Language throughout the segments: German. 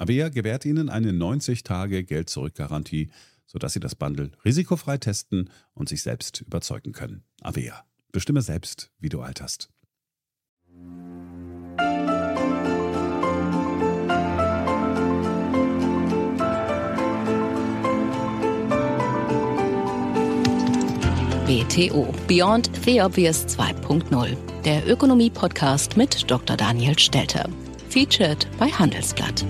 Avea gewährt Ihnen eine 90-Tage-Geld-Zurück-Garantie, sodass Sie das Bundle risikofrei testen und sich selbst überzeugen können. Avea. Bestimme selbst, wie du alterst. BTO Beyond the Obvious 2.0, der Ökonomie-Podcast mit Dr. Daniel Stelter. Featured bei Handelsblatt.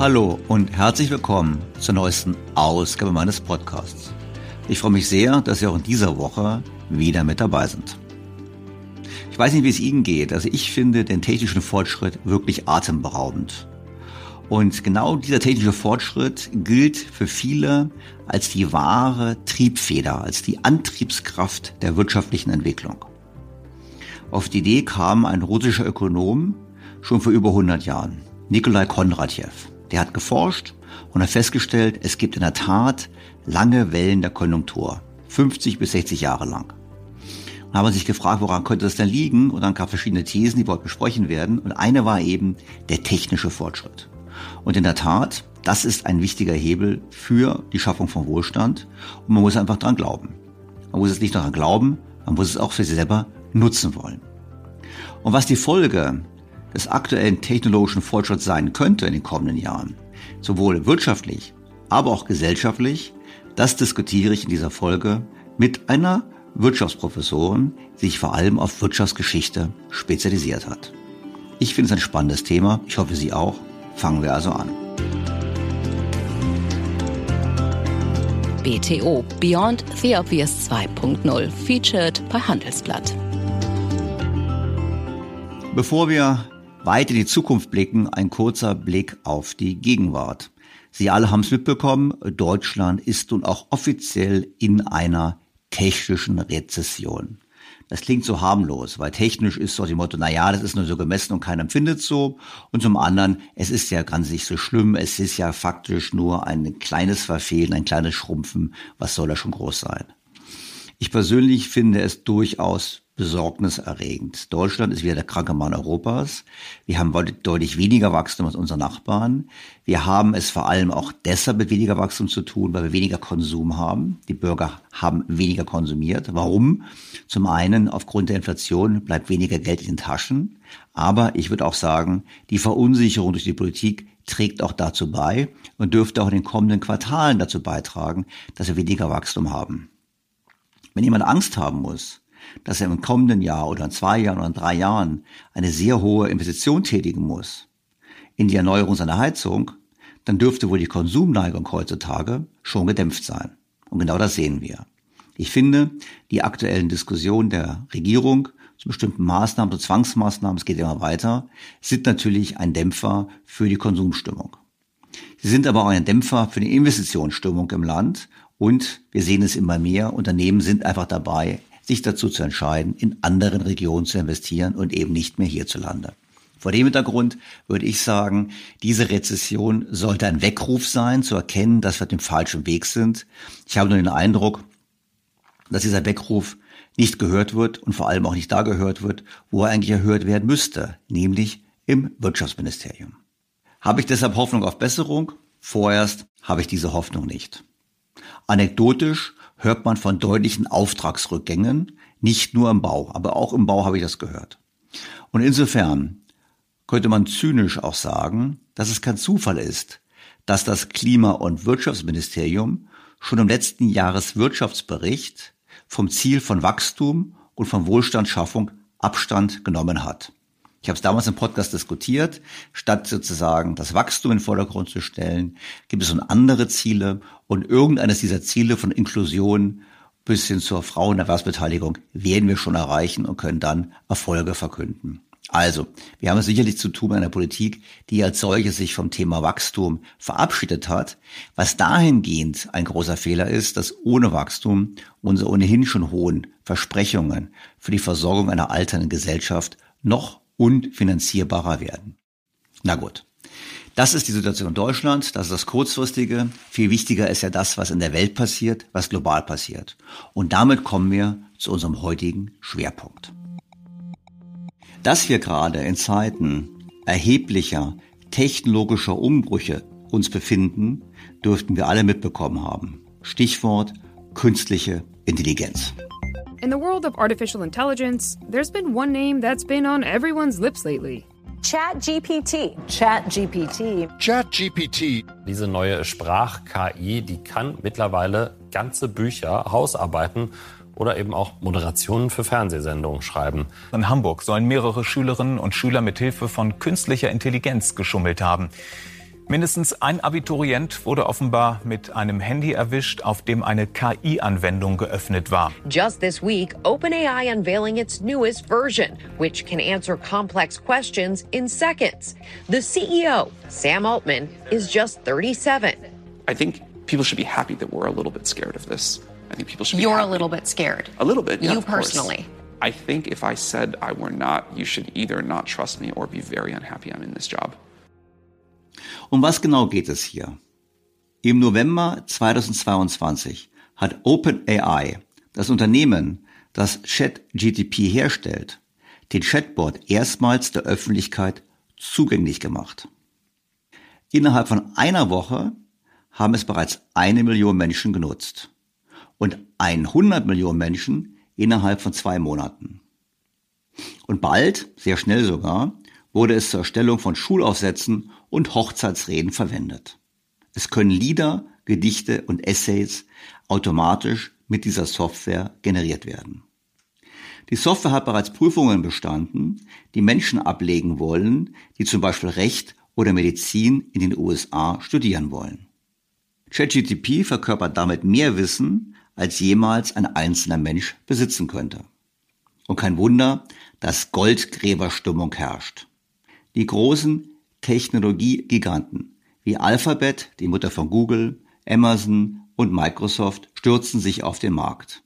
Hallo und herzlich willkommen zur neuesten Ausgabe meines Podcasts. Ich freue mich sehr, dass Sie auch in dieser Woche wieder mit dabei sind. Ich weiß nicht, wie es Ihnen geht. Also ich finde den technischen Fortschritt wirklich atemberaubend. Und genau dieser technische Fortschritt gilt für viele als die wahre Triebfeder, als die Antriebskraft der wirtschaftlichen Entwicklung. Auf die Idee kam ein russischer Ökonom schon vor über 100 Jahren, Nikolai Kondratjew. Der hat geforscht und hat festgestellt, es gibt in der Tat lange Wellen der Konjunktur, 50 bis 60 Jahre lang. Und haben sich gefragt, woran könnte das denn liegen? Und dann gab es verschiedene Thesen, die dort besprochen werden. Und eine war eben der technische Fortschritt. Und in der Tat, das ist ein wichtiger Hebel für die Schaffung von Wohlstand. Und man muss einfach dran glauben. Man muss es nicht nur dran glauben, man muss es auch für sich selber nutzen wollen. Und was die Folge des aktuellen technologischen Fortschritts sein könnte in den kommenden Jahren, sowohl wirtschaftlich, aber auch gesellschaftlich, das diskutiere ich in dieser Folge mit einer Wirtschaftsprofessorin, die sich vor allem auf Wirtschaftsgeschichte spezialisiert hat. Ich finde es ein spannendes Thema. Ich hoffe, Sie auch. Fangen wir also an. BTO Beyond the Obvious 2.0 featured bei Handelsblatt. Bevor wir weit in die Zukunft blicken, ein kurzer Blick auf die Gegenwart. Sie alle haben es mitbekommen, Deutschland ist nun auch offiziell in einer technischen Rezession. Das klingt so harmlos, weil technisch ist so die Motto, na das ist nur so gemessen und keiner empfindet so. Und zum anderen, es ist ja ganz nicht so schlimm, es ist ja faktisch nur ein kleines Verfehlen, ein kleines Schrumpfen. Was soll da schon groß sein? Ich persönlich finde es durchaus besorgniserregend. Deutschland ist wieder der kranke Mann Europas. Wir haben deutlich weniger Wachstum als unsere Nachbarn. Wir haben es vor allem auch deshalb mit weniger Wachstum zu tun, weil wir weniger Konsum haben. Die Bürger haben weniger konsumiert. Warum? Zum einen aufgrund der Inflation bleibt weniger Geld in den Taschen. Aber ich würde auch sagen, die Verunsicherung durch die Politik trägt auch dazu bei und dürfte auch in den kommenden Quartalen dazu beitragen, dass wir weniger Wachstum haben. Wenn jemand Angst haben muss, dass er im kommenden Jahr oder in zwei Jahren oder in drei Jahren eine sehr hohe Investition tätigen muss in die Erneuerung seiner Heizung, dann dürfte wohl die Konsumneigung heutzutage schon gedämpft sein. Und genau das sehen wir. Ich finde, die aktuellen Diskussionen der Regierung zu bestimmten Maßnahmen, zu Zwangsmaßnahmen, es geht immer weiter, sind natürlich ein Dämpfer für die Konsumstimmung. Sie sind aber auch ein Dämpfer für die Investitionsstimmung im Land und wir sehen es immer mehr, Unternehmen sind einfach dabei, sich dazu zu entscheiden, in anderen Regionen zu investieren und eben nicht mehr hierzulande. Vor dem Hintergrund würde ich sagen, diese Rezession sollte ein Weckruf sein, zu erkennen, dass wir auf dem falschen Weg sind. Ich habe nur den Eindruck, dass dieser Weckruf nicht gehört wird und vor allem auch nicht da gehört wird, wo er eigentlich erhört werden müsste, nämlich im Wirtschaftsministerium. Habe ich deshalb Hoffnung auf Besserung? Vorerst habe ich diese Hoffnung nicht. Anekdotisch hört man von deutlichen Auftragsrückgängen, nicht nur im Bau, aber auch im Bau habe ich das gehört. Und insofern könnte man zynisch auch sagen, dass es kein Zufall ist, dass das Klima- und Wirtschaftsministerium schon im letzten Jahreswirtschaftsbericht vom Ziel von Wachstum und von Wohlstandsschaffung Abstand genommen hat. Ich habe es damals im Podcast diskutiert. Statt sozusagen das Wachstum in den Vordergrund zu stellen, gibt es nun andere Ziele und irgendeines dieser Ziele von Inklusion bis hin zur Frauenerwerbsbeteiligung werden wir schon erreichen und können dann Erfolge verkünden. Also, wir haben es sicherlich zu tun mit einer Politik, die als solche sich vom Thema Wachstum verabschiedet hat, was dahingehend ein großer Fehler ist, dass ohne Wachstum unsere ohnehin schon hohen Versprechungen für die Versorgung einer alternden Gesellschaft noch unfinanzierbarer werden. Na gut. Das ist die Situation in Deutschland, das ist das Kurzfristige. Viel wichtiger ist ja das, was in der Welt passiert, was global passiert. Und damit kommen wir zu unserem heutigen Schwerpunkt. Dass wir gerade in Zeiten erheblicher technologischer Umbrüche uns befinden, dürften wir alle mitbekommen haben. Stichwort künstliche Intelligenz. In the world of artificial intelligence, there's been one name that's been on everyone's lips lately. ChatGPT. ChatGPT. ChatGPT. Diese neue Sprach-KI, die kann mittlerweile ganze Bücher, Hausarbeiten oder eben auch Moderationen für Fernsehsendungen schreiben. In Hamburg sollen mehrere Schülerinnen und Schüler mit Hilfe von künstlicher Intelligenz geschummelt haben. Mindestens ein Abiturient wurde offenbar mit einem Handy erwischt, auf dem eine KI-Anwendung geöffnet war. Just this week, OpenAI unveiling its newest version, which can answer complex questions in seconds. The CEO, Sam Altman, is just 37. I think people should be happy that we're a little bit scared of this. I think people should be You're be a little bit scared. A little bit, yeah, You of course. personally. I think if I said I were not, you should either not trust me or be very unhappy I'm in this job. Um was genau geht es hier? Im November 2022 hat OpenAI, das Unternehmen, das ChatGTP herstellt, den Chatbot erstmals der Öffentlichkeit zugänglich gemacht. Innerhalb von einer Woche haben es bereits eine Million Menschen genutzt und 100 Millionen Menschen innerhalb von zwei Monaten. Und bald, sehr schnell sogar, wurde es zur Erstellung von Schulaufsätzen und Hochzeitsreden verwendet. Es können Lieder, Gedichte und Essays automatisch mit dieser Software generiert werden. Die Software hat bereits Prüfungen bestanden, die Menschen ablegen wollen, die zum Beispiel Recht oder Medizin in den USA studieren wollen. ChatGTP verkörpert damit mehr Wissen, als jemals ein einzelner Mensch besitzen könnte. Und kein Wunder, dass Goldgräberstimmung herrscht. Die großen Technologiegiganten wie Alphabet, die Mutter von Google, Amazon und Microsoft stürzen sich auf den Markt.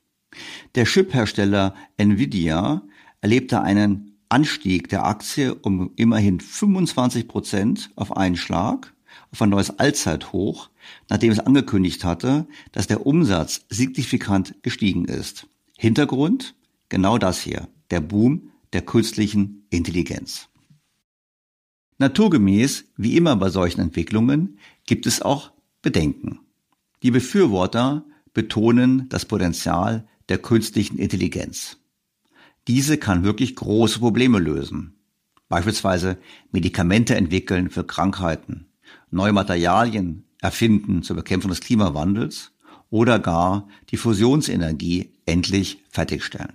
Der Chiphersteller Nvidia erlebte einen Anstieg der Aktie um immerhin 25 Prozent auf einen Schlag, auf ein neues Allzeithoch, nachdem es angekündigt hatte, dass der Umsatz signifikant gestiegen ist. Hintergrund? Genau das hier. der Boom der künstlichen Intelligenz. Naturgemäß, wie immer bei solchen Entwicklungen, gibt es auch Bedenken. Die Befürworter betonen das Potenzial der künstlichen Intelligenz. Diese kann wirklich große Probleme lösen. Beispielsweise Medikamente entwickeln für Krankheiten, neue Materialien erfinden zur Bekämpfung des Klimawandels oder gar die Fusionsenergie endlich fertigstellen.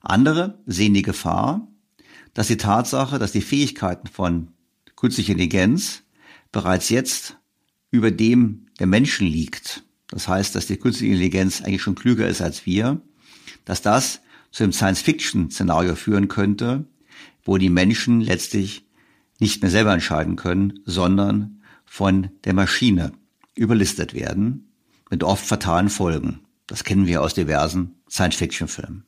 Andere sehen die Gefahr, dass die Tatsache, dass die Fähigkeiten von künstlicher Intelligenz bereits jetzt über dem der Menschen liegt, das heißt, dass die künstliche Intelligenz eigentlich schon klüger ist als wir, dass das zu einem Science-Fiction-Szenario führen könnte, wo die Menschen letztlich nicht mehr selber entscheiden können, sondern von der Maschine überlistet werden, mit oft fatalen Folgen. Das kennen wir aus diversen Science-Fiction-Filmen.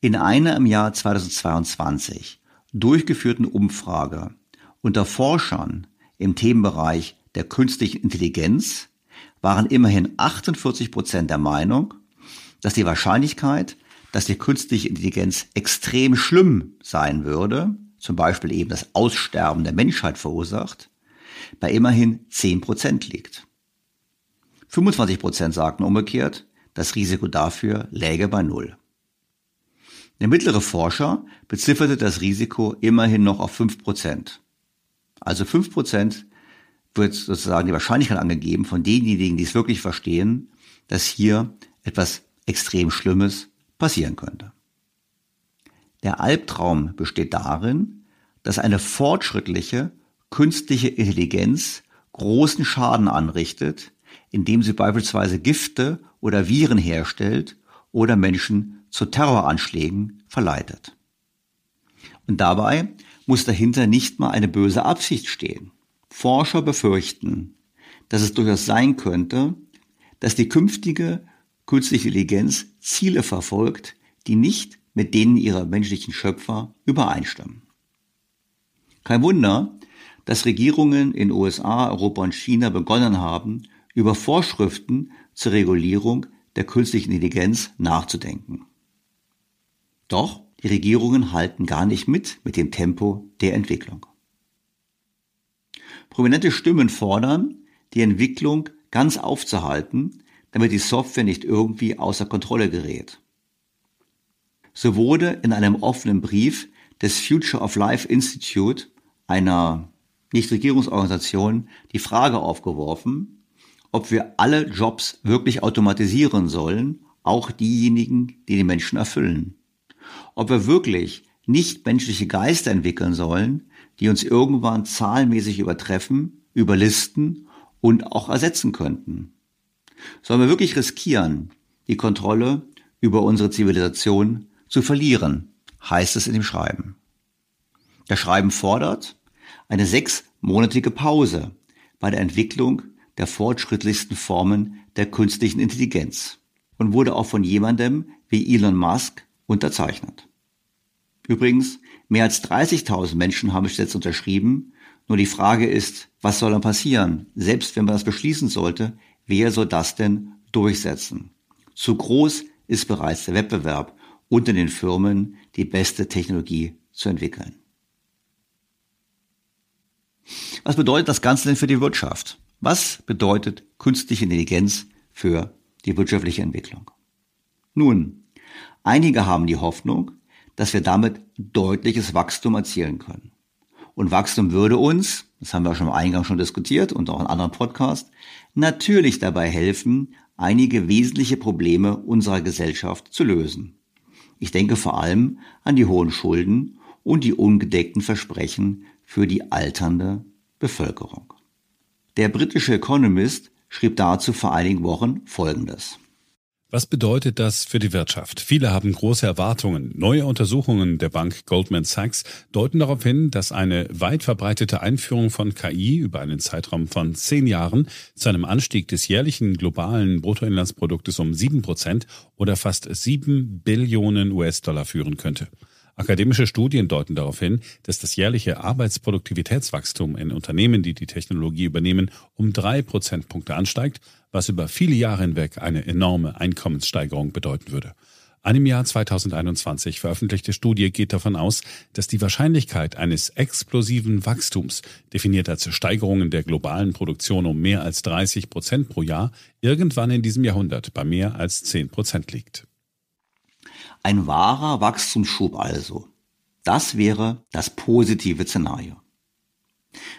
In einer im Jahr 2022 durchgeführten Umfrage unter Forschern im Themenbereich der künstlichen Intelligenz waren immerhin 48 Prozent der Meinung, dass die Wahrscheinlichkeit, dass die künstliche Intelligenz extrem schlimm sein würde, zum Beispiel eben das Aussterben der Menschheit verursacht, bei immerhin 10 Prozent liegt. 25 Prozent sagten umgekehrt, das Risiko dafür läge bei Null. Der mittlere Forscher bezifferte das Risiko immerhin noch auf 5 Prozent. Also 5 Prozent wird sozusagen die Wahrscheinlichkeit angegeben von denjenigen, die es wirklich verstehen, dass hier etwas extrem Schlimmes passieren könnte. Der Albtraum besteht darin, dass eine fortschrittliche künstliche Intelligenz großen Schaden anrichtet, indem sie beispielsweise Gifte oder Viren herstellt oder Menschen zu Terroranschlägen verleitet. Und dabei muss dahinter nicht mal eine böse Absicht stehen. Forscher befürchten, dass es durchaus sein könnte, dass die künftige künstliche Intelligenz Ziele verfolgt, die nicht mit denen ihrer menschlichen Schöpfer übereinstimmen. Kein Wunder, dass Regierungen in USA, Europa und China begonnen haben, über Vorschriften zur Regulierung der künstlichen Intelligenz nachzudenken. Doch die Regierungen halten gar nicht mit mit dem Tempo der Entwicklung. Prominente Stimmen fordern, die Entwicklung ganz aufzuhalten, damit die Software nicht irgendwie außer Kontrolle gerät. So wurde in einem offenen Brief des Future of Life Institute, einer Nichtregierungsorganisation, die Frage aufgeworfen, ob wir alle Jobs wirklich automatisieren sollen, auch diejenigen, die die Menschen erfüllen ob wir wirklich nicht menschliche Geister entwickeln sollen, die uns irgendwann zahlenmäßig übertreffen, überlisten und auch ersetzen könnten. Sollen wir wirklich riskieren, die Kontrolle über unsere Zivilisation zu verlieren, heißt es in dem Schreiben. Das Schreiben fordert eine sechsmonatige Pause bei der Entwicklung der fortschrittlichsten Formen der künstlichen Intelligenz und wurde auch von jemandem wie Elon Musk unterzeichnet. Übrigens, mehr als 30.000 Menschen haben es jetzt unterschrieben. Nur die Frage ist, was soll dann passieren? Selbst wenn man das beschließen sollte, wer soll das denn durchsetzen? Zu groß ist bereits der Wettbewerb unter den Firmen, die beste Technologie zu entwickeln. Was bedeutet das Ganze denn für die Wirtschaft? Was bedeutet künstliche Intelligenz für die wirtschaftliche Entwicklung? Nun, Einige haben die Hoffnung, dass wir damit deutliches Wachstum erzielen können. Und Wachstum würde uns, das haben wir schon im Eingang schon diskutiert und auch in anderen Podcasts, natürlich dabei helfen, einige wesentliche Probleme unserer Gesellschaft zu lösen. Ich denke vor allem an die hohen Schulden und die ungedeckten Versprechen für die alternde Bevölkerung. Der britische Economist schrieb dazu vor einigen Wochen Folgendes. Was bedeutet das für die Wirtschaft? Viele haben große Erwartungen. Neue Untersuchungen der Bank Goldman Sachs deuten darauf hin, dass eine weit verbreitete Einführung von KI über einen Zeitraum von zehn Jahren zu einem Anstieg des jährlichen globalen Bruttoinlandsproduktes um sieben Prozent oder fast sieben Billionen US-Dollar führen könnte. Akademische Studien deuten darauf hin, dass das jährliche Arbeitsproduktivitätswachstum in Unternehmen, die die Technologie übernehmen, um drei Prozentpunkte ansteigt, was über viele Jahre hinweg eine enorme Einkommenssteigerung bedeuten würde. Eine im Jahr 2021 veröffentlichte Studie geht davon aus, dass die Wahrscheinlichkeit eines explosiven Wachstums, definiert als Steigerungen der globalen Produktion um mehr als 30 Prozent pro Jahr, irgendwann in diesem Jahrhundert bei mehr als 10 Prozent liegt. Ein wahrer Wachstumsschub also. Das wäre das positive Szenario.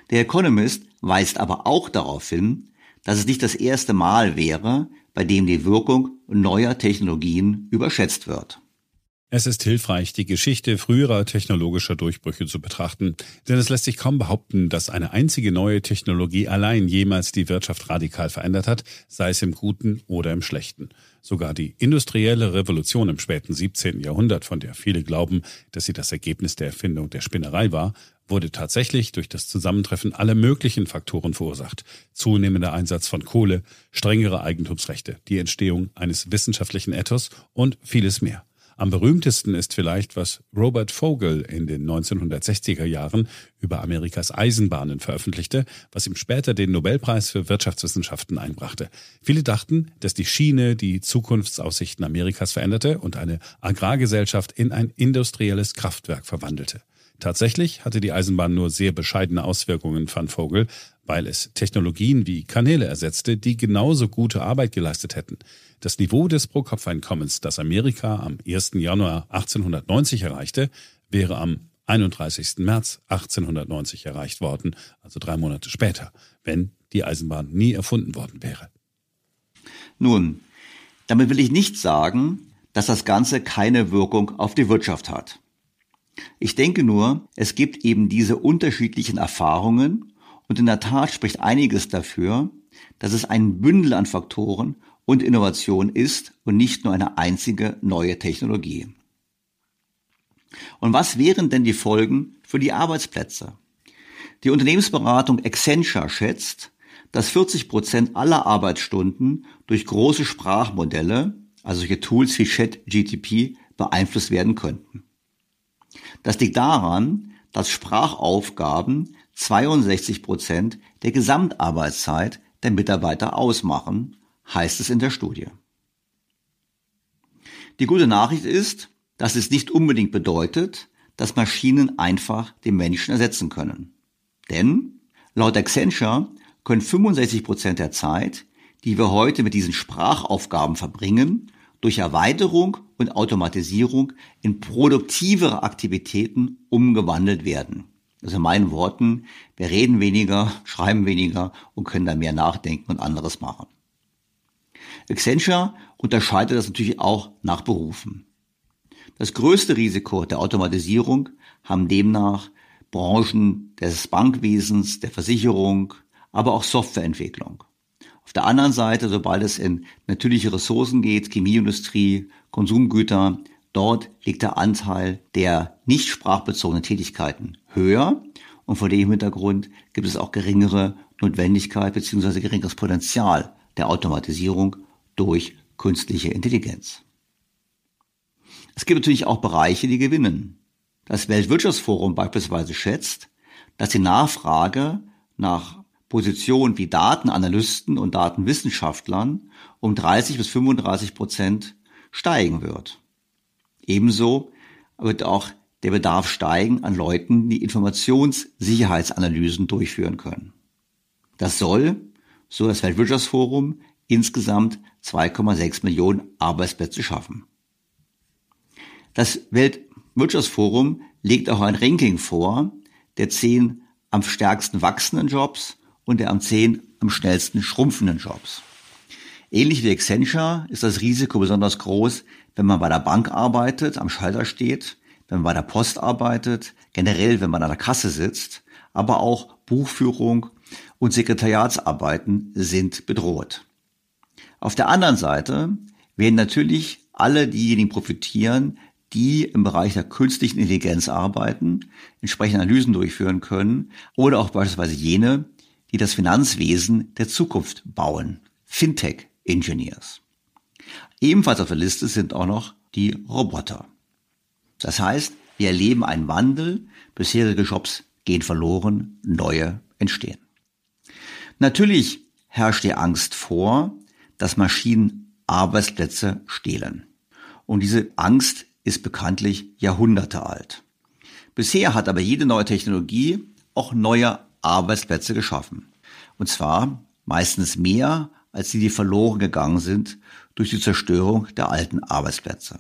Der Economist weist aber auch darauf hin, dass es nicht das erste Mal wäre, bei dem die Wirkung neuer Technologien überschätzt wird. Es ist hilfreich, die Geschichte früherer technologischer Durchbrüche zu betrachten, denn es lässt sich kaum behaupten, dass eine einzige neue Technologie allein jemals die Wirtschaft radikal verändert hat, sei es im Guten oder im Schlechten. Sogar die industrielle Revolution im späten 17. Jahrhundert, von der viele glauben, dass sie das Ergebnis der Erfindung der Spinnerei war, wurde tatsächlich durch das Zusammentreffen aller möglichen Faktoren verursacht. Zunehmender Einsatz von Kohle, strengere Eigentumsrechte, die Entstehung eines wissenschaftlichen Ethos und vieles mehr. Am berühmtesten ist vielleicht, was Robert Vogel in den 1960er Jahren über Amerikas Eisenbahnen veröffentlichte, was ihm später den Nobelpreis für Wirtschaftswissenschaften einbrachte. Viele dachten, dass die Schiene die Zukunftsaussichten Amerikas veränderte und eine Agrargesellschaft in ein industrielles Kraftwerk verwandelte. Tatsächlich hatte die Eisenbahn nur sehr bescheidene Auswirkungen, fand Vogel, weil es Technologien wie Kanäle ersetzte, die genauso gute Arbeit geleistet hätten. Das Niveau des Pro-Kopf-Einkommens, das Amerika am 1. Januar 1890 erreichte, wäre am 31. März 1890 erreicht worden, also drei Monate später, wenn die Eisenbahn nie erfunden worden wäre. Nun, damit will ich nicht sagen, dass das Ganze keine Wirkung auf die Wirtschaft hat. Ich denke nur, es gibt eben diese unterschiedlichen Erfahrungen und in der Tat spricht einiges dafür, dass es ein Bündel an Faktoren und Innovation ist und nicht nur eine einzige neue Technologie. Und was wären denn die Folgen für die Arbeitsplätze? Die Unternehmensberatung Accenture schätzt, dass 40 Prozent aller Arbeitsstunden durch große Sprachmodelle, also solche Tools wie ChatGTP, beeinflusst werden könnten. Das liegt daran, dass Sprachaufgaben 62 Prozent der Gesamtarbeitszeit der Mitarbeiter ausmachen, heißt es in der Studie. Die gute Nachricht ist, dass es nicht unbedingt bedeutet, dass Maschinen einfach den Menschen ersetzen können. Denn laut Accenture können 65 Prozent der Zeit, die wir heute mit diesen Sprachaufgaben verbringen, durch Erweiterung und Automatisierung in produktivere Aktivitäten umgewandelt werden. Also in meinen Worten, wir reden weniger, schreiben weniger und können da mehr nachdenken und anderes machen. Accenture unterscheidet das natürlich auch nach Berufen. Das größte Risiko der Automatisierung haben demnach Branchen des Bankwesens, der Versicherung, aber auch Softwareentwicklung. Auf der anderen Seite, sobald es in natürliche Ressourcen geht, Chemieindustrie, Konsumgüter, dort liegt der Anteil der nicht sprachbezogenen Tätigkeiten höher und vor dem Hintergrund gibt es auch geringere Notwendigkeit bzw. geringeres Potenzial der Automatisierung durch künstliche Intelligenz. Es gibt natürlich auch Bereiche, die gewinnen. Das Weltwirtschaftsforum beispielsweise schätzt, dass die Nachfrage nach Positionen wie Datenanalysten und Datenwissenschaftlern um 30 bis 35 Prozent steigen wird. Ebenso wird auch der Bedarf steigen an Leuten, die Informationssicherheitsanalysen durchführen können. Das soll, so das Weltwirtschaftsforum, insgesamt 2,6 Millionen Arbeitsplätze schaffen. Das Weltwirtschaftsforum legt auch ein Ranking vor der zehn am stärksten wachsenden Jobs und der am zehn am schnellsten schrumpfenden Jobs. Ähnlich wie Accenture ist das Risiko besonders groß, wenn man bei der Bank arbeitet, am Schalter steht, wenn man bei der Post arbeitet, generell, wenn man an der Kasse sitzt, aber auch Buchführung und Sekretariatsarbeiten sind bedroht. Auf der anderen Seite werden natürlich alle diejenigen profitieren, die im Bereich der künstlichen Intelligenz arbeiten, entsprechende Analysen durchführen können oder auch beispielsweise jene, die das Finanzwesen der Zukunft bauen, Fintech Engineers. Ebenfalls auf der Liste sind auch noch die Roboter. Das heißt, wir erleben einen Wandel, bisherige Jobs gehen verloren, neue entstehen. Natürlich herrscht die Angst vor, dass Maschinen Arbeitsplätze stehlen. Und diese Angst ist bekanntlich Jahrhunderte alt. Bisher hat aber jede neue Technologie auch neue Arbeitsplätze geschaffen. Und zwar meistens mehr, als die, die verloren gegangen sind durch die Zerstörung der alten Arbeitsplätze.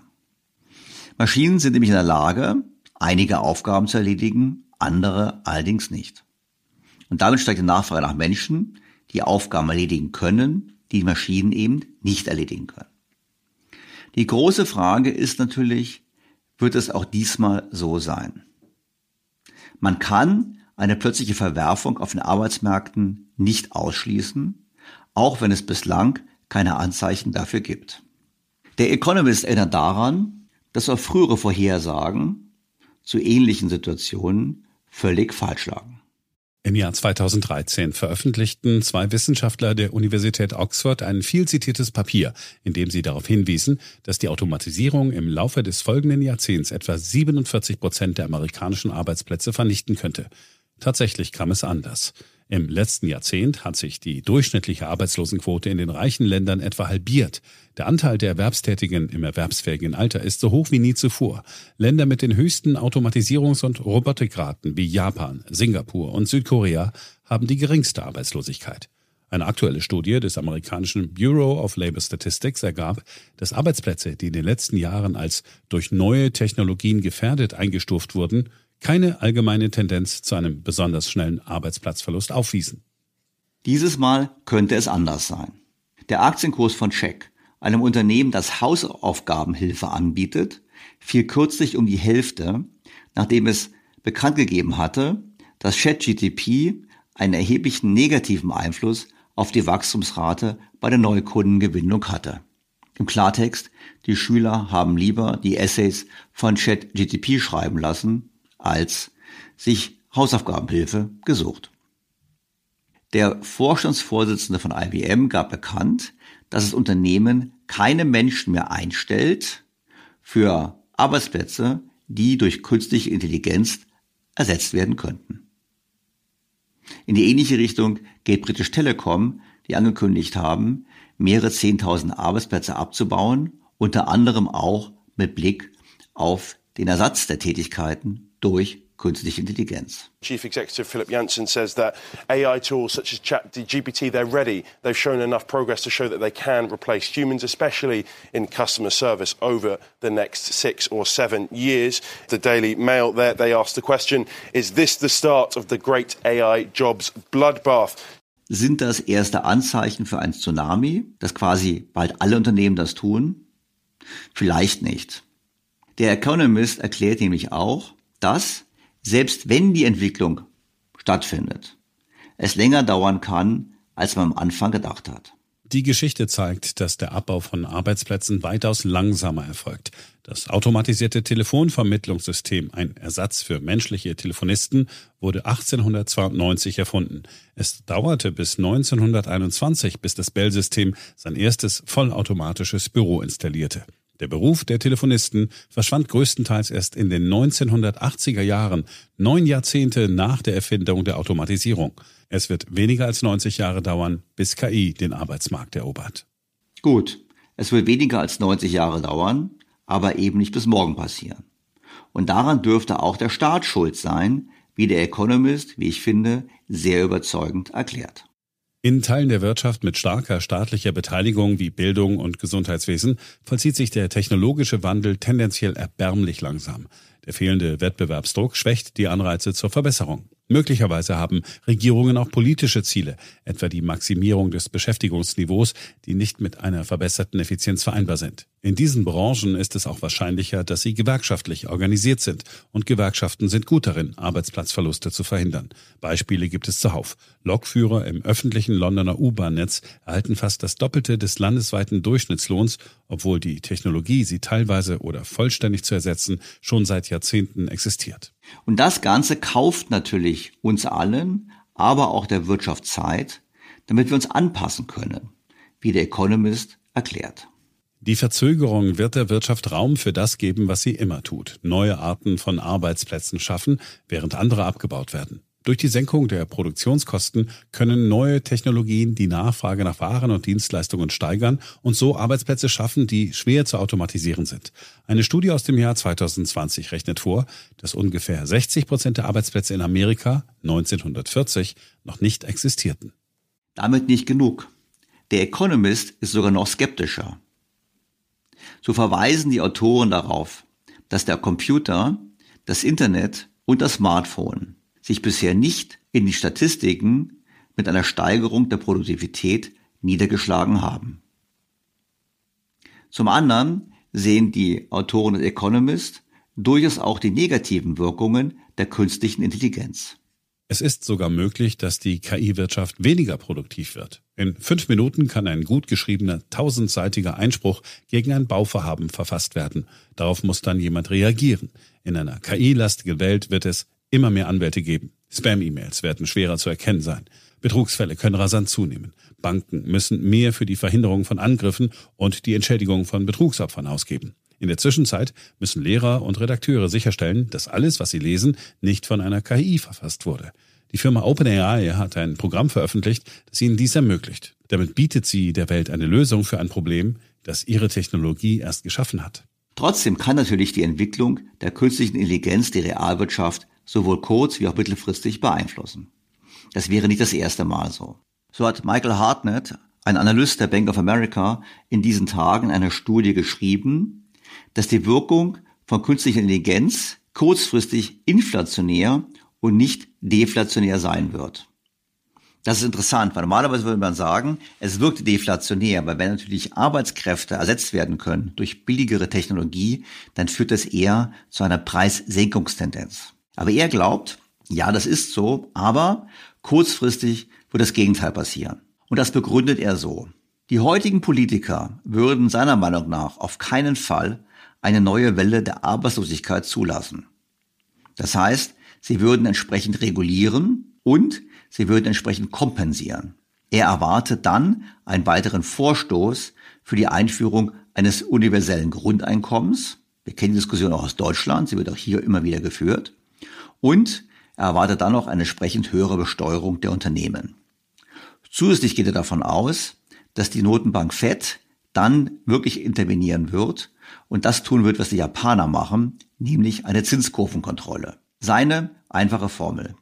Maschinen sind nämlich in der Lage, einige Aufgaben zu erledigen, andere allerdings nicht. Und damit steigt die Nachfrage nach Menschen, die Aufgaben erledigen können, die Maschinen eben nicht erledigen können. Die große Frage ist natürlich, wird es auch diesmal so sein? Man kann eine plötzliche Verwerfung auf den Arbeitsmärkten nicht ausschließen, auch wenn es bislang keine Anzeichen dafür gibt. Der Economist erinnert daran, dass auch frühere Vorhersagen zu ähnlichen Situationen völlig falsch lagen. Im Jahr 2013 veröffentlichten zwei Wissenschaftler der Universität Oxford ein viel zitiertes Papier, in dem sie darauf hinwiesen, dass die Automatisierung im Laufe des folgenden Jahrzehnts etwa 47 Prozent der amerikanischen Arbeitsplätze vernichten könnte. Tatsächlich kam es anders. Im letzten Jahrzehnt hat sich die durchschnittliche Arbeitslosenquote in den reichen Ländern etwa halbiert. Der Anteil der Erwerbstätigen im erwerbsfähigen Alter ist so hoch wie nie zuvor. Länder mit den höchsten Automatisierungs- und Robotikraten wie Japan, Singapur und Südkorea haben die geringste Arbeitslosigkeit. Eine aktuelle Studie des amerikanischen Bureau of Labor Statistics ergab, dass Arbeitsplätze, die in den letzten Jahren als durch neue Technologien gefährdet eingestuft wurden, keine allgemeine Tendenz zu einem besonders schnellen Arbeitsplatzverlust aufwiesen. Dieses Mal könnte es anders sein. Der Aktienkurs von Check, einem Unternehmen, das Hausaufgabenhilfe anbietet, fiel kürzlich um die Hälfte, nachdem es bekannt gegeben hatte, dass ChatGTP einen erheblichen negativen Einfluss auf die Wachstumsrate bei der Neukundengewinnung hatte. Im Klartext, die Schüler haben lieber die Essays von ChatGTP schreiben lassen, als sich Hausaufgabenhilfe gesucht. Der Vorstandsvorsitzende von IBM gab bekannt, dass das Unternehmen keine Menschen mehr einstellt für Arbeitsplätze, die durch künstliche Intelligenz ersetzt werden könnten. In die ähnliche Richtung geht British Telecom, die angekündigt haben, mehrere Zehntausend Arbeitsplätze abzubauen, unter anderem auch mit Blick auf den Ersatz der Tätigkeiten durch künstliche Intelligenz. Chief Executive Philip Janssen says that AI tools such as ChatGPT, they're ready. They've shown enough progress to show that they can replace humans, especially in customer service over the next six or seven years. The Daily Mail there, they asked the question, is this the start of the great AI jobs bloodbath? Sind das erste Anzeichen für ein Tsunami, dass quasi bald alle Unternehmen das tun? Vielleicht nicht. Der Economist erklärt nämlich auch, dass, selbst wenn die Entwicklung stattfindet, es länger dauern kann, als man am Anfang gedacht hat. Die Geschichte zeigt, dass der Abbau von Arbeitsplätzen weitaus langsamer erfolgt. Das automatisierte Telefonvermittlungssystem, ein Ersatz für menschliche Telefonisten, wurde 1892 erfunden. Es dauerte bis 1921, bis das Bell-System sein erstes vollautomatisches Büro installierte. Der Beruf der Telefonisten verschwand größtenteils erst in den 1980er Jahren, neun Jahrzehnte nach der Erfindung der Automatisierung. Es wird weniger als 90 Jahre dauern, bis KI den Arbeitsmarkt erobert. Gut, es wird weniger als 90 Jahre dauern, aber eben nicht bis morgen passieren. Und daran dürfte auch der Staat schuld sein, wie der Economist, wie ich finde, sehr überzeugend erklärt. In Teilen der Wirtschaft mit starker staatlicher Beteiligung wie Bildung und Gesundheitswesen vollzieht sich der technologische Wandel tendenziell erbärmlich langsam. Der fehlende Wettbewerbsdruck schwächt die Anreize zur Verbesserung. Möglicherweise haben Regierungen auch politische Ziele, etwa die Maximierung des Beschäftigungsniveaus, die nicht mit einer verbesserten Effizienz vereinbar sind. In diesen Branchen ist es auch wahrscheinlicher, dass sie gewerkschaftlich organisiert sind und Gewerkschaften sind gut darin, Arbeitsplatzverluste zu verhindern. Beispiele gibt es zuhauf. Lokführer im öffentlichen Londoner U-Bahn-Netz erhalten fast das Doppelte des landesweiten Durchschnittslohns, obwohl die Technologie, sie teilweise oder vollständig zu ersetzen, schon seit Jahrzehnten existiert. Und das Ganze kauft natürlich uns allen, aber auch der Wirtschaft Zeit, damit wir uns anpassen können, wie der Economist erklärt. Die Verzögerung wird der Wirtschaft Raum für das geben, was sie immer tut. Neue Arten von Arbeitsplätzen schaffen, während andere abgebaut werden. Durch die Senkung der Produktionskosten können neue Technologien die Nachfrage nach Waren und Dienstleistungen steigern und so Arbeitsplätze schaffen, die schwer zu automatisieren sind. Eine Studie aus dem Jahr 2020 rechnet vor, dass ungefähr 60 Prozent der Arbeitsplätze in Amerika 1940 noch nicht existierten. Damit nicht genug. Der Economist ist sogar noch skeptischer. So verweisen die Autoren darauf, dass der Computer, das Internet und das Smartphone sich bisher nicht in die Statistiken mit einer Steigerung der Produktivität niedergeschlagen haben. Zum anderen sehen die Autoren des Economist durchaus auch die negativen Wirkungen der künstlichen Intelligenz. Es ist sogar möglich, dass die KI-Wirtschaft weniger produktiv wird. In fünf Minuten kann ein gut geschriebener, tausendseitiger Einspruch gegen ein Bauvorhaben verfasst werden. Darauf muss dann jemand reagieren. In einer KI-lastigen Welt wird es immer mehr Anwälte geben. Spam-E-Mails werden schwerer zu erkennen sein. Betrugsfälle können rasant zunehmen. Banken müssen mehr für die Verhinderung von Angriffen und die Entschädigung von Betrugsopfern ausgeben. In der Zwischenzeit müssen Lehrer und Redakteure sicherstellen, dass alles, was sie lesen, nicht von einer KI verfasst wurde. Die Firma OpenAI hat ein Programm veröffentlicht, das ihnen dies ermöglicht. Damit bietet sie der Welt eine Lösung für ein Problem, das ihre Technologie erst geschaffen hat. Trotzdem kann natürlich die Entwicklung der künstlichen Intelligenz die Realwirtschaft sowohl kurz- wie auch mittelfristig beeinflussen. Das wäre nicht das erste Mal so. So hat Michael Hartnett, ein Analyst der Bank of America, in diesen Tagen eine Studie geschrieben, dass die Wirkung von künstlicher Intelligenz kurzfristig inflationär und nicht deflationär sein wird. Das ist interessant, weil normalerweise würde man sagen, es wirkt deflationär, weil wenn natürlich Arbeitskräfte ersetzt werden können durch billigere Technologie, dann führt das eher zu einer Preissenkungstendenz. Aber er glaubt, ja, das ist so, aber kurzfristig wird das Gegenteil passieren. Und das begründet er so. Die heutigen Politiker würden seiner Meinung nach auf keinen Fall eine neue Welle der Arbeitslosigkeit zulassen. Das heißt, sie würden entsprechend regulieren und sie würden entsprechend kompensieren. Er erwartet dann einen weiteren Vorstoß für die Einführung eines universellen Grundeinkommens. Wir kennen die Diskussion auch aus Deutschland, sie wird auch hier immer wieder geführt. Und er erwartet dann noch eine entsprechend höhere Besteuerung der Unternehmen. Zusätzlich geht er davon aus, dass die Notenbank Fed dann wirklich intervenieren wird und das tun wird, was die Japaner machen, nämlich eine Zinskurvenkontrolle. Seine einfache Formel.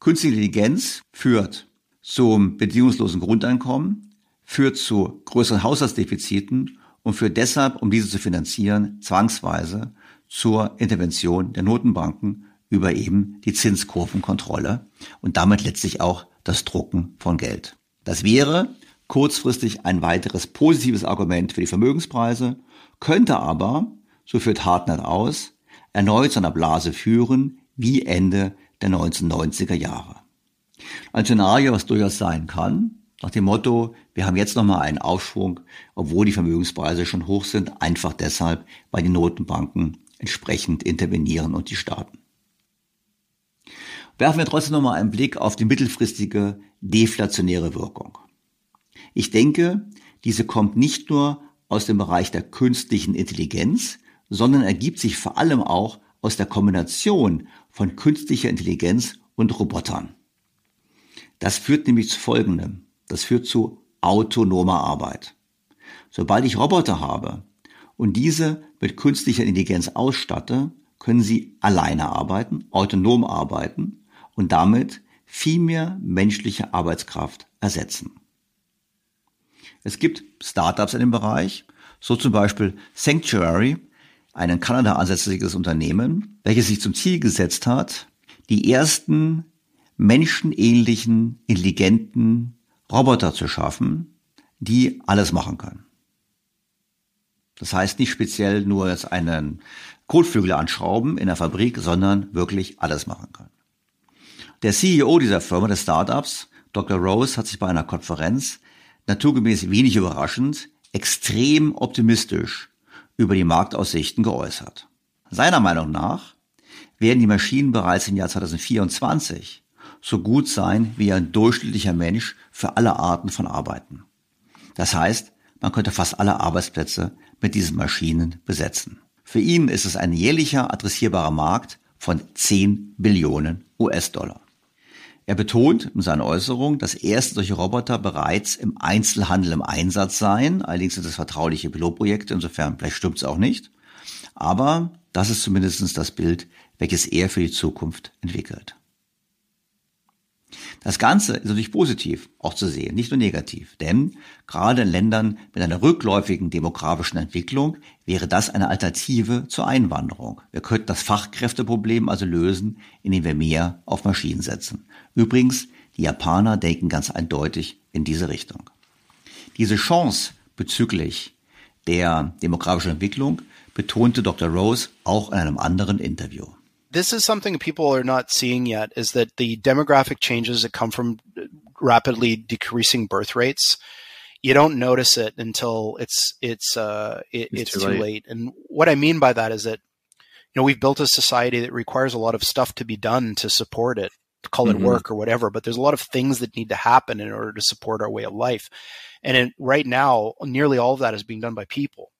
Künstliche Intelligenz führt zum bedingungslosen Grundeinkommen, führt zu größeren Haushaltsdefiziten und führt deshalb, um diese zu finanzieren, zwangsweise zur Intervention der Notenbanken über eben die Zinskurvenkontrolle und damit letztlich auch das Drucken von Geld. Das wäre kurzfristig ein weiteres positives Argument für die Vermögenspreise könnte aber, so führt Hartnett aus, erneut zu einer Blase führen wie Ende der 1990er Jahre. Ein Szenario, was durchaus sein kann, nach dem Motto, wir haben jetzt nochmal einen Aufschwung, obwohl die Vermögenspreise schon hoch sind, einfach deshalb, weil die Notenbanken entsprechend intervenieren und die Staaten. Werfen wir trotzdem nochmal einen Blick auf die mittelfristige deflationäre Wirkung. Ich denke, diese kommt nicht nur aus dem Bereich der künstlichen Intelligenz, sondern ergibt sich vor allem auch aus der Kombination von künstlicher Intelligenz und Robotern. Das führt nämlich zu Folgendem. Das führt zu autonomer Arbeit. Sobald ich Roboter habe und diese mit künstlicher Intelligenz ausstatte, können sie alleine arbeiten, autonom arbeiten und damit viel mehr menschliche Arbeitskraft ersetzen. Es gibt Startups in dem Bereich, so zum Beispiel Sanctuary, ein in Kanada ansässiges Unternehmen, welches sich zum Ziel gesetzt hat, die ersten menschenähnlichen, intelligenten Roboter zu schaffen, die alles machen können. Das heißt nicht speziell nur jetzt einen Kotflügel anschrauben in der Fabrik, sondern wirklich alles machen können. Der CEO dieser Firma, des Startups, Dr. Rose, hat sich bei einer Konferenz naturgemäß wenig überraschend, extrem optimistisch über die Marktaussichten geäußert. Seiner Meinung nach werden die Maschinen bereits im Jahr 2024 so gut sein wie ein durchschnittlicher Mensch für alle Arten von Arbeiten. Das heißt, man könnte fast alle Arbeitsplätze mit diesen Maschinen besetzen. Für ihn ist es ein jährlicher adressierbarer Markt von 10 Billionen US-Dollar. Er betont in seiner Äußerung, dass erste solche Roboter bereits im Einzelhandel im Einsatz seien. Allerdings sind das vertrauliche Pilotprojekte, insofern vielleicht stimmt es auch nicht. Aber das ist zumindest das Bild, welches er für die Zukunft entwickelt. Das Ganze ist natürlich positiv auch zu sehen, nicht nur negativ. Denn gerade in Ländern mit einer rückläufigen demografischen Entwicklung wäre das eine Alternative zur Einwanderung. Wir könnten das Fachkräfteproblem also lösen, indem wir mehr auf Maschinen setzen. Übrigens, die Japaner denken ganz eindeutig in diese Richtung. Diese Chance bezüglich der demografischen Entwicklung betonte Dr. Rose auch in einem anderen Interview. this is something people are not seeing yet is that the demographic changes that come from rapidly decreasing birth rates you don't notice it until it's it's uh it, it's, it's, too, late. late. and what i mean by that is that you know we've built a society that requires a lot of stuff to be done to support it call it mm-hmm. work or whatever but there's a lot of things that need to happen in order to support our way of life and in, right now nearly all of that is being done by people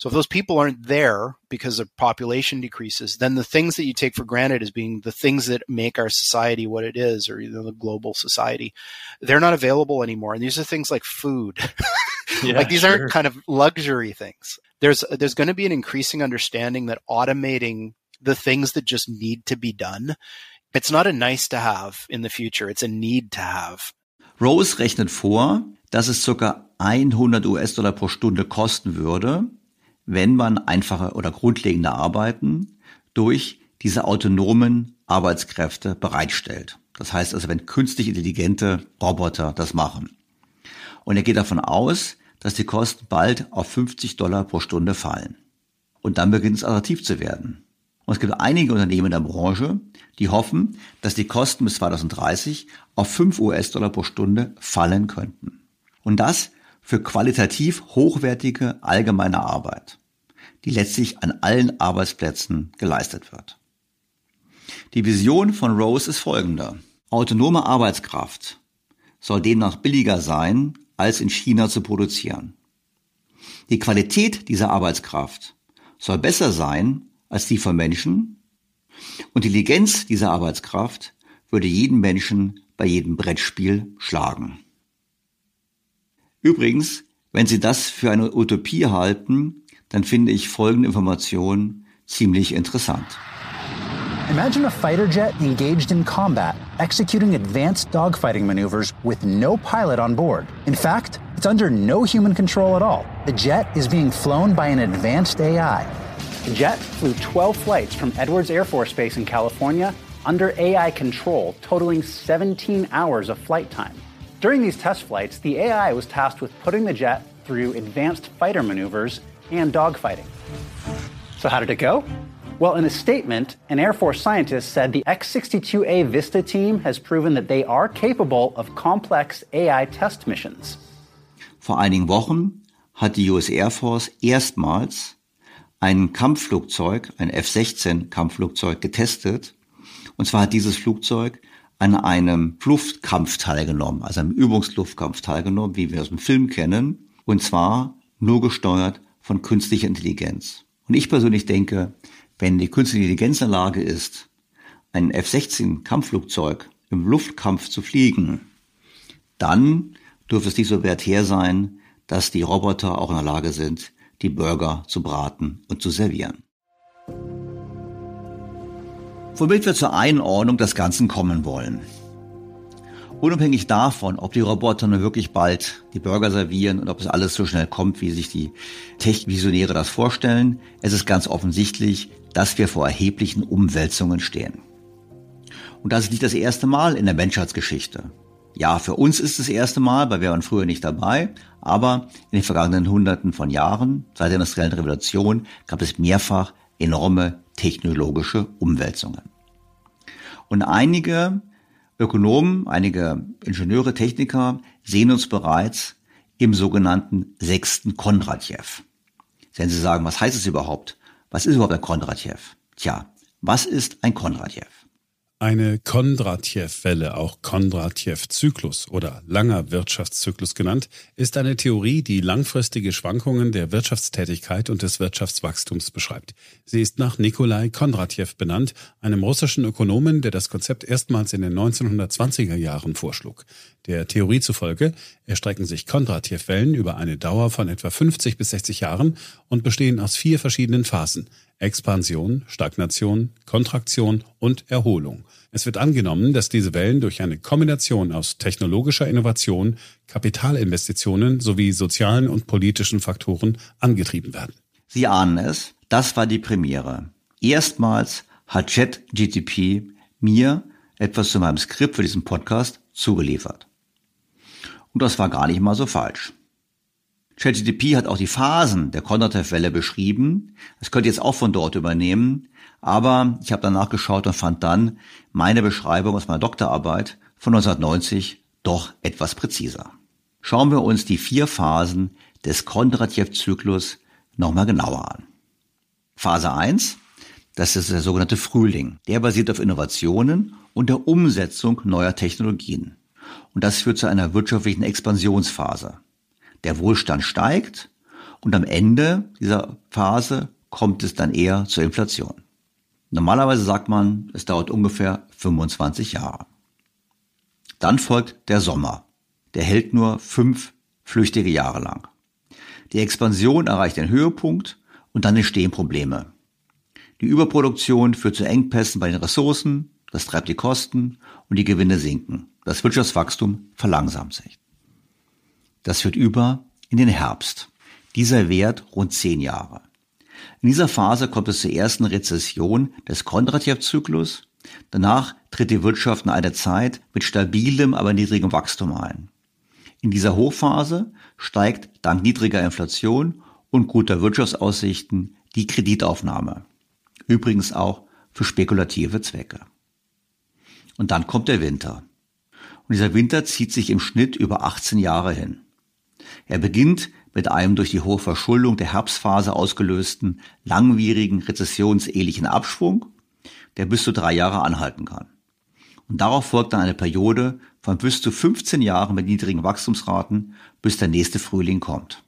so if those people aren't there because the population decreases, then the things that you take for granted as being the things that make our society what it is, or you know, the global society, they're not available anymore. And these are things like food. yeah, like these sure. aren't kind of luxury things. There's there's going to be an increasing understanding that automating the things that just need to be done, it's not a nice to have in the future. It's a need to have. Rose rechnet vor, dass es ca. 100 US-Dollar pro Stunde kosten würde, wenn man einfache oder grundlegende Arbeiten durch diese autonomen Arbeitskräfte bereitstellt. Das heißt also, wenn künstlich intelligente Roboter das machen. Und er geht davon aus, dass die Kosten bald auf 50 Dollar pro Stunde fallen. Und dann beginnt es attraktiv zu werden. Und es gibt einige Unternehmen in der Branche, die hoffen, dass die Kosten bis 2030 auf 5 US-Dollar pro Stunde fallen könnten. Und das für qualitativ hochwertige allgemeine Arbeit die letztlich an allen Arbeitsplätzen geleistet wird. Die Vision von Rose ist folgende. Autonome Arbeitskraft soll demnach billiger sein, als in China zu produzieren. Die Qualität dieser Arbeitskraft soll besser sein als die von Menschen und die Intelligenz dieser Arbeitskraft würde jeden Menschen bei jedem Brettspiel schlagen. Übrigens, wenn Sie das für eine Utopie halten, dann finde ich folgende Information ziemlich interessant. Imagine a fighter jet engaged in combat, executing advanced dogfighting maneuvers with no pilot on board. In fact, it's under no human control at all. The jet is being flown by an advanced AI. The jet flew 12 flights from Edwards Air Force Base in California under AI control, totaling 17 hours of flight time. During these test flights, the AI was tasked with putting the jet through advanced fighter maneuvers and dogfighting. So, how did it go? Well, in a statement, an Air Force scientist said the X 62A Vista team has proven that they are capable of complex AI test missions. Vor einigen Wochen hat die US Air Force erstmals ein Kampfflugzeug, ein F-16 Kampfflugzeug getestet. Und zwar hat dieses Flugzeug an einem Luftkampf teilgenommen, also einem Übungsluftkampf teilgenommen, wie wir aus dem Film kennen. Und zwar nur gesteuert von künstlicher Intelligenz. Und ich persönlich denke, wenn die künstliche Intelligenz in der Lage ist, ein F-16 Kampfflugzeug im Luftkampf zu fliegen, dann dürfte es nicht so wert her sein, dass die Roboter auch in der Lage sind, die Burger zu braten und zu servieren. Womit wir zur Einordnung des Ganzen kommen wollen. Unabhängig davon, ob die Roboter nun wirklich bald die Burger servieren und ob es alles so schnell kommt, wie sich die Tech-Visionäre das vorstellen, es ist ganz offensichtlich, dass wir vor erheblichen Umwälzungen stehen. Und das ist nicht das erste Mal in der Menschheitsgeschichte. Ja, für uns ist es das erste Mal, weil wir waren früher nicht dabei, aber in den vergangenen Hunderten von Jahren, seit der industriellen Revolution, gab es mehrfach enorme technologische Umwälzungen. Und einige Ökonomen, einige Ingenieure, Techniker sehen uns bereits im sogenannten sechsten Kondratjew. Wenn Sie sagen, was heißt es überhaupt? Was ist überhaupt ein Kondratjew? Tja, was ist ein Kondratjew? Eine Kondratjew-Welle, auch Kondratjew-Zyklus oder langer Wirtschaftszyklus genannt, ist eine Theorie, die langfristige Schwankungen der Wirtschaftstätigkeit und des Wirtschaftswachstums beschreibt. Sie ist nach Nikolai Kondratjew benannt, einem russischen Ökonomen, der das Konzept erstmals in den 1920er Jahren vorschlug. Der Theorie zufolge erstrecken sich Kondratjew-Wellen über eine Dauer von etwa 50 bis 60 Jahren und bestehen aus vier verschiedenen Phasen. Expansion, Stagnation, Kontraktion und Erholung. Es wird angenommen, dass diese Wellen durch eine Kombination aus technologischer Innovation, Kapitalinvestitionen sowie sozialen und politischen Faktoren angetrieben werden. Sie ahnen es, das war die Premiere. Erstmals hat ChatGTP mir etwas zu meinem Skript für diesen Podcast zugeliefert. Und das war gar nicht mal so falsch. ChatGTP hat auch die Phasen der Kondratev-Welle beschrieben. Das könnt ihr jetzt auch von dort übernehmen. Aber ich habe danach geschaut und fand dann meine Beschreibung aus meiner Doktorarbeit von 1990 doch etwas präziser. Schauen wir uns die vier Phasen des Kondratjew-Zyklus nochmal genauer an. Phase 1, das ist der sogenannte Frühling. Der basiert auf Innovationen und der Umsetzung neuer Technologien. Und das führt zu einer wirtschaftlichen Expansionsphase. Der Wohlstand steigt und am Ende dieser Phase kommt es dann eher zur Inflation. Normalerweise sagt man, es dauert ungefähr 25 Jahre. Dann folgt der Sommer. Der hält nur fünf flüchtige Jahre lang. Die Expansion erreicht den Höhepunkt und dann entstehen Probleme. Die Überproduktion führt zu Engpässen bei den Ressourcen, das treibt die Kosten und die Gewinne sinken. Das Wirtschaftswachstum verlangsamt sich. Das führt über in den Herbst. Dieser Wert rund zehn Jahre. In dieser Phase kommt es zur ersten Rezession des Kondratjew-Zyklus. Danach tritt die Wirtschaft in eine Zeit mit stabilem, aber niedrigem Wachstum ein. In dieser Hochphase steigt dank niedriger Inflation und guter Wirtschaftsaussichten die Kreditaufnahme. Übrigens auch für spekulative Zwecke. Und dann kommt der Winter. Und dieser Winter zieht sich im Schnitt über 18 Jahre hin. Er beginnt mit einem durch die hohe Verschuldung der Herbstphase ausgelösten, langwierigen, rezessionsähnlichen Abschwung, der bis zu drei Jahre anhalten kann. Und darauf folgt dann eine Periode von bis zu 15 Jahren mit niedrigen Wachstumsraten, bis der nächste Frühling kommt.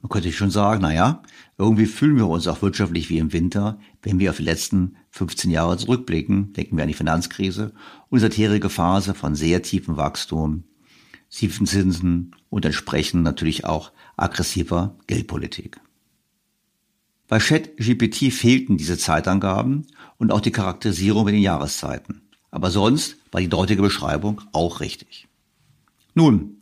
Man könnte schon sagen, na ja, irgendwie fühlen wir uns auch wirtschaftlich wie im Winter, wenn wir auf die letzten 15 Jahre zurückblicken, denken wir an die Finanzkrise, unsere tätige Phase von sehr tiefem Wachstum, tiefen Zinsen und entsprechend natürlich auch aggressiver Geldpolitik. Bei ChatGPT fehlten diese Zeitangaben und auch die Charakterisierung mit den Jahreszeiten. Aber sonst war die dortige Beschreibung auch richtig. Nun,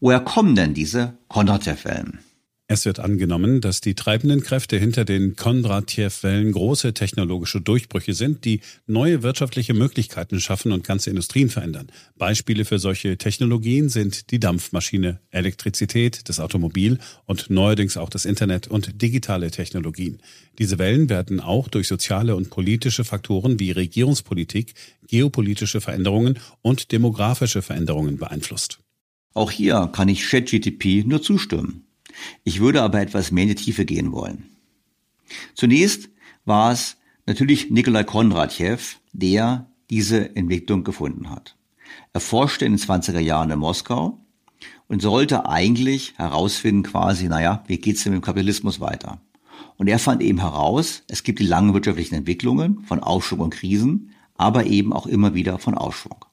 woher kommen denn diese Kondratjew-Wellen? Es wird angenommen, dass die treibenden Kräfte hinter den Kondratjew-Wellen große technologische Durchbrüche sind, die neue wirtschaftliche Möglichkeiten schaffen und ganze Industrien verändern. Beispiele für solche Technologien sind die Dampfmaschine, Elektrizität, das Automobil und neuerdings auch das Internet und digitale Technologien. Diese Wellen werden auch durch soziale und politische Faktoren wie Regierungspolitik, geopolitische Veränderungen und demografische Veränderungen beeinflusst. Auch hier kann ich ChatGTP nur zustimmen. Ich würde aber etwas mehr in die Tiefe gehen wollen. Zunächst war es natürlich Nikolai Kondratjew, der diese Entwicklung gefunden hat. Er forschte in den 20er Jahren in Moskau und sollte eigentlich herausfinden quasi, naja, wie geht's denn mit dem Kapitalismus weiter? Und er fand eben heraus, es gibt die langen wirtschaftlichen Entwicklungen von Aufschwung und Krisen, aber eben auch immer wieder von Aufschwung.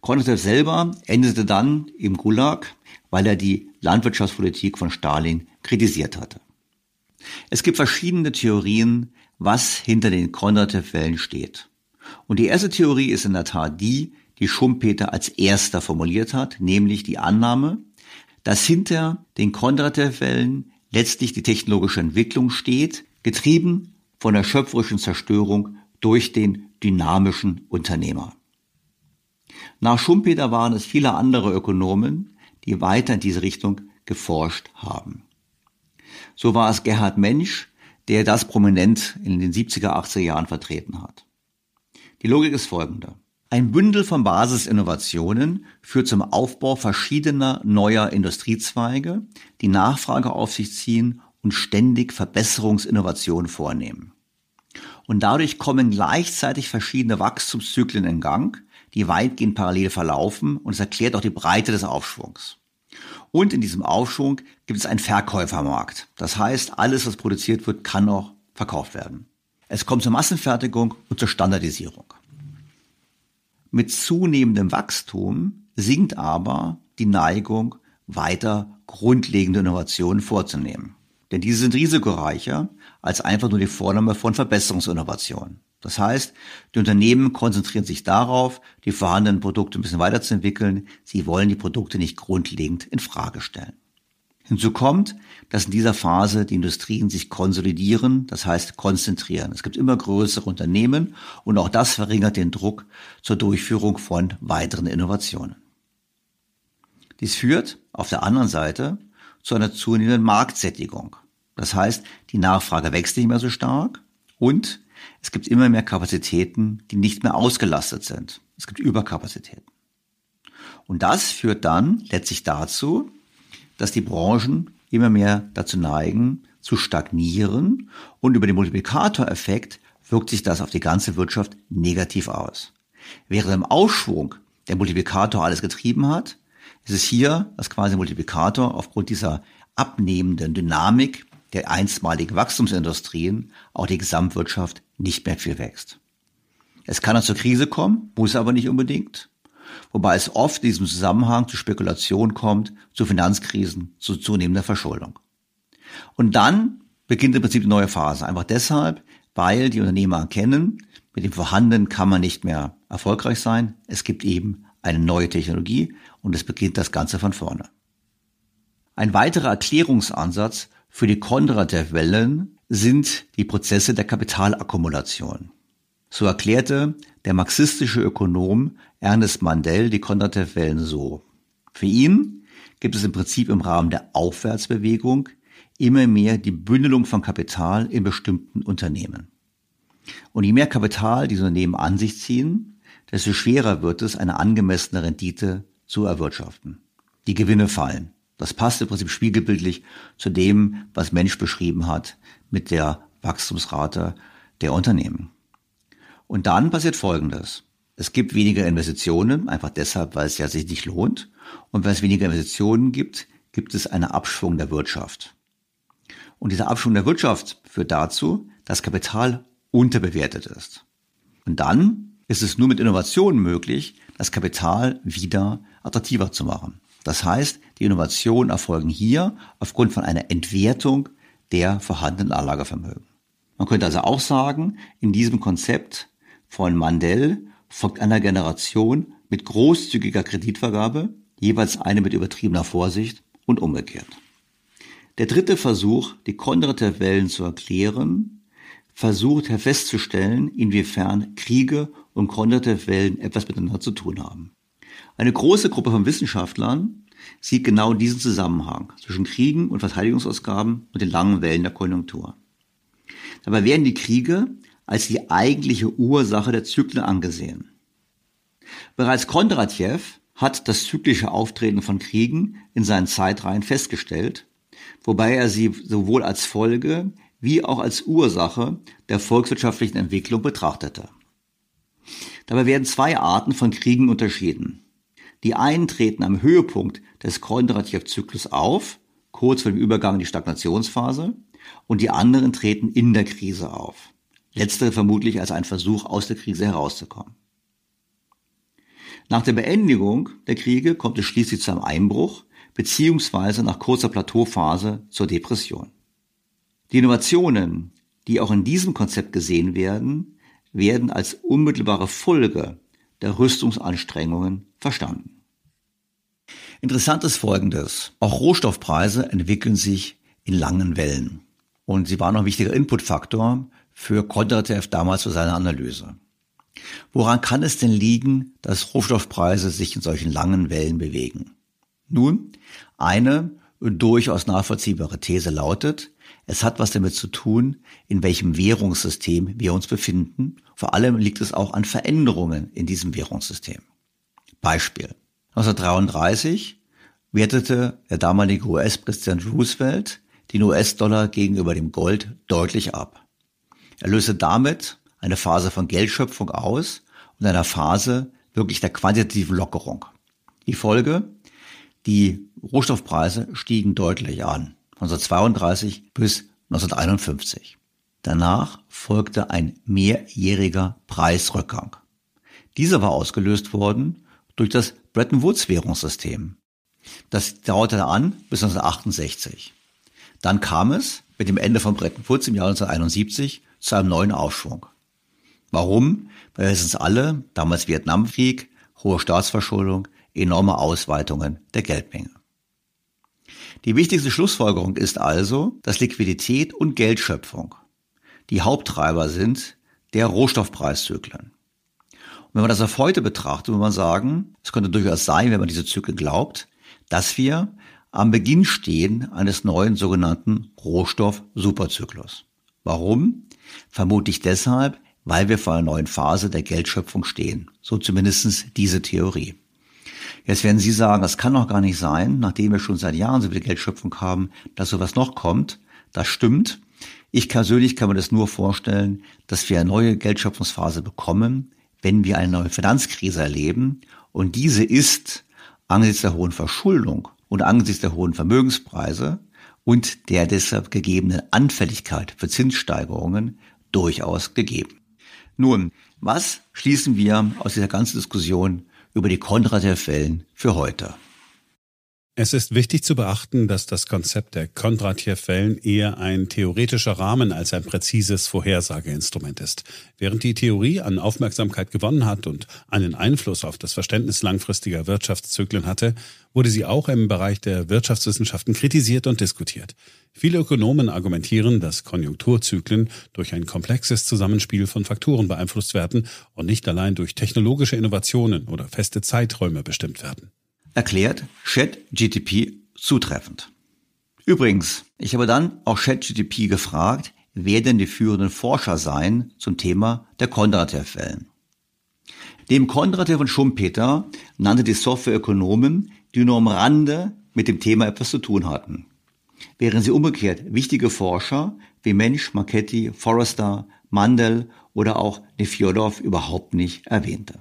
Kondratjew selber endete dann im Gulag weil er die Landwirtschaftspolitik von Stalin kritisiert hatte. Es gibt verschiedene Theorien, was hinter den Kondratjew-Wellen steht. Und die erste Theorie ist in der Tat die, die Schumpeter als erster formuliert hat, nämlich die Annahme, dass hinter den Kondratjew-Wellen letztlich die technologische Entwicklung steht, getrieben von der schöpferischen Zerstörung durch den dynamischen Unternehmer. Nach Schumpeter waren es viele andere Ökonomen, die weiter in diese Richtung geforscht haben. So war es Gerhard Mensch, der das prominent in den 70er, 80er Jahren vertreten hat. Die Logik ist folgende. Ein Bündel von Basisinnovationen führt zum Aufbau verschiedener neuer Industriezweige, die Nachfrage auf sich ziehen und ständig Verbesserungsinnovationen vornehmen. Und dadurch kommen gleichzeitig verschiedene Wachstumszyklen in Gang, die weitgehend parallel verlaufen und es erklärt auch die Breite des Aufschwungs. Und in diesem Aufschwung gibt es einen Verkäufermarkt. Das heißt, alles, was produziert wird, kann auch verkauft werden. Es kommt zur Massenfertigung und zur Standardisierung. Mit zunehmendem Wachstum sinkt aber die Neigung, weiter grundlegende Innovationen vorzunehmen. Denn diese sind risikoreicher als einfach nur die Vornahme von Verbesserungsinnovationen. Das heißt, die Unternehmen konzentrieren sich darauf, die vorhandenen Produkte ein bisschen weiterzuentwickeln. Sie wollen die Produkte nicht grundlegend in Frage stellen. Hinzu kommt, dass in dieser Phase die Industrien sich konsolidieren, das heißt konzentrieren. Es gibt immer größere Unternehmen und auch das verringert den Druck zur Durchführung von weiteren Innovationen. Dies führt auf der anderen Seite zu einer zunehmenden Marktsättigung. Das heißt, die Nachfrage wächst nicht mehr so stark und es gibt immer mehr Kapazitäten, die nicht mehr ausgelastet sind. Es gibt Überkapazitäten. Und das führt dann letztlich dazu, dass die Branchen immer mehr dazu neigen, zu stagnieren und über den Multiplikatoreffekt wirkt sich das auf die ganze Wirtschaft negativ aus. Während im Aufschwung der Multiplikator alles getrieben hat, ist es hier das quasi Multiplikator aufgrund dieser abnehmenden Dynamik der einstmaligen Wachstumsindustrien auch die Gesamtwirtschaft nicht mehr viel wächst. Es kann auch zur Krise kommen, muss aber nicht unbedingt wobei es oft in diesem Zusammenhang zu Spekulationen kommt, zu Finanzkrisen, zu zunehmender Verschuldung. Und dann beginnt im Prinzip die neue Phase. Einfach deshalb, weil die Unternehmer erkennen, mit dem Vorhandenen kann man nicht mehr erfolgreich sein. Es gibt eben eine neue Technologie und es beginnt das Ganze von vorne. Ein weiterer Erklärungsansatz für die Kondratev-Wellen sind die Prozesse der Kapitalakkumulation. So erklärte der marxistische Ökonom Ernest Mandel die Kondratev-Wellen so. Für ihn gibt es im Prinzip im Rahmen der Aufwärtsbewegung immer mehr die Bündelung von Kapital in bestimmten Unternehmen. Und je mehr Kapital diese Unternehmen an sich ziehen, desto schwerer wird es, eine angemessene Rendite zu erwirtschaften. Die Gewinne fallen. Das passt im Prinzip spiegelbildlich zu dem, was Mensch beschrieben hat mit der Wachstumsrate der Unternehmen. Und dann passiert Folgendes. Es gibt weniger Investitionen, einfach deshalb, weil es ja sich nicht lohnt. Und weil es weniger Investitionen gibt, gibt es einen Abschwung der Wirtschaft. Und dieser Abschwung der Wirtschaft führt dazu, dass Kapital unterbewertet ist. Und dann ist es nur mit Innovationen möglich, das Kapital wieder attraktiver zu machen. Das heißt, die Innovationen erfolgen hier aufgrund von einer Entwertung der vorhandenen Anlagevermögen. Man könnte also auch sagen, in diesem Konzept von Mandel folgt einer Generation mit großzügiger Kreditvergabe, jeweils eine mit übertriebener Vorsicht und umgekehrt. Der dritte Versuch, die Kondratev-Wellen zu erklären, versucht festzustellen, inwiefern Kriege und Kondratev-Wellen etwas miteinander zu tun haben. Eine große Gruppe von Wissenschaftlern sieht genau diesen Zusammenhang zwischen Kriegen und Verteidigungsausgaben und den langen Wellen der Konjunktur. Dabei werden die Kriege als die eigentliche Ursache der Zyklen angesehen. Bereits Kondratjew hat das zyklische Auftreten von Kriegen in seinen Zeitreihen festgestellt, wobei er sie sowohl als Folge wie auch als Ursache der volkswirtschaftlichen Entwicklung betrachtete. Dabei werden zwei Arten von Kriegen unterschieden. Die einen treten am Höhepunkt des Kondratjew-Zyklus auf, kurz vor dem Übergang in die Stagnationsphase, und die anderen treten in der Krise auf. Letztere vermutlich als ein Versuch, aus der Krise herauszukommen. Nach der Beendigung der Kriege kommt es schließlich zu einem Einbruch beziehungsweise nach kurzer Plateauphase zur Depression. Die Innovationen, die auch in diesem Konzept gesehen werden, werden als unmittelbare Folge der Rüstungsanstrengungen verstanden. Interessant ist Folgendes. Auch Rohstoffpreise entwickeln sich in langen Wellen. Und sie waren noch ein wichtiger Inputfaktor für Kondratev damals für seine Analyse. Woran kann es denn liegen, dass Rohstoffpreise sich in solchen langen Wellen bewegen? Nun, eine durchaus nachvollziehbare These lautet, es hat was damit zu tun, in welchem Währungssystem wir uns befinden. Vor allem liegt es auch an Veränderungen in diesem Währungssystem. Beispiel. 1933 wertete der damalige US-Präsident Roosevelt den US-Dollar gegenüber dem Gold deutlich ab. Er löste damit eine Phase von Geldschöpfung aus und einer Phase wirklich der quantitativen Lockerung. Die Folge? Die Rohstoffpreise stiegen deutlich an, 1932 bis 1951. Danach folgte ein mehrjähriger Preisrückgang. Dieser war ausgelöst worden durch das Bretton Woods Währungssystem. Das dauerte an bis 1968. Dann kam es mit dem Ende von Bretton Woods im Jahr 1971 zu einem neuen Aufschwung. Warum? Weil wir wissen es alle, damals Vietnamkrieg, hohe Staatsverschuldung, enorme Ausweitungen der Geldmenge. Die wichtigste Schlussfolgerung ist also, dass Liquidität und Geldschöpfung die Haupttreiber sind der Rohstoffpreiszyklen. Und wenn man das auf heute betrachtet, muss man sagen, es könnte durchaus sein, wenn man diese Zyklen glaubt, dass wir am Beginn stehen eines neuen sogenannten Rohstoff-Superzyklus. Warum? Vermutlich deshalb, weil wir vor einer neuen Phase der Geldschöpfung stehen. So zumindest diese Theorie. Jetzt werden Sie sagen, das kann doch gar nicht sein, nachdem wir schon seit Jahren so viel Geldschöpfung haben, dass sowas noch kommt. Das stimmt. Ich persönlich kann mir das nur vorstellen, dass wir eine neue Geldschöpfungsphase bekommen, wenn wir eine neue Finanzkrise erleben. Und diese ist angesichts der hohen Verschuldung und angesichts der hohen Vermögenspreise und der deshalb gegebenen Anfälligkeit für Zinssteigerungen durchaus gegeben. Nun, was schließen wir aus dieser ganzen Diskussion über die Kondratiev-Wellen für heute? Es ist wichtig zu beachten, dass das Konzept der Kondratjew-Wellen eher ein theoretischer Rahmen als ein präzises Vorhersageinstrument ist. Während die Theorie an Aufmerksamkeit gewonnen hat und einen Einfluss auf das Verständnis langfristiger Wirtschaftszyklen hatte, wurde sie auch im Bereich der Wirtschaftswissenschaften kritisiert und diskutiert. Viele Ökonomen argumentieren, dass Konjunkturzyklen durch ein komplexes Zusammenspiel von Faktoren beeinflusst werden und nicht allein durch technologische Innovationen oder feste Zeiträume bestimmt werden erklärt ChatGTP zutreffend. Übrigens, ich habe dann auch ChatGTP gefragt, wer denn die führenden Forscher seien zum Thema der Kondratev-Wellen. Dem Kondratev und Schumpeter nannte die Softwareökonomen, die nur am Rande mit dem Thema etwas zu tun hatten. Während sie umgekehrt wichtige Forscher wie Mensch, Marchetti, Forrester, Mandel oder auch Nefjodov überhaupt nicht erwähnte.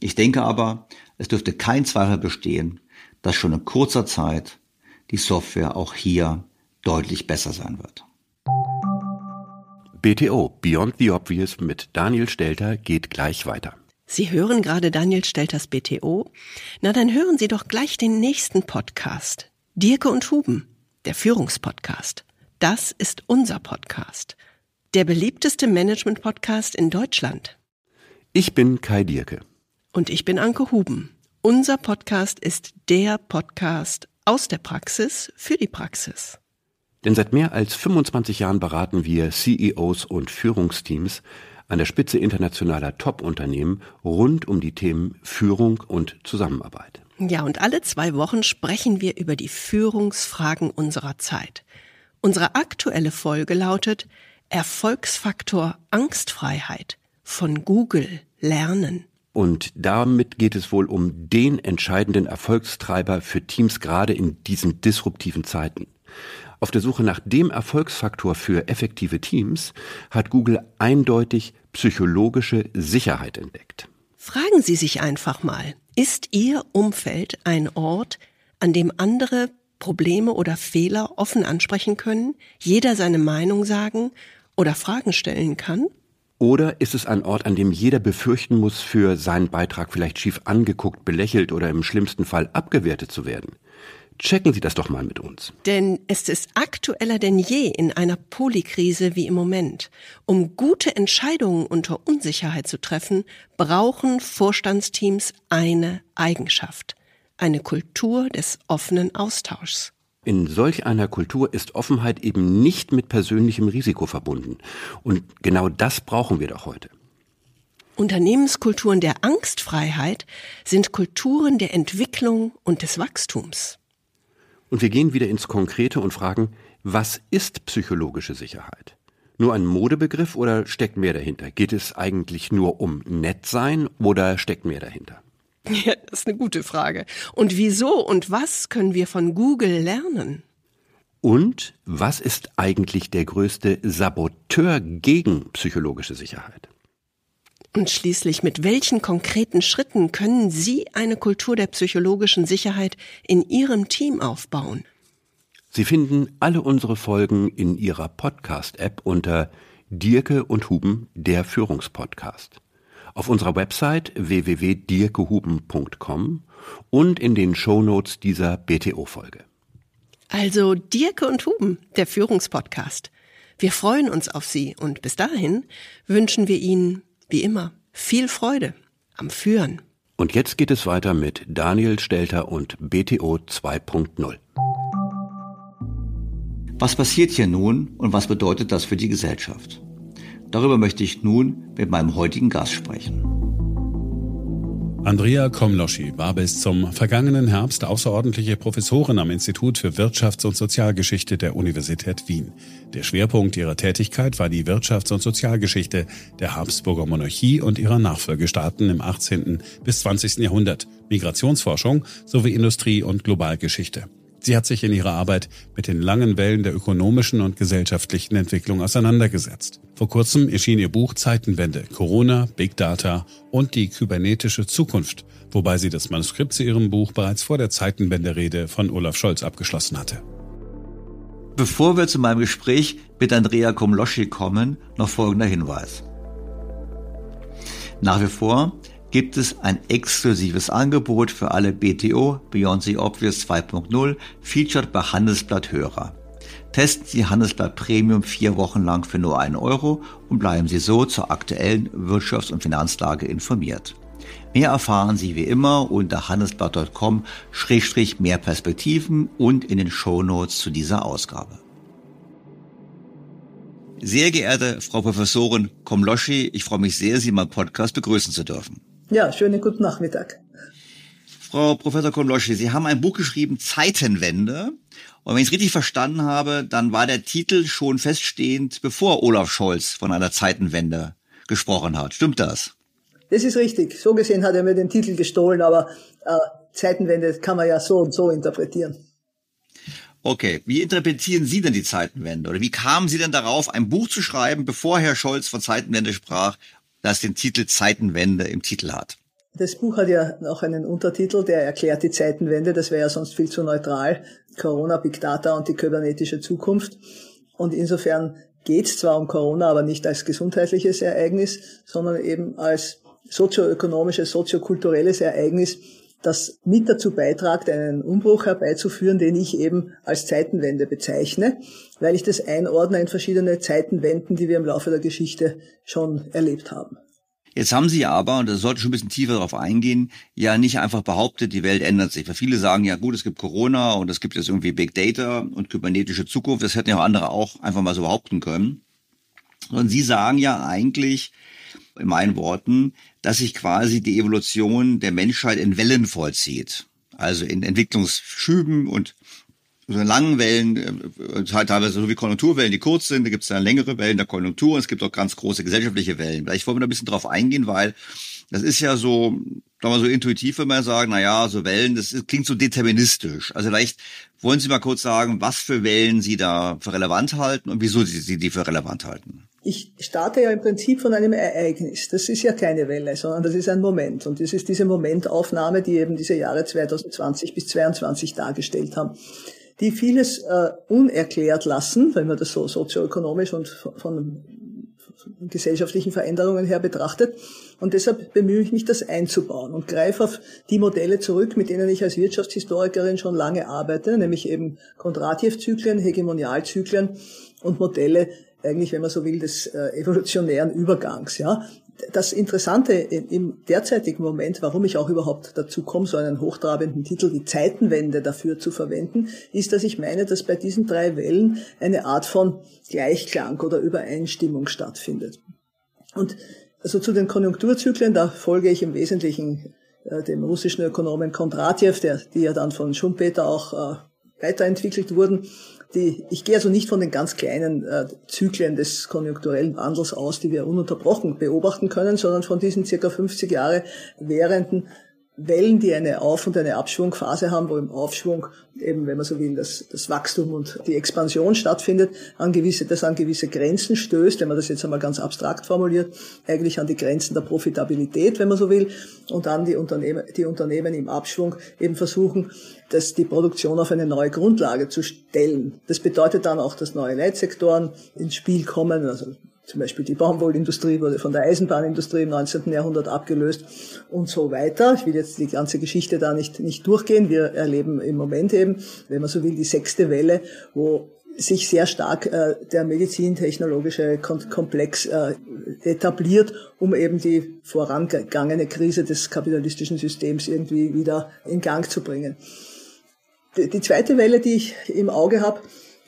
Ich denke aber, es dürfte kein Zweifel bestehen, dass schon in kurzer Zeit die Software auch hier deutlich besser sein wird. BTO Beyond the Obvious mit Daniel Stelter geht gleich weiter. Sie hören gerade Daniel Stelters BTO? Na, dann hören Sie doch gleich den nächsten Podcast. Dirke und Huben, der Führungspodcast. Das ist unser Podcast. Der beliebteste Management-Podcast in Deutschland. Ich bin Kai Dirke. Und ich bin Anke Huben. Unser Podcast ist der Podcast aus der Praxis für die Praxis. Denn seit mehr als 25 Jahren beraten wir CEOs und Führungsteams an der Spitze internationaler Top-Unternehmen rund um die Themen Führung und Zusammenarbeit. Ja, und alle zwei Wochen sprechen wir über die Führungsfragen unserer Zeit. Unsere aktuelle Folge lautet Erfolgsfaktor Angstfreiheit von Google lernen. Und damit geht es wohl um den entscheidenden Erfolgstreiber für Teams gerade in diesen disruptiven Zeiten. Auf der Suche nach dem Erfolgsfaktor für effektive Teams hat Google eindeutig psychologische Sicherheit entdeckt. Fragen Sie sich einfach mal, ist Ihr Umfeld ein Ort, an dem andere Probleme oder Fehler offen ansprechen können, jeder seine Meinung sagen oder Fragen stellen kann? Oder ist es ein Ort, an dem jeder befürchten muss, für seinen Beitrag vielleicht schief angeguckt, belächelt oder im schlimmsten Fall abgewertet zu werden? Checken Sie das doch mal mit uns. Denn es ist aktueller denn je in einer Polykrise wie im Moment. Um gute Entscheidungen unter Unsicherheit zu treffen, brauchen Vorstandsteams eine Eigenschaft. Eine Kultur des offenen Austauschs. In solch einer Kultur ist Offenheit eben nicht mit persönlichem Risiko verbunden. Und genau das brauchen wir doch heute. Unternehmenskulturen der Angstfreiheit sind Kulturen der Entwicklung und des Wachstums. Und wir gehen wieder ins Konkrete und fragen, was ist psychologische Sicherheit? Nur ein Modebegriff oder steckt mehr dahinter? Geht es eigentlich nur um Nettsein oder steckt mehr dahinter? Ja, das ist eine gute Frage. Und wieso und was können wir von Google lernen? Und was ist eigentlich der größte Saboteur gegen psychologische Sicherheit? Und schließlich, mit welchen konkreten Schritten können Sie eine Kultur der psychologischen Sicherheit in Ihrem Team aufbauen? Sie finden alle unsere Folgen in Ihrer Podcast-App unter Dirke und Huben, der Führungspodcast. Auf unserer Website www.dirkehuben.com und in den Shownotes dieser BTO-Folge. Also Dirke und Huben, der Führungspodcast. Wir freuen uns auf Sie und bis dahin wünschen wir Ihnen wie immer, viel Freude am Führen. Und jetzt geht es weiter mit Daniel Stelter und BTO 2.0. Was passiert hier nun und was bedeutet das für die Gesellschaft? Darüber möchte ich nun mit meinem heutigen Gast sprechen. Andrea Komloschi war bis zum vergangenen Herbst außerordentliche Professorin am Institut für Wirtschafts- und Sozialgeschichte der Universität Wien. Der Schwerpunkt ihrer Tätigkeit war die Wirtschafts- und Sozialgeschichte der Habsburger Monarchie und ihrer Nachfolgestaaten im 18. bis 20. Jahrhundert, Migrationsforschung sowie Industrie- und Globalgeschichte. Sie hat sich in ihrer Arbeit mit den langen Wellen der ökonomischen und gesellschaftlichen Entwicklung auseinandergesetzt. Vor kurzem erschien ihr Buch Zeitenwende, Corona, Big Data und die kybernetische Zukunft, wobei sie das Manuskript zu ihrem Buch bereits vor der Zeitenwende-Rede von Olaf Scholz abgeschlossen hatte. Bevor wir zu meinem Gespräch mit Andrea Komloschi kommen, noch folgender Hinweis. Nach wie vor gibt es ein exklusives Angebot für alle BTO Beyond the Obvious 2.0 featured bei Handelsblatt Hörer. Testen Sie Handelsblatt Premium vier Wochen lang für nur einen Euro und bleiben Sie so zur aktuellen Wirtschafts- und Finanzlage informiert. Mehr erfahren Sie wie immer unter handelsblatt.com-mehr Perspektiven und in den Shownotes zu dieser Ausgabe. Sehr geehrte Frau Professorin Komloschi, ich freue mich sehr, Sie in meinem Podcast begrüßen zu dürfen. Ja, schönen guten Nachmittag. Frau Professor Komloschi, Sie haben ein Buch geschrieben, Zeitenwende. Und wenn ich es richtig verstanden habe, dann war der Titel schon feststehend, bevor Olaf Scholz von einer Zeitenwende gesprochen hat. Stimmt das? Das ist richtig. So gesehen hat er mir den Titel gestohlen, aber äh, Zeitenwende kann man ja so und so interpretieren. Okay, wie interpretieren Sie denn die Zeitenwende? Oder wie kamen Sie denn darauf, ein Buch zu schreiben, bevor Herr Scholz von Zeitenwende sprach das den Titel Zeitenwende im Titel hat. Das Buch hat ja noch einen Untertitel, der erklärt die Zeitenwende. Das wäre ja sonst viel zu neutral. Corona, Big Data und die kybernetische Zukunft. Und insofern geht es zwar um Corona, aber nicht als gesundheitliches Ereignis, sondern eben als sozioökonomisches, soziokulturelles Ereignis, das mit dazu beitragt, einen Umbruch herbeizuführen, den ich eben als Zeitenwende bezeichne, weil ich das einordne in verschiedene Zeitenwenden, die wir im Laufe der Geschichte schon erlebt haben. Jetzt haben Sie aber, und das sollte schon ein bisschen tiefer darauf eingehen, ja nicht einfach behauptet, die Welt ändert sich. Weil viele sagen, ja gut, es gibt Corona und es gibt jetzt irgendwie Big Data und kybernetische Zukunft. Das hätten ja auch andere auch einfach mal so behaupten können. Und Sie sagen ja eigentlich, in meinen Worten, dass sich quasi die Evolution der Menschheit in Wellen vollzieht. Also in Entwicklungsschüben und so langen Wellen, äh, teilweise so wie Konjunkturwellen, die kurz sind, da gibt es dann längere Wellen der Konjunktur und es gibt auch ganz große gesellschaftliche Wellen. Vielleicht wollen wir da ein bisschen drauf eingehen, weil das ist ja so, sagen wir so intuitiv, wenn man sagt, na ja, so Wellen, das klingt so deterministisch. Also vielleicht wollen Sie mal kurz sagen, was für Wellen Sie da für relevant halten und wieso Sie die für relevant halten ich starte ja im Prinzip von einem Ereignis. Das ist ja keine Welle, sondern das ist ein Moment. Und das ist diese Momentaufnahme, die eben diese Jahre 2020 bis 2022 dargestellt haben, die vieles äh, unerklärt lassen, wenn man das so sozioökonomisch und von, von gesellschaftlichen Veränderungen her betrachtet. Und deshalb bemühe ich mich, das einzubauen und greife auf die Modelle zurück, mit denen ich als Wirtschaftshistorikerin schon lange arbeite, nämlich eben Kondratjew-Zyklen, Hegemonialzyklen und Modelle, eigentlich, wenn man so will, des äh, evolutionären Übergangs. Ja, das Interessante im derzeitigen Moment, warum ich auch überhaupt dazu komme, so einen hochtrabenden Titel wie Zeitenwende dafür zu verwenden, ist, dass ich meine, dass bei diesen drei Wellen eine Art von Gleichklang oder Übereinstimmung stattfindet. Und also zu den Konjunkturzyklen, da folge ich im Wesentlichen äh, dem russischen Ökonomen Kondratjew, der, die ja dann von Schumpeter auch äh, weiterentwickelt wurden die, ich gehe also nicht von den ganz kleinen äh, Zyklen des konjunkturellen Wandels aus, die wir ununterbrochen beobachten können, sondern von diesen circa 50 Jahre währenden Wellen, die eine Auf- und eine Abschwungphase haben, wo im Aufschwung eben, wenn man so will, das, das Wachstum und die Expansion stattfindet, an gewisse, das an gewisse Grenzen stößt, wenn man das jetzt einmal ganz abstrakt formuliert, eigentlich an die Grenzen der Profitabilität, wenn man so will, und dann die Unternehmen, die Unternehmen im Abschwung eben versuchen, dass die Produktion auf eine neue Grundlage zu stellen. Das bedeutet dann auch, dass neue Leitsektoren ins Spiel kommen, also zum Beispiel die Baumwollindustrie wurde von der Eisenbahnindustrie im 19. Jahrhundert abgelöst und so weiter. Ich will jetzt die ganze Geschichte da nicht, nicht durchgehen. Wir erleben im Moment eben, wenn man so will, die sechste Welle, wo sich sehr stark äh, der medizintechnologische Komplex äh, etabliert, um eben die vorangegangene Krise des kapitalistischen Systems irgendwie wieder in Gang zu bringen. Die, die zweite Welle, die ich im Auge habe,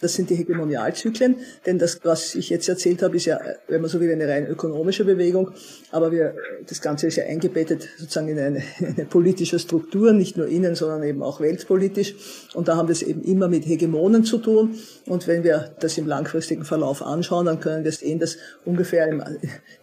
das sind die Hegemonialzyklen, denn das, was ich jetzt erzählt habe, ist ja, wenn man so will, eine rein ökonomische Bewegung, aber wir, das Ganze ist ja eingebettet sozusagen in eine, eine politische Struktur, nicht nur innen, sondern eben auch weltpolitisch. Und da haben wir es eben immer mit Hegemonen zu tun. Und wenn wir das im langfristigen Verlauf anschauen, dann können wir sehen, dass ungefähr im,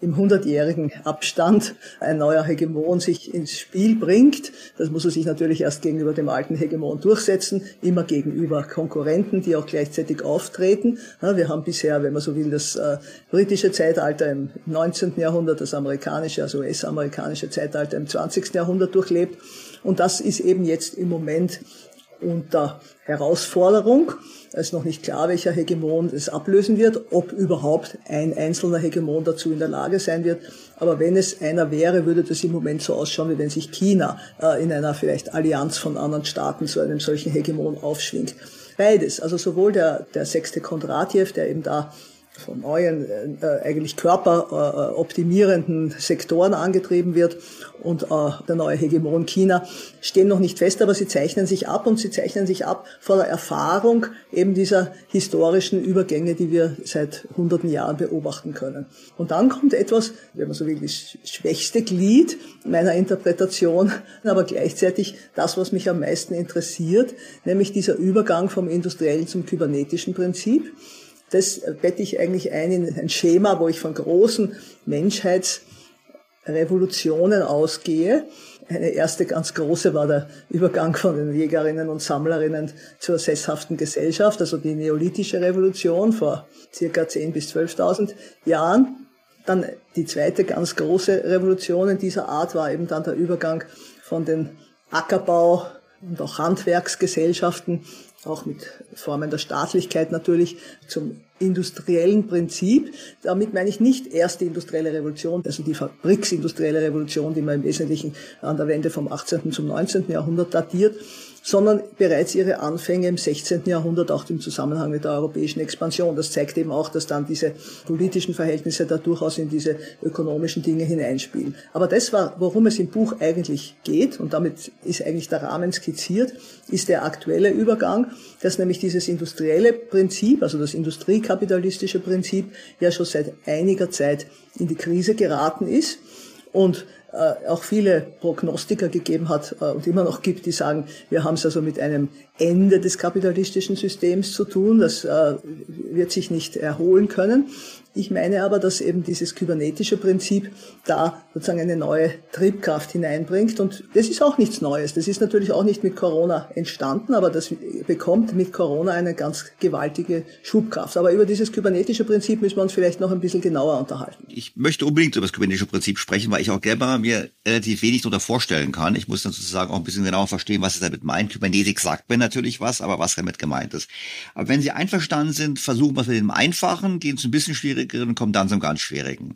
im 100-jährigen Abstand ein neuer Hegemon sich ins Spiel bringt. Das muss er sich natürlich erst gegenüber dem alten Hegemon durchsetzen, immer gegenüber Konkurrenten, die auch gleichzeitig gleichzeitig auftreten. Wir haben bisher, wenn man so will, das äh, britische Zeitalter im 19. Jahrhundert, das amerikanische, also US-amerikanische Zeitalter im 20. Jahrhundert durchlebt. Und das ist eben jetzt im Moment unter Herausforderung. Es ist noch nicht klar, welcher Hegemon es ablösen wird, ob überhaupt ein einzelner Hegemon dazu in der Lage sein wird. Aber wenn es einer wäre, würde das im Moment so ausschauen, wie wenn sich China äh, in einer vielleicht Allianz von anderen Staaten zu einem solchen Hegemon aufschwingt. Beides, also sowohl der, der sechste Kondratjew, der eben da von neuen, äh, eigentlich körperoptimierenden Sektoren angetrieben wird und äh, der neue Hegemon China stehen noch nicht fest, aber sie zeichnen sich ab und sie zeichnen sich ab vor der Erfahrung eben dieser historischen Übergänge, die wir seit hunderten Jahren beobachten können. Und dann kommt etwas, wenn man so will, das schwächste Glied meiner Interpretation, aber gleichzeitig das, was mich am meisten interessiert, nämlich dieser Übergang vom industriellen zum kybernetischen Prinzip. Das bette ich eigentlich ein in ein Schema, wo ich von großen Menschheitsrevolutionen ausgehe. Eine erste ganz große war der Übergang von den Jägerinnen und Sammlerinnen zur sesshaften Gesellschaft, also die neolithische Revolution vor circa 10.000 bis 12.000 Jahren. Dann die zweite ganz große Revolution in dieser Art war eben dann der Übergang von den Ackerbau und auch Handwerksgesellschaften auch mit Formen der Staatlichkeit natürlich, zum industriellen Prinzip. Damit meine ich nicht erst die industrielle Revolution, also die Fabriksindustrielle Revolution, die man im Wesentlichen an der Wende vom 18. zum 19. Jahrhundert datiert, sondern bereits ihre Anfänge im 16. Jahrhundert auch im Zusammenhang mit der europäischen Expansion. Das zeigt eben auch, dass dann diese politischen Verhältnisse da durchaus in diese ökonomischen Dinge hineinspielen. Aber das war, worum es im Buch eigentlich geht, und damit ist eigentlich der Rahmen skizziert, ist der aktuelle Übergang, dass nämlich dieses industrielle Prinzip, also das industriekapitalistische Prinzip, ja schon seit einiger Zeit in die Krise geraten ist. Und äh, auch viele Prognostiker gegeben hat äh, und immer noch gibt, die sagen, wir haben es also mit einem Ende des kapitalistischen Systems zu tun, das äh, wird sich nicht erholen können. Ich meine aber, dass eben dieses kybernetische Prinzip da sozusagen eine neue Triebkraft hineinbringt. Und das ist auch nichts Neues. Das ist natürlich auch nicht mit Corona entstanden, aber das bekommt mit Corona eine ganz gewaltige Schubkraft. Aber über dieses kybernetische Prinzip müssen wir uns vielleicht noch ein bisschen genauer unterhalten. Ich möchte unbedingt über das kybernetische Prinzip sprechen, weil ich auch gerne mir relativ wenig darunter vorstellen kann. Ich muss dann sozusagen auch ein bisschen genauer verstehen, was es damit meint. Kybernetik sagt mir natürlich was, aber was damit gemeint ist. Aber wenn Sie einverstanden sind, versuchen wir es mit dem Einfachen, gehen zu ein bisschen schwierig schwierigeren kommen dann zum ganz schwierigen.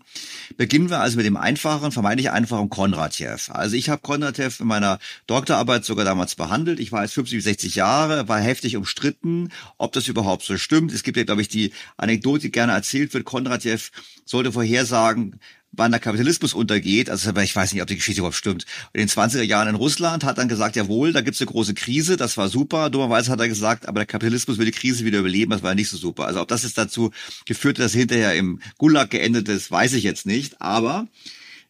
Beginnen wir also mit dem einfachen, vermeintlich einfachen Kondratjew. Also ich habe Kondratjew in meiner Doktorarbeit sogar damals behandelt. Ich war jetzt 50 bis 60 Jahre, war heftig umstritten, ob das überhaupt so stimmt. Es gibt ja, glaube ich, die Anekdote, die gerne erzählt wird. Kondratjew sollte vorhersagen, wann der Kapitalismus untergeht, also ich weiß nicht, ob die Geschichte überhaupt stimmt. In den 20er Jahren in Russland hat dann gesagt, jawohl, da gibt's eine große Krise, das war super. Dummerweise hat er gesagt, aber der Kapitalismus will die Krise wieder überleben, das war nicht so super. Also ob das jetzt dazu geführt hat, dass hinterher im Gulag geendet ist, weiß ich jetzt nicht. Aber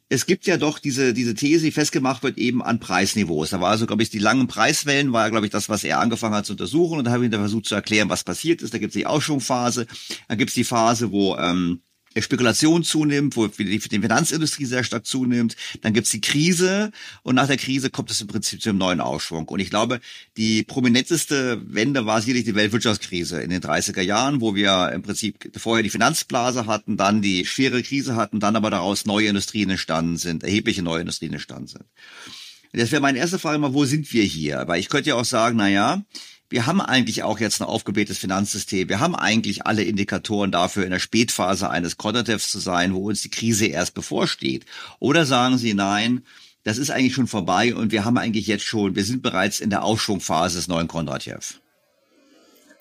es gibt ja doch diese, diese These, die festgemacht wird eben an Preisniveaus. Da war also, glaube ich, die langen Preiswellen, war, glaube ich, das, was er angefangen hat zu untersuchen. Und da habe ich dann versucht zu erklären, was passiert ist. Da gibt es die Aufschwungphase, dann gibt es die Phase, wo ähm, Spekulation zunimmt, wo die Finanzindustrie sehr stark zunimmt. Dann gibt's die Krise und nach der Krise kommt es im Prinzip zu einem neuen Aufschwung. Und ich glaube, die prominenteste Wende war sicherlich die Weltwirtschaftskrise in den 30er Jahren, wo wir im Prinzip vorher die Finanzblase hatten, dann die schwere Krise hatten, dann aber daraus neue Industrien entstanden sind, erhebliche neue Industrien entstanden sind. Das wäre meine erste Frage mal, wo sind wir hier? Weil ich könnte ja auch sagen, na ja, wir haben eigentlich auch jetzt ein aufgeblähtes Finanzsystem. Wir haben eigentlich alle Indikatoren dafür, in der Spätphase eines Quantitatives zu sein, wo uns die Krise erst bevorsteht. Oder sagen Sie, nein, das ist eigentlich schon vorbei und wir haben eigentlich jetzt schon, wir sind bereits in der Aufschwungphase des neuen Kondratjew.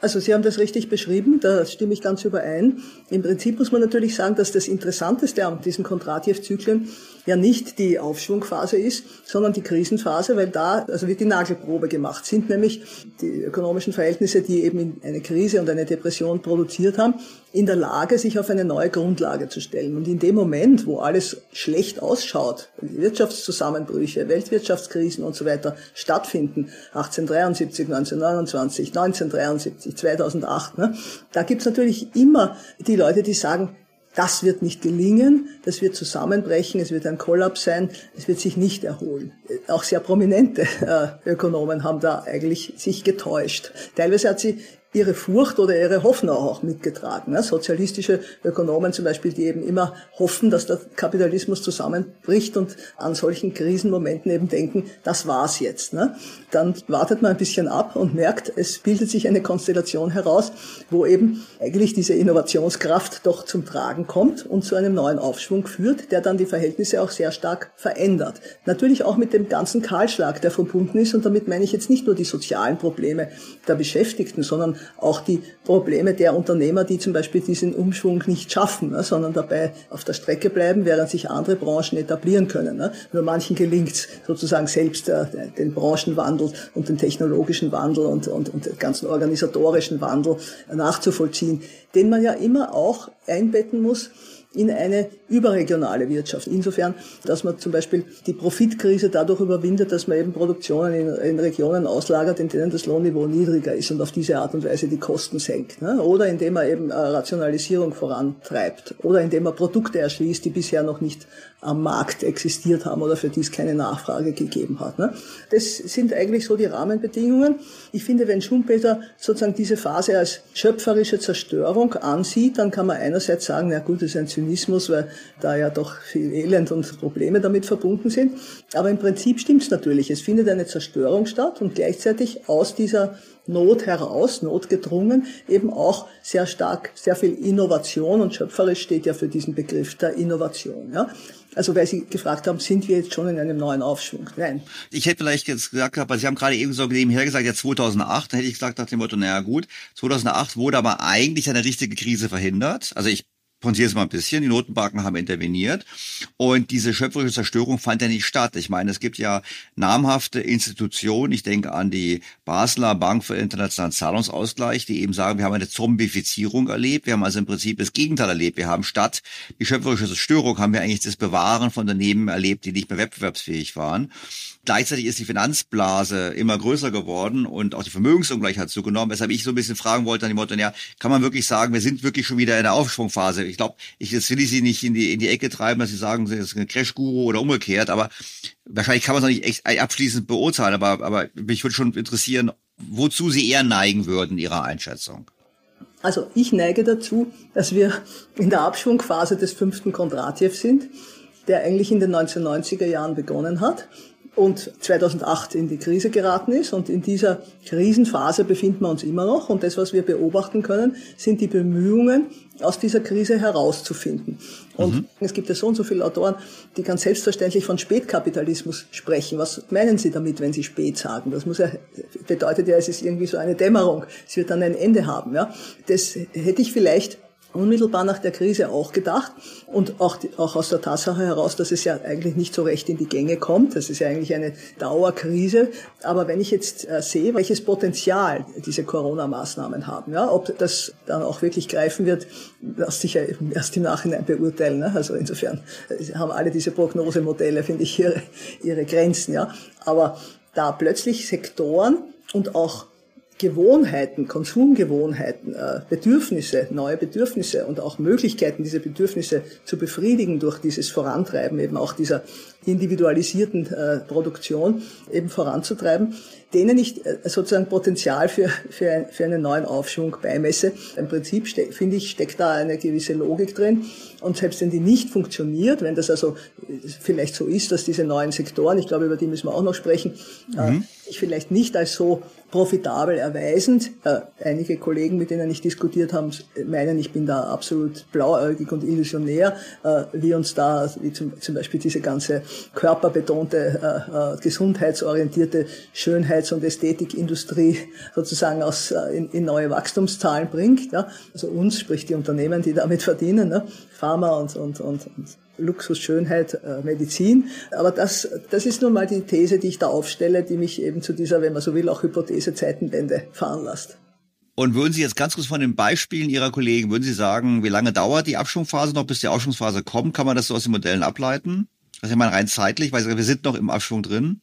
Also Sie haben das richtig beschrieben, da stimme ich ganz überein. Im Prinzip muss man natürlich sagen, dass das Interessanteste an diesen Kondratjew-Zyklen ja nicht die Aufschwungphase ist, sondern die Krisenphase, weil da also wird die Nagelprobe gemacht. Sind nämlich die ökonomischen Verhältnisse, die eben eine Krise und eine Depression produziert haben, in der Lage, sich auf eine neue Grundlage zu stellen. Und in dem Moment, wo alles schlecht ausschaut, Wirtschaftszusammenbrüche, Weltwirtschaftskrisen und so weiter stattfinden, 1873, 1929, 1973, 2008, ne, da gibt's natürlich immer die Leute, die sagen, das wird nicht gelingen, das wird zusammenbrechen, es wird ein Kollaps sein, es wird sich nicht erholen. Auch sehr prominente äh, Ökonomen haben da eigentlich sich getäuscht. Teilweise hat sie ihre Furcht oder ihre Hoffnung auch mitgetragen. Sozialistische Ökonomen zum Beispiel, die eben immer hoffen, dass der Kapitalismus zusammenbricht und an solchen Krisenmomenten eben denken, das war's jetzt. Ne? Dann wartet man ein bisschen ab und merkt, es bildet sich eine Konstellation heraus, wo eben eigentlich diese Innovationskraft doch zum Tragen kommt und zu einem neuen Aufschwung führt, der dann die Verhältnisse auch sehr stark verändert. Natürlich auch mit dem ganzen Kahlschlag, der verbunden ist und damit meine ich jetzt nicht nur die sozialen Probleme der Beschäftigten, sondern auch die Probleme der Unternehmer, die zum Beispiel diesen Umschwung nicht schaffen, ne, sondern dabei auf der Strecke bleiben, während sich andere Branchen etablieren können. Ne. Nur manchen gelingt es sozusagen selbst äh, den Branchenwandel und den technologischen Wandel und, und, und den ganzen organisatorischen Wandel nachzuvollziehen, den man ja immer auch einbetten muss in eine überregionale Wirtschaft. Insofern, dass man zum Beispiel die Profitkrise dadurch überwindet, dass man eben Produktionen in, in, Regionen auslagert, in denen das Lohnniveau niedriger ist und auf diese Art und Weise die Kosten senkt. Ne? Oder indem man eben äh, Rationalisierung vorantreibt. Oder indem man Produkte erschließt, die bisher noch nicht am Markt existiert haben oder für die es keine Nachfrage gegeben hat. Ne? Das sind eigentlich so die Rahmenbedingungen. Ich finde, wenn Schumpeter sozusagen diese Phase als schöpferische Zerstörung ansieht, dann kann man einerseits sagen, na gut, das ist ein Zynismus, weil da ja doch viel Elend und Probleme damit verbunden sind. Aber im Prinzip stimmt es natürlich. Es findet eine Zerstörung statt und gleichzeitig aus dieser Not heraus, notgedrungen, eben auch sehr stark, sehr viel Innovation und schöpferisch steht ja für diesen Begriff der Innovation. Ja. Also weil Sie gefragt haben, sind wir jetzt schon in einem neuen Aufschwung? Nein. Ich hätte vielleicht jetzt gesagt, aber Sie haben gerade eben so nebenher gesagt, ja 2008, da hätte ich gesagt nach dem Motto, naja gut, 2008 wurde aber eigentlich eine richtige Krise verhindert. Also ich pontiere es mal ein bisschen, die Notenbanken haben interveniert und diese schöpferische Zerstörung fand ja nicht statt. Ich meine, es gibt ja namhafte Institutionen, ich denke an die Basler Bank für internationalen Zahlungsausgleich, die eben sagen, wir haben eine Zombifizierung erlebt, wir haben also im Prinzip das Gegenteil erlebt. Wir haben statt die schöpferische Zerstörung, haben wir eigentlich das Bewahren von Unternehmen erlebt, die nicht mehr wettbewerbsfähig waren. Gleichzeitig ist die Finanzblase immer größer geworden und auch die Vermögensungleichheit zugenommen, weshalb ich so ein bisschen fragen wollte an die Motto, ja, kann man wirklich sagen, wir sind wirklich schon wieder in der Aufschwungphase? Ich glaube, ich, jetzt will ich Sie nicht in die, in die Ecke treiben, dass Sie sagen, Sie sind ein Crash-Guru oder umgekehrt, aber wahrscheinlich kann man es noch nicht echt abschließend beurteilen, aber, aber mich würde schon interessieren, wozu Sie eher neigen würden, Ihrer Einschätzung. Also ich neige dazu, dass wir in der Abschwungphase des fünften Kondratjew sind, der eigentlich in den 1990er Jahren begonnen hat und 2008 in die Krise geraten ist. Und in dieser Krisenphase befinden wir uns immer noch. Und das, was wir beobachten können, sind die Bemühungen, aus dieser Krise herauszufinden. Und mhm. es gibt ja so und so viele Autoren, die ganz selbstverständlich von Spätkapitalismus sprechen. Was meinen Sie damit, wenn Sie spät sagen? Das muss ja, bedeutet ja, es ist irgendwie so eine Dämmerung. Es wird dann ein Ende haben, ja. Das hätte ich vielleicht unmittelbar nach der Krise auch gedacht und auch, auch aus der Tatsache heraus, dass es ja eigentlich nicht so recht in die Gänge kommt. Das ist ja eigentlich eine Dauerkrise. Aber wenn ich jetzt äh, sehe, welches Potenzial diese Corona-Maßnahmen haben, ja, ob das dann auch wirklich greifen wird, lässt sich ja erst im Nachhinein beurteilen. Ne? Also insofern äh, haben alle diese Prognosemodelle, finde ich, ihre, ihre Grenzen. Ja. Aber da plötzlich Sektoren und auch Gewohnheiten, Konsumgewohnheiten, äh, Bedürfnisse, neue Bedürfnisse und auch Möglichkeiten, diese Bedürfnisse zu befriedigen durch dieses Vorantreiben eben auch dieser individualisierten äh, Produktion eben voranzutreiben, denen ich äh, sozusagen Potenzial für, für, für einen neuen Aufschwung beimesse. Im Prinzip, finde ich, steckt da eine gewisse Logik drin. Und selbst wenn die nicht funktioniert, wenn das also vielleicht so ist, dass diese neuen Sektoren, ich glaube, über die müssen wir auch noch sprechen, mhm. äh, sich vielleicht nicht als so profitabel erweisend. Äh, einige Kollegen, mit denen ich diskutiert habe, meinen, ich bin da absolut blauäugig und illusionär, äh, wie uns da, wie zum, zum Beispiel diese ganze körperbetonte, äh, äh gesundheitsorientierte Schönheits- und Ästhetikindustrie sozusagen aus, äh, in, in, neue Wachstumszahlen bringt. Ja? Also uns, sprich die Unternehmen, die damit verdienen, ne? Pharma und, und, und, und Luxus, Schönheit, äh, Medizin. Aber das, das ist nun mal die These, die ich da aufstelle, die mich eben zu dieser, wenn man so will, auch Hypothese Zeitenwende veranlasst. Und würden Sie jetzt ganz kurz von den Beispielen Ihrer Kollegen, würden Sie sagen, wie lange dauert die Abschwungphase noch, bis die Abschwungphase kommt? Kann man das so aus den Modellen ableiten? Ist ja mal rein zeitlich, weil wir sind noch im Abschwung drin.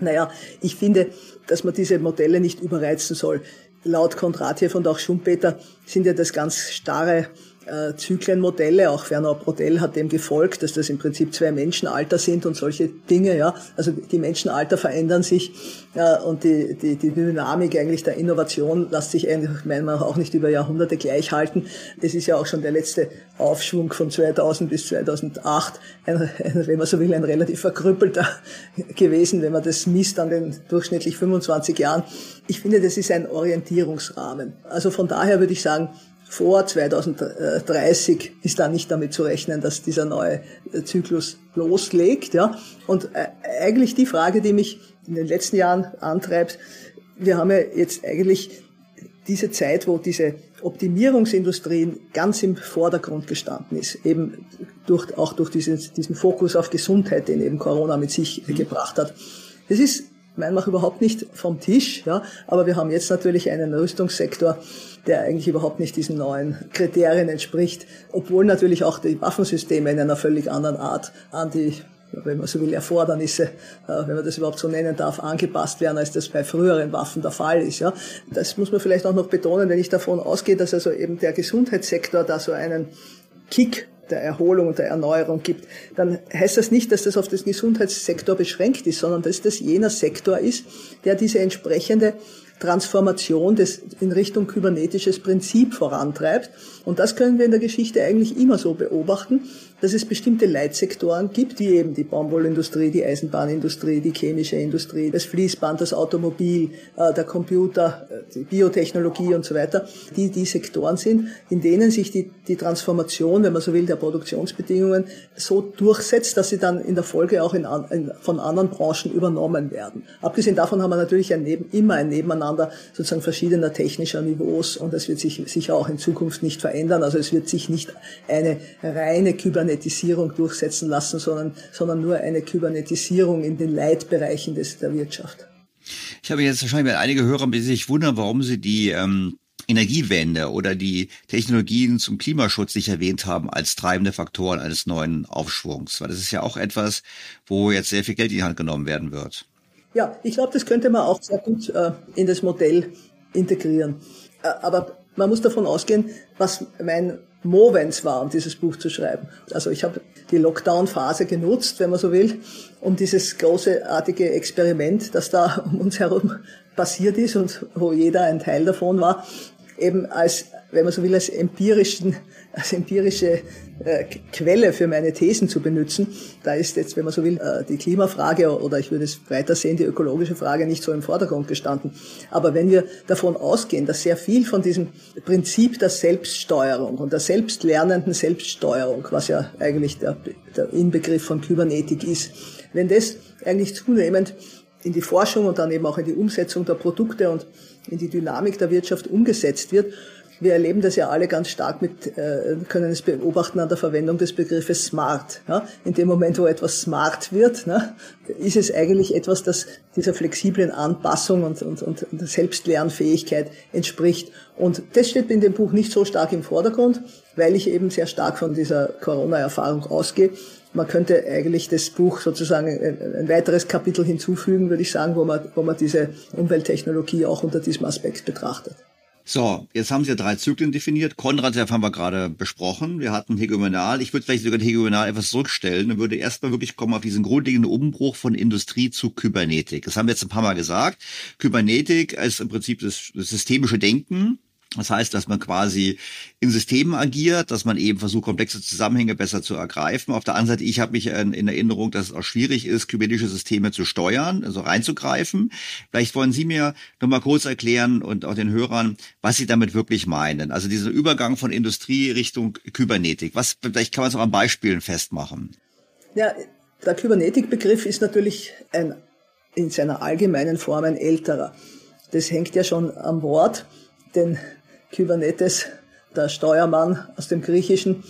Naja, ich finde, dass man diese Modelle nicht überreizen soll. Laut Kondratjew und auch Schumpeter sind ja das ganz starre äh, Zyklenmodelle, auch Werner Brodell hat dem gefolgt, dass das im Prinzip zwei Menschenalter sind und solche Dinge, ja. Also die Menschenalter verändern sich äh, und die, die, die Dynamik eigentlich der Innovation lässt sich eigentlich meiner Meinung auch nicht über Jahrhunderte gleich halten. Es ist ja auch schon der letzte Aufschwung von 2000 bis 2008, ein, ein, wenn man so will, ein relativ verkrüppelter gewesen, wenn man das misst an den durchschnittlich 25 Jahren. Ich finde, das ist ein Orientierungsrahmen. Also von daher würde ich sagen, vor 2030 ist da nicht damit zu rechnen, dass dieser neue Zyklus loslegt. Ja? Und äh, eigentlich die Frage, die mich in den letzten Jahren antreibt, wir haben ja jetzt eigentlich diese Zeit, wo diese Optimierungsindustrien ganz im Vordergrund gestanden ist, eben durch, auch durch diesen, diesen Fokus auf Gesundheit, den eben Corona mit sich gebracht hat. Das ist meiner Meinung überhaupt nicht vom Tisch, ja, aber wir haben jetzt natürlich einen Rüstungssektor, der eigentlich überhaupt nicht diesen neuen Kriterien entspricht, obwohl natürlich auch die Waffensysteme in einer völlig anderen Art an die wenn man so will, Erfordernisse, äh, wenn man das überhaupt so nennen darf, angepasst werden, als das bei früheren Waffen der Fall ist. Ja. Das muss man vielleicht auch noch betonen, wenn ich davon ausgehe, dass also eben der Gesundheitssektor da so einen Kick der Erholung und der Erneuerung gibt, dann heißt das nicht, dass das auf den Gesundheitssektor beschränkt ist, sondern dass das jener Sektor ist, der diese entsprechende Transformation des, in Richtung kybernetisches Prinzip vorantreibt. Und das können wir in der Geschichte eigentlich immer so beobachten, dass es bestimmte Leitsektoren gibt, wie eben die Baumwollindustrie, die Eisenbahnindustrie, die chemische Industrie, das Fließband, das Automobil, äh, der Computer, äh, die Biotechnologie und so weiter, die die Sektoren sind, in denen sich die, die Transformation, wenn man so will, der Produktionsbedingungen so durchsetzt, dass sie dann in der Folge auch in, in, von anderen Branchen übernommen werden. Abgesehen davon haben wir natürlich ein Neben, immer ein Nebeneinander sozusagen verschiedener technischer Niveaus und das wird sich sicher auch in Zukunft nicht verändern. Also es wird sich nicht eine reine Kybernetik Kybernetisierung durchsetzen lassen, sondern, sondern nur eine Kybernetisierung in den Leitbereichen des, der Wirtschaft. Ich habe jetzt wahrscheinlich einige Hörer, die sich wundern, warum sie die ähm, Energiewende oder die Technologien zum Klimaschutz nicht erwähnt haben als treibende Faktoren eines neuen Aufschwungs. Weil das ist ja auch etwas, wo jetzt sehr viel Geld in die Hand genommen werden wird. Ja, ich glaube, das könnte man auch sehr gut äh, in das Modell integrieren. Äh, aber man muss davon ausgehen, was mein Movens war, um dieses Buch zu schreiben. Also ich habe die Lockdown-Phase genutzt, wenn man so will, um dieses großartige Experiment, das da um uns herum passiert ist und wo jeder ein Teil davon war, eben als, wenn man so will, als empirischen, als empirische äh, Quelle für meine Thesen zu benutzen. Da ist jetzt, wenn man so will, äh, die Klimafrage oder ich würde es weiter sehen, die ökologische Frage nicht so im Vordergrund gestanden. Aber wenn wir davon ausgehen, dass sehr viel von diesem Prinzip der Selbststeuerung und der selbstlernenden Selbststeuerung, was ja eigentlich der, der Inbegriff von Kybernetik ist, wenn das eigentlich zunehmend in die Forschung und dann eben auch in die Umsetzung der Produkte und in die Dynamik der Wirtschaft umgesetzt wird, wir erleben das ja alle ganz stark mit, äh, können es beobachten an der Verwendung des Begriffes smart. In dem Moment, wo etwas smart wird, ne, ist es eigentlich etwas, das dieser flexiblen Anpassung und, und, und Selbstlernfähigkeit entspricht. Und das steht in dem Buch nicht so stark im Vordergrund, weil ich eben sehr stark von dieser Corona-Erfahrung ausgehe. Man könnte eigentlich das Buch sozusagen ein, weiteres Kapitel hinzufügen, würde ich sagen, wo man, wo man diese Umwelttechnologie auch unter diesem Aspekt betrachtet. So, jetzt haben Sie ja drei Zyklen definiert. Konrad haben wir gerade besprochen. Wir hatten Hegemonal. Ich würde vielleicht sogar Hegemonal etwas zurückstellen und würde erstmal wirklich kommen auf diesen grundlegenden Umbruch von Industrie zu Kybernetik. Das haben wir jetzt ein paar Mal gesagt. Kybernetik ist im Prinzip das systemische Denken das heißt, dass man quasi in Systemen agiert, dass man eben versucht, komplexe Zusammenhänge besser zu ergreifen. Auf der anderen Seite, ich habe mich in Erinnerung, dass es auch schwierig ist, kybernetische Systeme zu steuern, also reinzugreifen. Vielleicht wollen Sie mir noch mal kurz erklären und auch den Hörern, was Sie damit wirklich meinen. Also dieser Übergang von Industrie Richtung Kybernetik. Was, vielleicht kann man es auch an Beispielen festmachen. Ja, der Kybernetikbegriff ist natürlich ein, in seiner allgemeinen Form ein älterer. Das hängt ja schon am Wort, denn Kybernetes, der Steuermann aus dem Griechischen,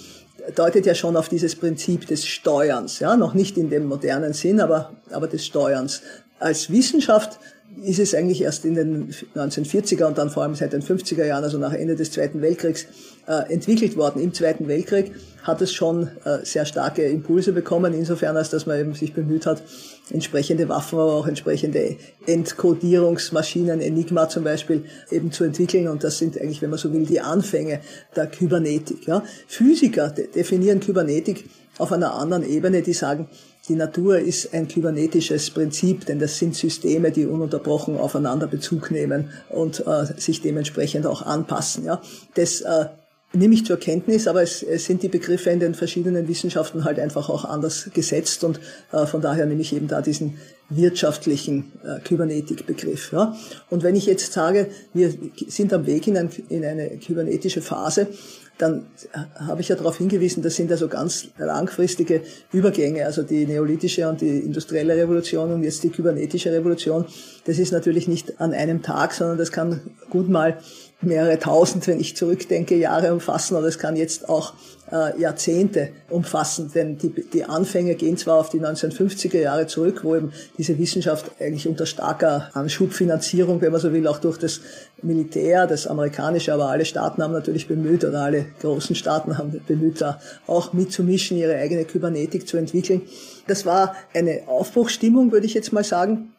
deutet ja schon auf dieses Prinzip des Steuerns, ja, noch nicht in dem modernen Sinn, aber, aber des Steuerns. Als Wissenschaft ist es eigentlich erst in den 1940er und dann vor allem seit den 50er Jahren, also nach Ende des Zweiten Weltkriegs, äh, entwickelt worden. Im Zweiten Weltkrieg hat es schon äh, sehr starke Impulse bekommen, insofern als dass man eben sich bemüht hat, entsprechende Waffen, aber auch entsprechende Entkodierungsmaschinen, Enigma zum Beispiel, eben zu entwickeln. Und das sind eigentlich, wenn man so will, die Anfänge der Kybernetik. Ja. Physiker de definieren Kybernetik auf einer anderen Ebene, die sagen, die Natur ist ein kybernetisches Prinzip, denn das sind Systeme, die ununterbrochen aufeinander Bezug nehmen und äh, sich dementsprechend auch anpassen. Ja. Das äh, nehme ich zur Kenntnis, aber es, es, sind die Begriffe in den verschiedenen Wissenschaften halt einfach auch anders gesetzt und äh, von daher nehme ich eben da diesen wirtschaftlichen äh, Kybernetik-Begriff. Ja. Und wenn ich jetzt sage, wir sind am Weg in, ein, in eine kybernetische Phase, dann habe ich ja darauf hingewiesen, das sind also ganz langfristige Übergänge, also die neolithische und die industrielle Revolution und jetzt die kybernetische Revolution. Das ist natürlich nicht an einem Tag, sondern das kann gut mal mehrere tausend, wenn ich zurückdenke, Jahre umfassen, aber es kann jetzt auch äh, Jahrzehnte umfassen, denn die, die Anfänge gehen zwar auf die 1950er Jahre zurück, wo eben diese Wissenschaft eigentlich unter starker Anschubfinanzierung, wenn man so will, auch durch das Militär, das amerikanische, aber alle Staaten haben natürlich bemüht oder alle großen Staaten haben bemüht, da auch mitzumischen, ihre eigene Kybernetik zu entwickeln. Das war eine Aufbruchsstimmung, würde ich jetzt mal sagen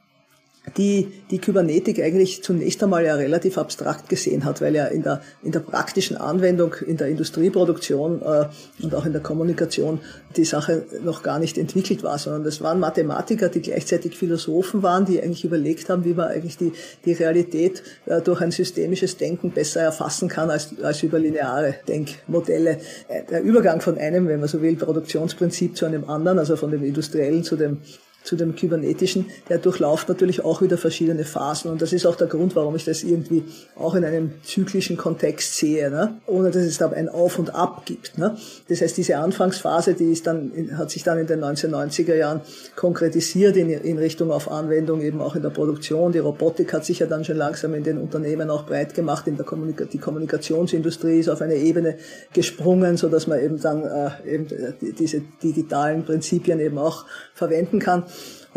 die die Kybernetik eigentlich zunächst einmal ja relativ abstrakt gesehen hat, weil ja in der, in der praktischen Anwendung, in der Industrieproduktion äh, und auch in der Kommunikation die Sache noch gar nicht entwickelt war, sondern das waren Mathematiker, die gleichzeitig Philosophen waren, die eigentlich überlegt haben, wie man eigentlich die, die Realität äh, durch ein systemisches Denken besser erfassen kann als, als über lineare Denkmodelle. Äh, der Übergang von einem, wenn man so will, Produktionsprinzip zu einem anderen, also von dem industriellen zu dem zu dem Kybernetischen, der durchlauft natürlich auch wieder verschiedene Phasen. Und das ist auch der Grund, warum ich das irgendwie auch in einem zyklischen Kontext sehe, ne? ohne dass es da ein Auf und Ab gibt. Ne? Das heißt, diese Anfangsphase, die ist dann, hat sich dann in den 1990er Jahren konkretisiert in, in Richtung auf Anwendung, eben auch in der Produktion. Die Robotik hat sich ja dann schon langsam in den Unternehmen auch breit gemacht. In der Kommunika die Kommunikationsindustrie ist auf eine Ebene gesprungen, so dass man eben dann äh, eben diese digitalen Prinzipien eben auch verwenden kann.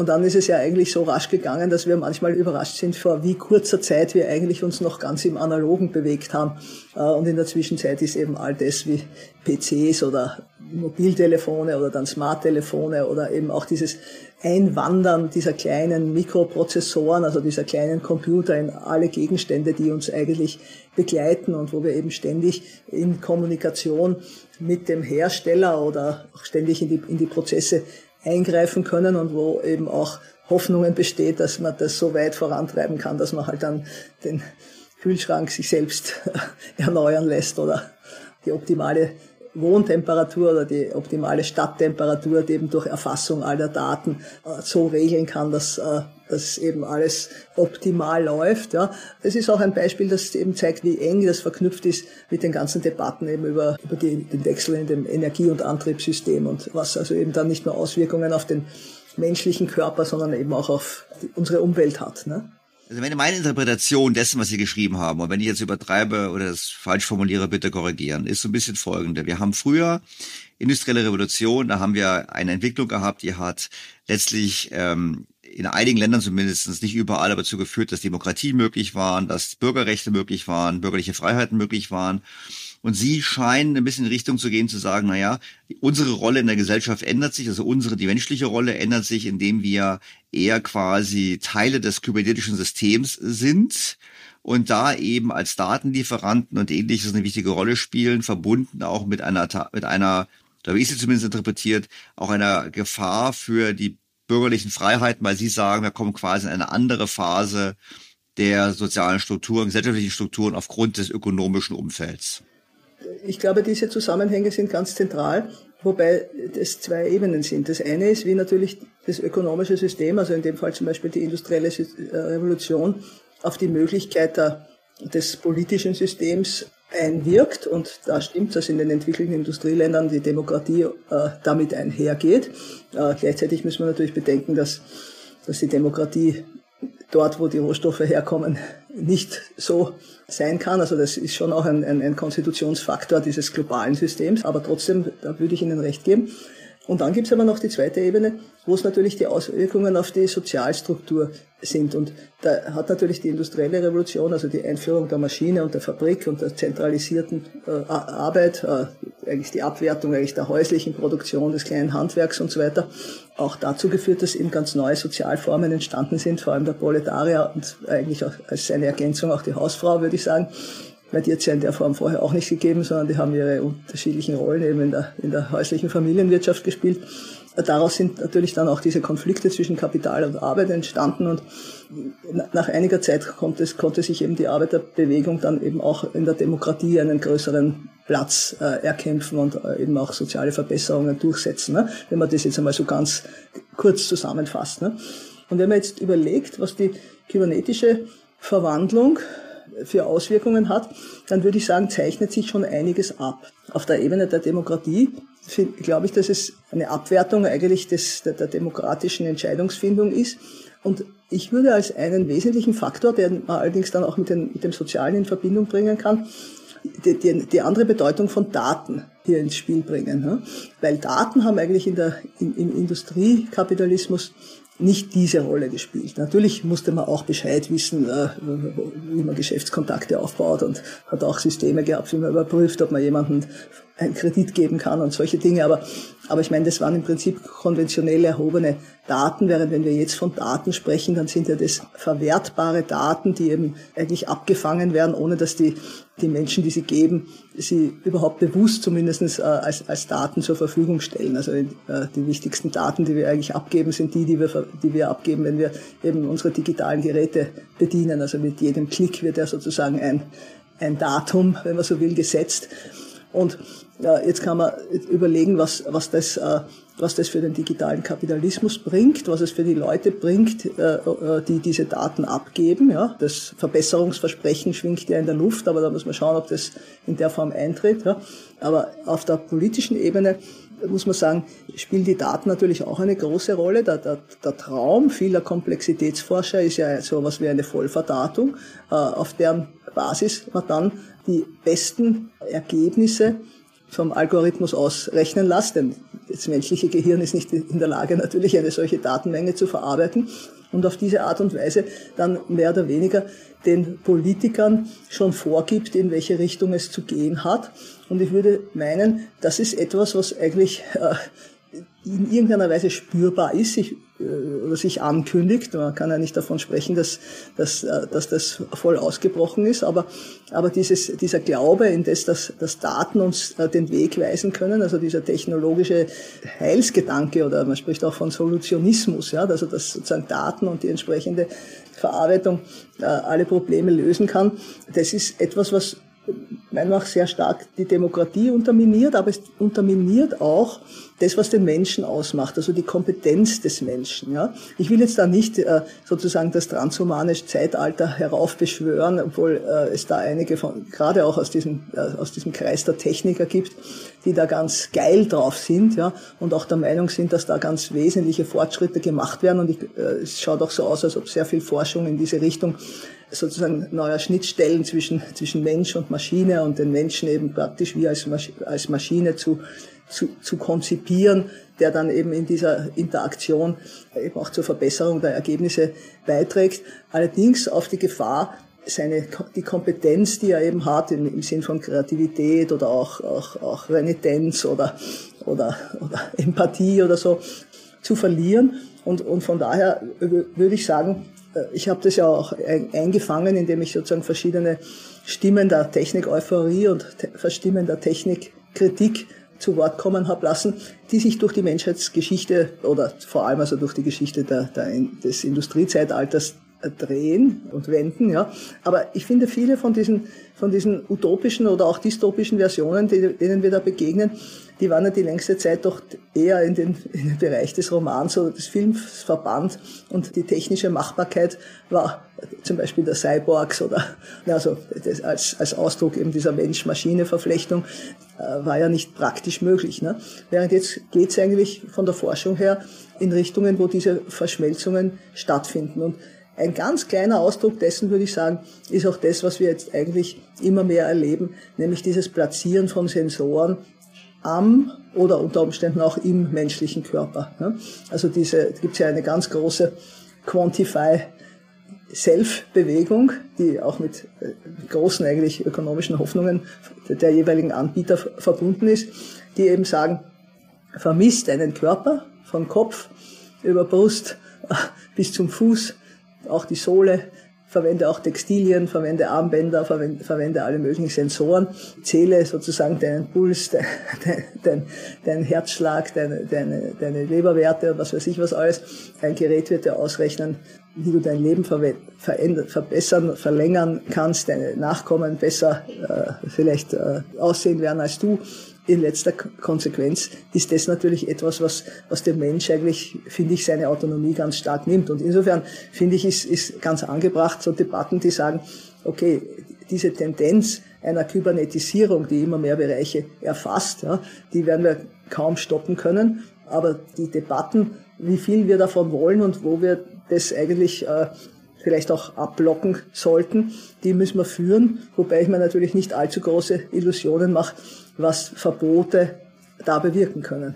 Und dann ist es ja eigentlich so rasch gegangen, dass wir manchmal überrascht sind, vor wie kurzer Zeit wir eigentlich uns noch ganz im Analogen bewegt haben. Äh, und in der Zwischenzeit ist eben all das wie PCs oder Mobiltelefone oder dann Smarttelefone oder eben auch dieses Einwandern dieser kleinen Mikroprozessoren, also dieser kleinen Computer in alle Gegenstände, die uns eigentlich begleiten und wo wir eben ständig in Kommunikation mit dem Hersteller oder auch ständig in die, in die Prozesse eingreifen können und wo eben auch Hoffnungen besteht, dass man das so weit vorantreiben kann, dass man halt dann den Kühlschrank sich selbst erneuern lässt oder die optimale Wohntemperatur oder die optimale Stadttemperatur die eben durch Erfassung aller Daten äh, so regeln kann, dass, äh, dass eben alles optimal läuft. Ja. Das ist auch ein Beispiel, das eben zeigt, wie eng das verknüpft ist mit den ganzen Debatten eben über, über die, den Wechsel in dem Energie- und Antriebssystem und was also eben dann nicht nur Auswirkungen auf den menschlichen Körper, sondern eben auch auf die, unsere Umwelt hat. Ne? Also wenn meine Interpretation dessen, was Sie geschrieben haben, und wenn ich jetzt übertreibe oder das falsch formuliere, bitte korrigieren, ist so ein bisschen folgende. Wir haben früher industrielle Revolution, da haben wir eine Entwicklung gehabt, die hat letztlich ähm, in einigen Ländern zumindest, nicht überall, aber dazu geführt, dass Demokratie möglich waren, dass Bürgerrechte möglich waren, bürgerliche Freiheiten möglich waren. Und sie scheinen ein bisschen in Richtung zu gehen, zu sagen, na ja, unsere Rolle in der Gesellschaft ändert sich, also unsere, die menschliche Rolle ändert sich, indem wir eher quasi Teile des kybernetischen Systems sind und da eben als Datenlieferanten und ähnliches eine wichtige Rolle spielen, verbunden auch mit einer, mit einer, da habe ich sie zumindest interpretiert, auch einer Gefahr für die bürgerlichen Freiheiten, weil sie sagen, wir kommen quasi in eine andere Phase der sozialen Strukturen, gesellschaftlichen Strukturen aufgrund des ökonomischen Umfelds ich glaube, diese Zusammenhänge sind ganz zentral, wobei es zwei Ebenen sind. Das eine ist, wie natürlich das ökonomische System, also in dem Fall zum Beispiel die industrielle äh, Revolution, auf die Möglichkeit des politischen Systems einwirkt. Und da stimmt, dass in den entwickelten Industrieländern die Demokratie äh, damit einhergeht. Äh, gleichzeitig müssen wir natürlich bedenken, dass, dass die Demokratie dort, wo die Rohstoffe herkommen, nicht so sein kann. Also das ist schon auch ein, ein, ein Konstitutionsfaktor dieses globalen Systems. Aber trotzdem, da würde ich Ihnen recht geben. Und dann gibt es aber noch die zweite Ebene, wo es natürlich die Auswirkungen auf die Sozialstruktur sind. Und da hat natürlich die industrielle Revolution, also die Einführung der Maschine und der Fabrik und der zentralisierten äh, Arbeit, äh, eigentlich die Abwertung eigentlich der häuslichen Produktion, des kleinen Handwerks und so weiter, auch dazu geführt, dass eben ganz neue Sozialformen entstanden sind, vor allem der Proletarier und eigentlich auch als seine Ergänzung auch die Hausfrau, würde ich sagen weil die hat es ja in der Form vorher auch nicht gegeben, sondern die haben ihre unterschiedlichen Rollen eben in der, in der häuslichen Familienwirtschaft gespielt. Daraus sind natürlich dann auch diese Konflikte zwischen Kapital und Arbeit entstanden und nach einiger Zeit konnte, es, konnte sich eben die Arbeiterbewegung dann eben auch in der Demokratie einen größeren Platz äh, erkämpfen und äh, eben auch soziale Verbesserungen durchsetzen, ne? wenn man das jetzt einmal so ganz kurz zusammenfasst. Ne? Und wenn man jetzt überlegt, was die kybernetische Verwandlung für Auswirkungen hat, dann würde ich sagen, zeichnet sich schon einiges ab. Auf der Ebene der Demokratie glaube ich, dass es eine Abwertung eigentlich des, der, der demokratischen Entscheidungsfindung ist. Und ich würde als einen wesentlichen Faktor, den man allerdings dann auch mit, den, mit dem Sozialen in Verbindung bringen kann, die, die, die andere Bedeutung von Daten hier ins Spiel bringen. Ne? Weil Daten haben eigentlich in der, in, im Industriekapitalismus nicht diese Rolle gespielt. Natürlich musste man auch Bescheid wissen, äh, wie man Geschäftskontakte aufbaut und hat auch Systeme gehabt, wie man überprüft, ob man jemanden einen Kredit geben kann und solche Dinge. Aber, aber ich meine, das waren im Prinzip konventionell erhobene Daten, während wenn wir jetzt von Daten sprechen, dann sind ja das verwertbare Daten, die eben eigentlich abgefangen werden, ohne dass die, die Menschen, die sie geben, sie überhaupt bewusst zumindest äh, als, als Daten zur Verfügung stellen. Also äh, die wichtigsten Daten, die wir eigentlich abgeben, sind die, die wir, die wir abgeben, wenn wir eben unsere digitalen Geräte bedienen. Also mit jedem Klick wird ja sozusagen ein, ein Datum, wenn man so will, gesetzt. Und äh, jetzt kann man überlegen, was, was, das, äh, was das für den digitalen Kapitalismus bringt, was es für die Leute bringt, äh, äh, die diese Daten abgeben. Ja. Das Verbesserungsversprechen schwingt ja in der Luft, aber da muss man schauen, ob das in der Form eintritt. Ja. Aber auf der politischen Ebene muss man sagen, spielen die Daten natürlich auch eine große Rolle. Der, der, der Traum vieler Komplexitätsforscher ist ja so etwas wie eine Vollverdatung, äh, auf deren Basis man dann die besten Ergebnisse vom Algorithmus ausrechnen lässt, denn das menschliche Gehirn ist nicht in der Lage, natürlich eine solche Datenmenge zu verarbeiten und auf diese Art und Weise dann mehr oder weniger den Politikern schon vorgibt, in welche Richtung es zu gehen hat. Und ich würde meinen, das ist etwas, was eigentlich äh, in irgendeiner Weise spürbar ist. Ich sich ankündigt. Man kann ja nicht davon sprechen, dass, dass, äh, dass das voll ausgebrochen ist, aber, aber dieses, dieser Glaube in das, dass, dass Daten uns äh, den Weg weisen können, also dieser technologische Heilsgedanke oder man spricht auch von Solutionismus, ja, also dass sozusagen Daten und die entsprechende Verarbeitung alle Probleme lösen kann, das ist etwas, was meiner sehr stark die Demokratie unterminiert, aber es unterminiert auch das, was den Menschen ausmacht, also die Kompetenz des Menschen. Ja. Ich will jetzt da nicht äh, sozusagen das transhumanische Zeitalter heraufbeschwören, obwohl äh, es da einige von, gerade auch aus diesem, äh, aus diesem Kreis der Techniker gibt, die da ganz geil drauf sind ja, und auch der Meinung sind, dass da ganz wesentliche Fortschritte gemacht werden. Und ich, äh, es schaut auch so aus, als ob sehr viel Forschung in diese Richtung sozusagen neuer Schnittstellen zwischen, zwischen Mensch und Maschine und den Menschen eben praktisch wie als, Masch als Maschine zu, zu, zu konzipieren, der dann eben in dieser Interaktion eben auch zur Verbesserung der Ergebnisse beiträgt. Allerdings auf die Gefahr, seine, die Kompetenz, die er eben hat, im, im Sinn von Kreativität oder auch, auch, auch Renitenz oder, oder, oder Empathie oder so, zu verlieren. Und, und von daher würde ich sagen, ich habe das ja auch eingefangen, indem ich sozusagen verschiedene Stimmen der Technik-Euphorie und Stimmen der Technikkritik zu Wort kommen habe lassen, die sich durch die Menschheitsgeschichte oder vor allem also durch die Geschichte der, der, des Industriezeitalters drehen und wenden, ja. Aber ich finde viele von diesen, von diesen utopischen oder auch dystopischen Versionen, denen wir da begegnen, die waren ja die längste Zeit doch eher in den, in den Bereich des Romans oder des Films verbannt und die technische Machbarkeit war zum Beispiel der Cyborgs oder also das als, als Ausdruck eben dieser Mensch-Maschine-Verflechtung äh, war ja nicht praktisch möglich. Ne? Während jetzt geht es eigentlich von der Forschung her in Richtungen, wo diese Verschmelzungen stattfinden. Und ein ganz kleiner Ausdruck dessen, würde ich sagen, ist auch das, was wir jetzt eigentlich immer mehr erleben, nämlich dieses Platzieren von Sensoren am oder unter Umständen auch im menschlichen Körper. Also diese gibt es ja eine ganz große Quantify Self-Bewegung, die auch mit, mit großen eigentlich ökonomischen Hoffnungen der jeweiligen Anbieter verbunden ist, die eben sagen, vermisst einen Körper von Kopf über Brust bis zum Fuß auch die Sohle, verwende auch Textilien, verwende Armbänder, verwende, verwende alle möglichen Sensoren, zähle sozusagen deinen Puls, dein, dein, dein Herzschlag, deine, deine, deine Leberwerte und was weiß ich was alles. Ein Gerät wird dir ausrechnen, wie du dein Leben verbessern, verlängern kannst, deine Nachkommen besser äh, vielleicht äh, aussehen werden als du in letzter Konsequenz ist das natürlich etwas, was, was dem Mensch eigentlich, finde ich, seine Autonomie ganz stark nimmt. Und insofern finde ich, ist, ist ganz angebracht, so Debatten, die sagen, okay, diese Tendenz einer Kybernetisierung, die immer mehr Bereiche erfasst, ja, die werden wir kaum stoppen können. Aber die Debatten, wie viel wir davon wollen und wo wir das eigentlich äh, vielleicht auch abblocken sollten, die müssen wir führen, wobei ich mir natürlich nicht allzu große Illusionen mache, was Verbote da bewirken können.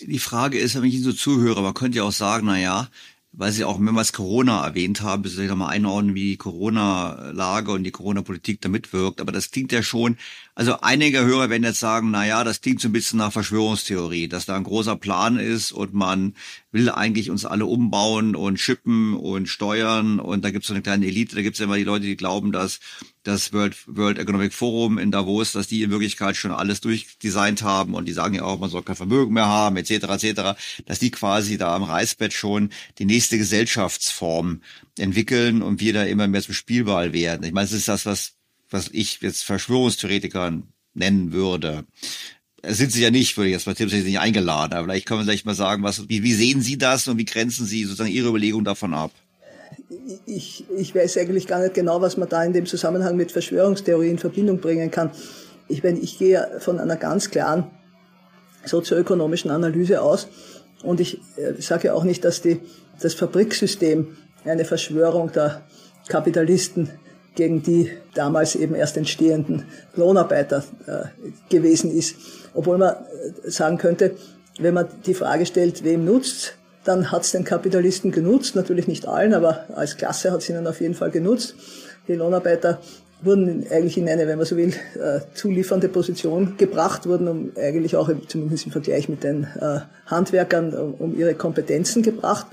Die Frage ist, wenn ich Ihnen so zuhöre, man könnte ja auch sagen, na ja, weil Sie auch mehrmals Corona erwähnt haben, bis ich nochmal einordnen, wie die Corona-Lage und die Corona-Politik da mitwirkt. Aber das klingt ja schon, also einige Hörer werden jetzt sagen, na ja, das klingt so ein bisschen nach Verschwörungstheorie, dass da ein großer Plan ist und man will eigentlich uns alle umbauen und schippen und steuern und da gibt es so eine kleine Elite, da gibt es immer die Leute, die glauben, dass das World, World Economic Forum in Davos, dass die in Wirklichkeit schon alles durchdesignt haben und die sagen ja auch, man soll kein Vermögen mehr haben, etc., etc., dass die quasi da am Reißbett schon die nächste Gesellschaftsform entwickeln und wir da immer mehr zum Spielball werden. Ich meine, es ist das, was, was ich jetzt Verschwörungstheoretikern nennen würde sind Sie ja nicht, würde ich jetzt mal sind nicht eingeladen, aber vielleicht können wir vielleicht mal sagen, was, wie, wie sehen Sie das und wie grenzen Sie sozusagen Ihre Überlegung davon ab? Ich, ich weiß eigentlich gar nicht genau, was man da in dem Zusammenhang mit Verschwörungstheorie in Verbindung bringen kann. Ich meine, ich gehe von einer ganz klaren sozioökonomischen Analyse aus und ich äh, sage auch nicht, dass die, das Fabriksystem eine Verschwörung der Kapitalisten gegen die damals eben erst entstehenden Lohnarbeiter äh, gewesen ist. Obwohl man äh, sagen könnte, wenn man die Frage stellt, wem nutzt, dann hat es den Kapitalisten genutzt, natürlich nicht allen, aber als Klasse hat es ihnen auf jeden Fall genutzt. Die Lohnarbeiter wurden eigentlich in eine, wenn man so will, äh, zuliefernde Position gebracht, wurden um eigentlich auch zumindest im Vergleich mit den äh, Handwerkern um, um ihre Kompetenzen gebracht,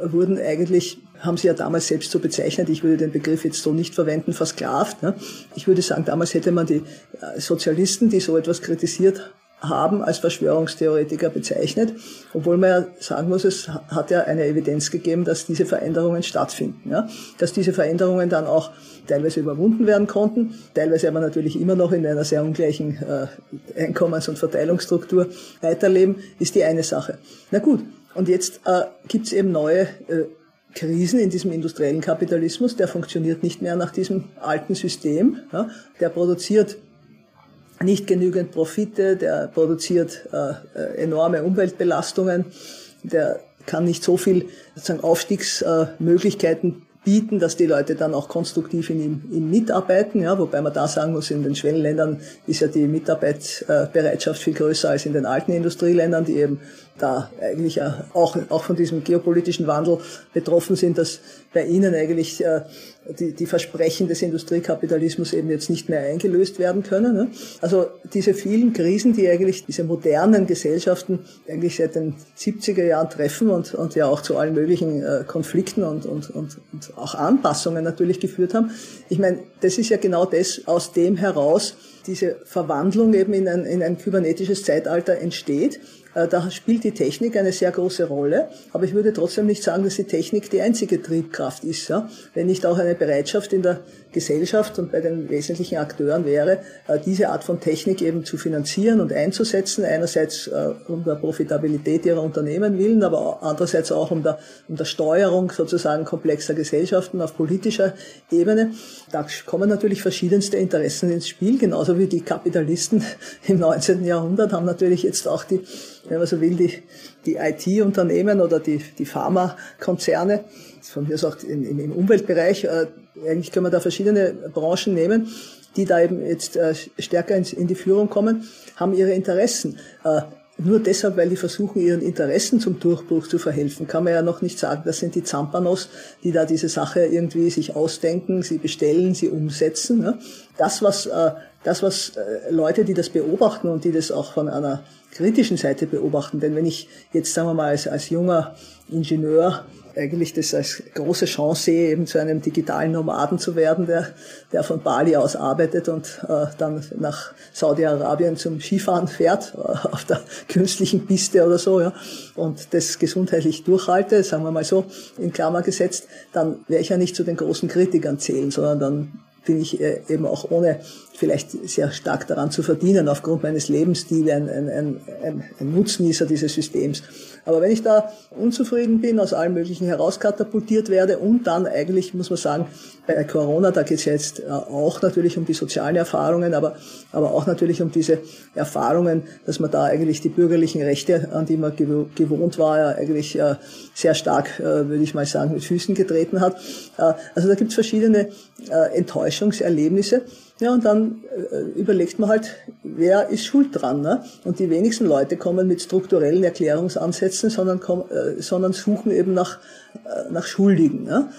wurden eigentlich haben sie ja damals selbst so bezeichnet, ich würde den Begriff jetzt so nicht verwenden, versklavt. Ne? Ich würde sagen, damals hätte man die äh, Sozialisten, die so etwas kritisiert haben als Verschwörungstheoretiker bezeichnet, obwohl man ja sagen muss, es hat ja eine Evidenz gegeben, dass diese Veränderungen stattfinden, ja? dass diese Veränderungen dann auch teilweise überwunden werden konnten, teilweise aber natürlich immer noch in einer sehr ungleichen äh, Einkommens- und Verteilungsstruktur weiterleben, ist die eine Sache. Na gut, und jetzt äh, gibt es eben neue äh, Krisen in diesem industriellen Kapitalismus, der funktioniert nicht mehr nach diesem alten System, ja? der produziert nicht genügend Profite, der produziert äh, äh, enorme Umweltbelastungen, der kann nicht so viel sozusagen Aufstiegsmöglichkeiten bieten, dass die Leute dann auch konstruktiv in ihm, ihm mitarbeiten. Ja, wobei man da sagen muss, in den Schwellenländern ist ja die Mitarbeitsbereitschaft viel größer als in den alten Industrieländern, die eben da eigentlich auch, auch von diesem geopolitischen Wandel betroffen sind, dass bei ihnen eigentlich äh, die, die Versprechen des Industriekapitalismus eben jetzt nicht mehr eingelöst werden können. Ne? Also diese vielen Krisen, die eigentlich diese modernen Gesellschaften eigentlich seit den 70er Jahren treffen und, und ja auch zu allen möglichen äh, Konflikten und, und, und, und auch Anpassungen natürlich geführt haben. Ich meine, das ist ja genau das, aus dem heraus diese Verwandlung eben in ein, in ein kybernetisches Zeitalter entsteht. Äh, da spielt die Technik eine sehr große Rolle, aber ich würde trotzdem nicht sagen, dass die Technik die einzige Triebkraft ist. Wenn nicht auch eine Bereitschaft in der Gesellschaft und bei den wesentlichen Akteuren wäre, äh, diese Art von Technik eben zu finanzieren und einzusetzen, einerseits äh, um der Profitabilität ihrer Unternehmen willen, aber andererseits auch um der, um der Steuerung sozusagen komplexer Gesellschaften auf politischer Ebene. Da kommen natürlich verschiedenste Interessen ins Spiel, genauso wie die Kapitalisten im 19. Jahrhundert haben natürlich jetzt auch die wenn man so will, die, die IT-Unternehmen oder die, die Pharmakonzerne, von mir sagt im, im Umweltbereich, äh, eigentlich können wir da verschiedene Branchen nehmen, die da eben jetzt äh, stärker ins, in die Führung kommen, haben ihre Interessen. Äh, nur deshalb, weil die versuchen, ihren Interessen zum Durchbruch zu verhelfen, kann man ja noch nicht sagen, das sind die Zampanos, die da diese Sache irgendwie sich ausdenken, sie bestellen, sie umsetzen. Ne? Das, was, äh, das, was äh, Leute, die das beobachten und die das auch von einer kritischen Seite beobachten. Denn wenn ich jetzt, sagen wir mal, als, als junger Ingenieur eigentlich das als große Chance sehe, eben zu einem digitalen Nomaden zu werden, der, der von Bali aus arbeitet und äh, dann nach Saudi-Arabien zum Skifahren fährt, äh, auf der künstlichen Piste oder so, ja, und das gesundheitlich durchhalte, sagen wir mal so, in Klammer gesetzt, dann werde ich ja nicht zu den großen Kritikern zählen, sondern dann bin ich äh, eben auch ohne vielleicht sehr stark daran zu verdienen, aufgrund meines Lebensstils ein, ein, ein, ein Nutznießer dieses Systems. Aber wenn ich da unzufrieden bin, aus allen möglichen herauskatapultiert werde und dann eigentlich, muss man sagen, bei Corona, da geht es jetzt äh, auch natürlich um die sozialen Erfahrungen, aber, aber auch natürlich um diese Erfahrungen, dass man da eigentlich die bürgerlichen Rechte, an die man gewohnt war, ja eigentlich äh, sehr stark, würde ich mal sagen, mit Füßen getreten hat. Also da gibt es verschiedene Enttäuschungserlebnisse. Ja, und dann äh, überlegt man halt, wer ist schuld dran. Ne? Und die wenigsten Leute kommen mit strukturellen Erklärungsansätzen, sondern, kommen, äh, sondern suchen eben nach, äh, nach Schuldigen. Ne?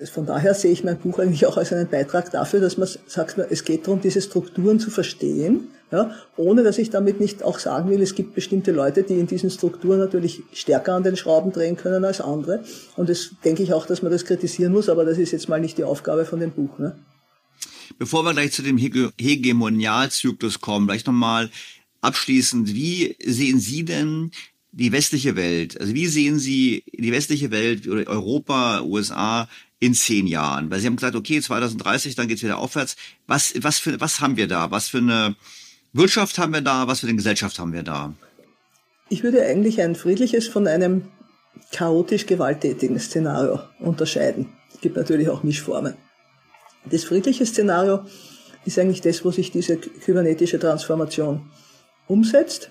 Äh, von daher sehe ich mein Buch eigentlich auch als einen Beitrag dafür, dass man sagt, es geht darum, diese Strukturen zu verstehen, ja, ohne dass ich damit nicht auch sagen will, es gibt bestimmte Leute, die in diesen Strukturen natürlich stärker an den Schrauben drehen können als andere. Und das denke ich auch, dass man das kritisieren muss, aber das ist jetzt mal nicht die Aufgabe von dem Buch. Ne? Bevor wir gleich zu dem Hege Hegemonialzyklus kommen, vielleicht nochmal abschließend, wie sehen Sie denn die westliche Welt? Also wie sehen Sie die westliche Welt oder Europa, USA in zehn Jahren? Weil Sie haben gesagt, okay, 2030, dann geht's wieder aufwärts. Was, was, für, was haben wir da? Was für eine Wirtschaft haben wir da? Was für eine Gesellschaft haben wir da? Ich würde eigentlich ein friedliches von einem chaotisch gewalttätigen Szenario unterscheiden. Es gibt natürlich auch Mischformen. Das friedliche Szenario ist eigentlich das, wo sich diese kybernetische Transformation umsetzt.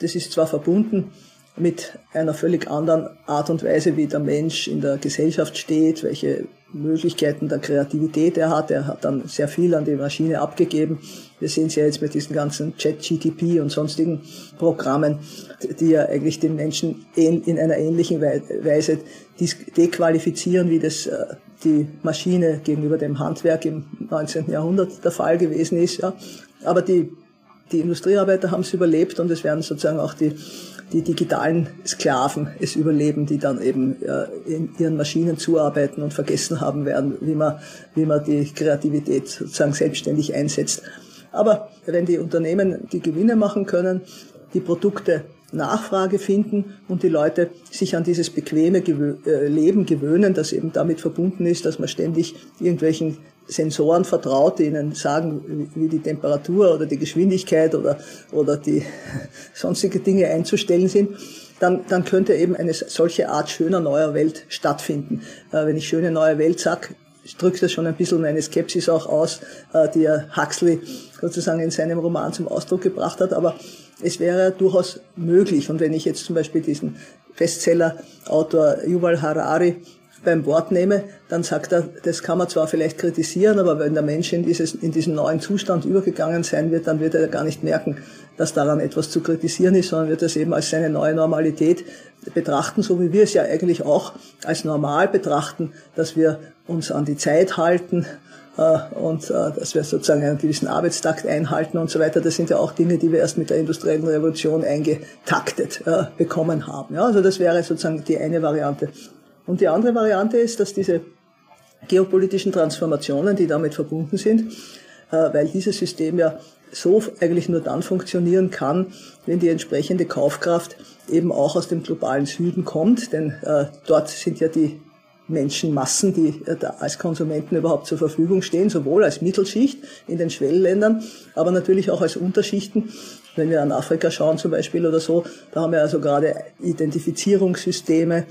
Das ist zwar verbunden mit einer völlig anderen Art und Weise, wie der Mensch in der Gesellschaft steht, welche Möglichkeiten der Kreativität er hat. Er hat dann sehr viel an die Maschine abgegeben. Wir sehen es ja jetzt mit diesen ganzen Chat-GTP und sonstigen Programmen, die ja eigentlich den Menschen in einer ähnlichen Weise dequalifizieren, wie das äh, die Maschine gegenüber dem Handwerk im 19. Jahrhundert der Fall gewesen ist. Ja. Aber die, die Industriearbeiter haben es überlebt und es werden sozusagen auch die, die digitalen Sklaven es überleben, die dann eben äh, in ihren Maschinen zuarbeiten und vergessen haben werden, wie man, wie man die Kreativität sozusagen selbstständig einsetzt. Aber wenn die Unternehmen die Gewinne machen können, die Produkte Nachfrage finden und die Leute sich an dieses bequeme Gewö äh, Leben gewöhnen, das eben damit verbunden ist, dass man ständig irgendwelchen Sensoren vertraut, die ihnen sagen, wie die Temperatur oder die Geschwindigkeit oder, oder die sonstige Dinge einzustellen sind, dann, dann könnte eben eine solche Art schöner neuer Welt stattfinden. Äh, wenn ich schöne neue Welt sage, drückt das schon ein bisschen meine Skepsis auch aus, äh, die Huxley sozusagen in seinem Roman zum Ausdruck gebracht hat. Aber es wäre durchaus möglich. Und wenn ich jetzt zum Beispiel diesen Bestseller-Autor Yuval Harari beim Wort nehme, dann sagt er, das kann man zwar vielleicht kritisieren, aber wenn der Mensch in, dieses, in diesen neuen Zustand übergegangen sein wird, dann wird er gar nicht merken, dass daran etwas zu kritisieren ist, sondern wird das eben als seine neue Normalität betrachten, so wie wir es ja eigentlich auch als normal betrachten, dass wir uns an die Zeit halten, und äh, dass wir sozusagen einen gewissen Arbeitstakt einhalten und so weiter. Das sind ja auch Dinge, die wir erst mit der industriellen Revolution eingetaktet äh, bekommen haben. Ja, also das wäre sozusagen die eine Variante. Und die andere Variante ist, dass diese geopolitischen Transformationen, die damit verbunden sind, weil dieses System ja so eigentlich nur dann funktionieren kann, wenn die entsprechende Kaufkraft eben auch aus dem globalen Süden kommt, denn äh, dort sind ja die Menschenmassen, die äh, da als Konsumenten überhaupt zur Verfügung stehen, sowohl als Mittelschicht in den Schwellenländern, aber natürlich auch als Unterschichten. Wenn wir an Afrika schauen zum Beispiel oder so, da haben wir also gerade Identifizierungssysteme,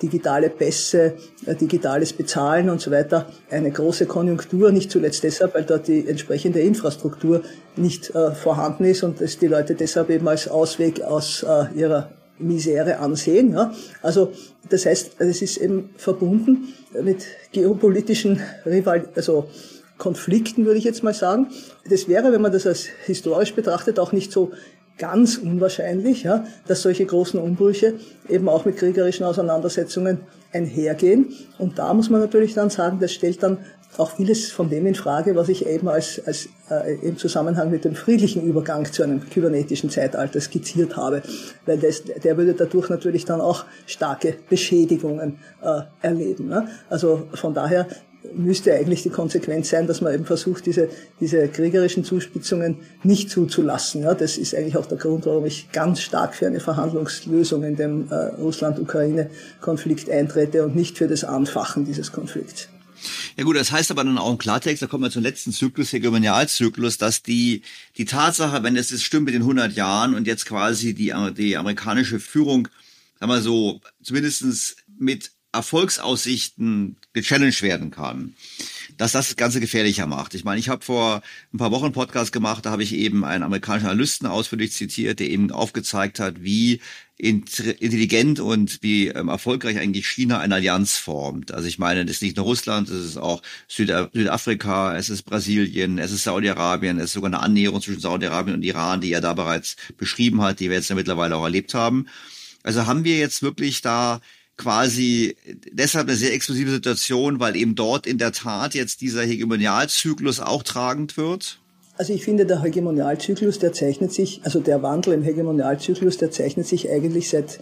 digitale Pässe, äh, digitales Bezahlen und so weiter, eine große Konjunktur, nicht zuletzt deshalb, weil dort die entsprechende Infrastruktur nicht äh, vorhanden ist und es die Leute deshalb eben als Ausweg aus äh, ihrer Misere ansehen. Ja. Also das heißt, es ist eben verbunden mit geopolitischen Rival, also Konflikten, würde ich jetzt mal sagen. Das wäre, wenn man das als historisch betrachtet, auch nicht so ganz unwahrscheinlich, ja, dass solche großen Umbrüche eben auch mit kriegerischen Auseinandersetzungen einhergehen. Und da muss man natürlich dann sagen, das stellt dann auch vieles von dem in Frage, was ich eben als, als äh, im Zusammenhang mit dem friedlichen Übergang zu einem kybernetischen Zeitalter skizziert habe, weil das, der würde dadurch natürlich dann auch starke Beschädigungen äh, erleben. Ne? Also von daher müsste eigentlich die Konsequenz sein, dass man eben versucht, diese, diese kriegerischen Zuspitzungen nicht zuzulassen. Ja, das ist eigentlich auch der Grund, warum ich ganz stark für eine Verhandlungslösung in dem äh, Russland-Ukraine-Konflikt eintrete und nicht für das Anfachen dieses Konflikts. Ja gut, das heißt aber dann auch im Klartext, da kommen wir zum letzten Zyklus, Hegemonialzyklus, dass die, die Tatsache, wenn es stimmt mit den 100 Jahren und jetzt quasi die, die amerikanische Führung, sagen wir so, zumindestens mit Erfolgsaussichten gechallenged werden kann, dass das das Ganze gefährlicher macht. Ich meine, ich habe vor ein paar Wochen einen Podcast gemacht, da habe ich eben einen amerikanischen Analysten ausführlich zitiert, der eben aufgezeigt hat, wie intelligent und wie ähm, erfolgreich eigentlich China eine Allianz formt. Also ich meine, das ist nicht nur Russland, es ist auch Süda Südafrika, es ist Brasilien, es ist Saudi-Arabien, es ist sogar eine Annäherung zwischen Saudi-Arabien und Iran, die er da bereits beschrieben hat, die wir jetzt ja mittlerweile auch erlebt haben. Also haben wir jetzt wirklich da quasi deshalb eine sehr explosive Situation, weil eben dort in der Tat jetzt dieser Hegemonialzyklus auch tragend wird? Also ich finde, der Hegemonialzyklus, der zeichnet sich, also der Wandel im Hegemonialzyklus, der zeichnet sich eigentlich seit,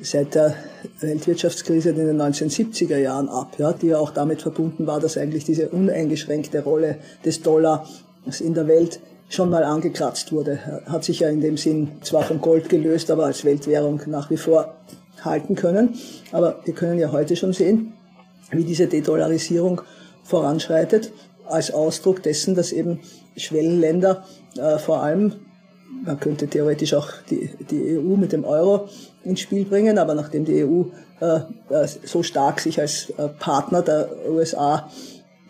seit der Weltwirtschaftskrise in den 1970er Jahren ab, ja, die ja auch damit verbunden war, dass eigentlich diese uneingeschränkte Rolle des Dollar in der Welt schon mal angekratzt wurde. Hat sich ja in dem Sinn zwar vom Gold gelöst, aber als Weltwährung nach wie vor halten können. Aber wir können ja heute schon sehen, wie diese Dedollarisierung voranschreitet, als Ausdruck dessen, dass eben Schwellenländer äh, vor allem, man könnte theoretisch auch die, die EU mit dem Euro ins Spiel bringen, aber nachdem die EU äh, äh, so stark sich als äh, Partner der USA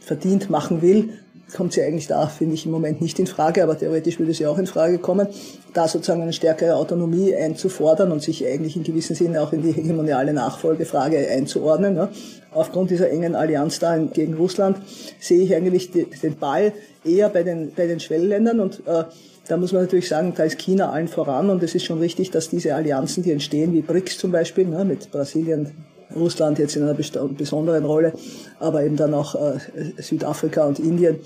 verdient machen will, kommt sie eigentlich da, finde ich, im Moment nicht in Frage, aber theoretisch würde sie auch in Frage kommen, da sozusagen eine stärkere Autonomie einzufordern und sich eigentlich in gewissem Sinne auch in die hegemoniale Nachfolgefrage einzuordnen. Ja. Aufgrund dieser engen Allianz da gegen Russland sehe ich eigentlich den Ball eher bei den, bei den Schwellenländern und äh, da muss man natürlich sagen, da ist China allen voran und es ist schon richtig, dass diese Allianzen, die entstehen, wie BRICS zum Beispiel, ne, mit Brasilien, Russland jetzt in einer besonderen Rolle, aber eben dann auch äh, Südafrika und Indien.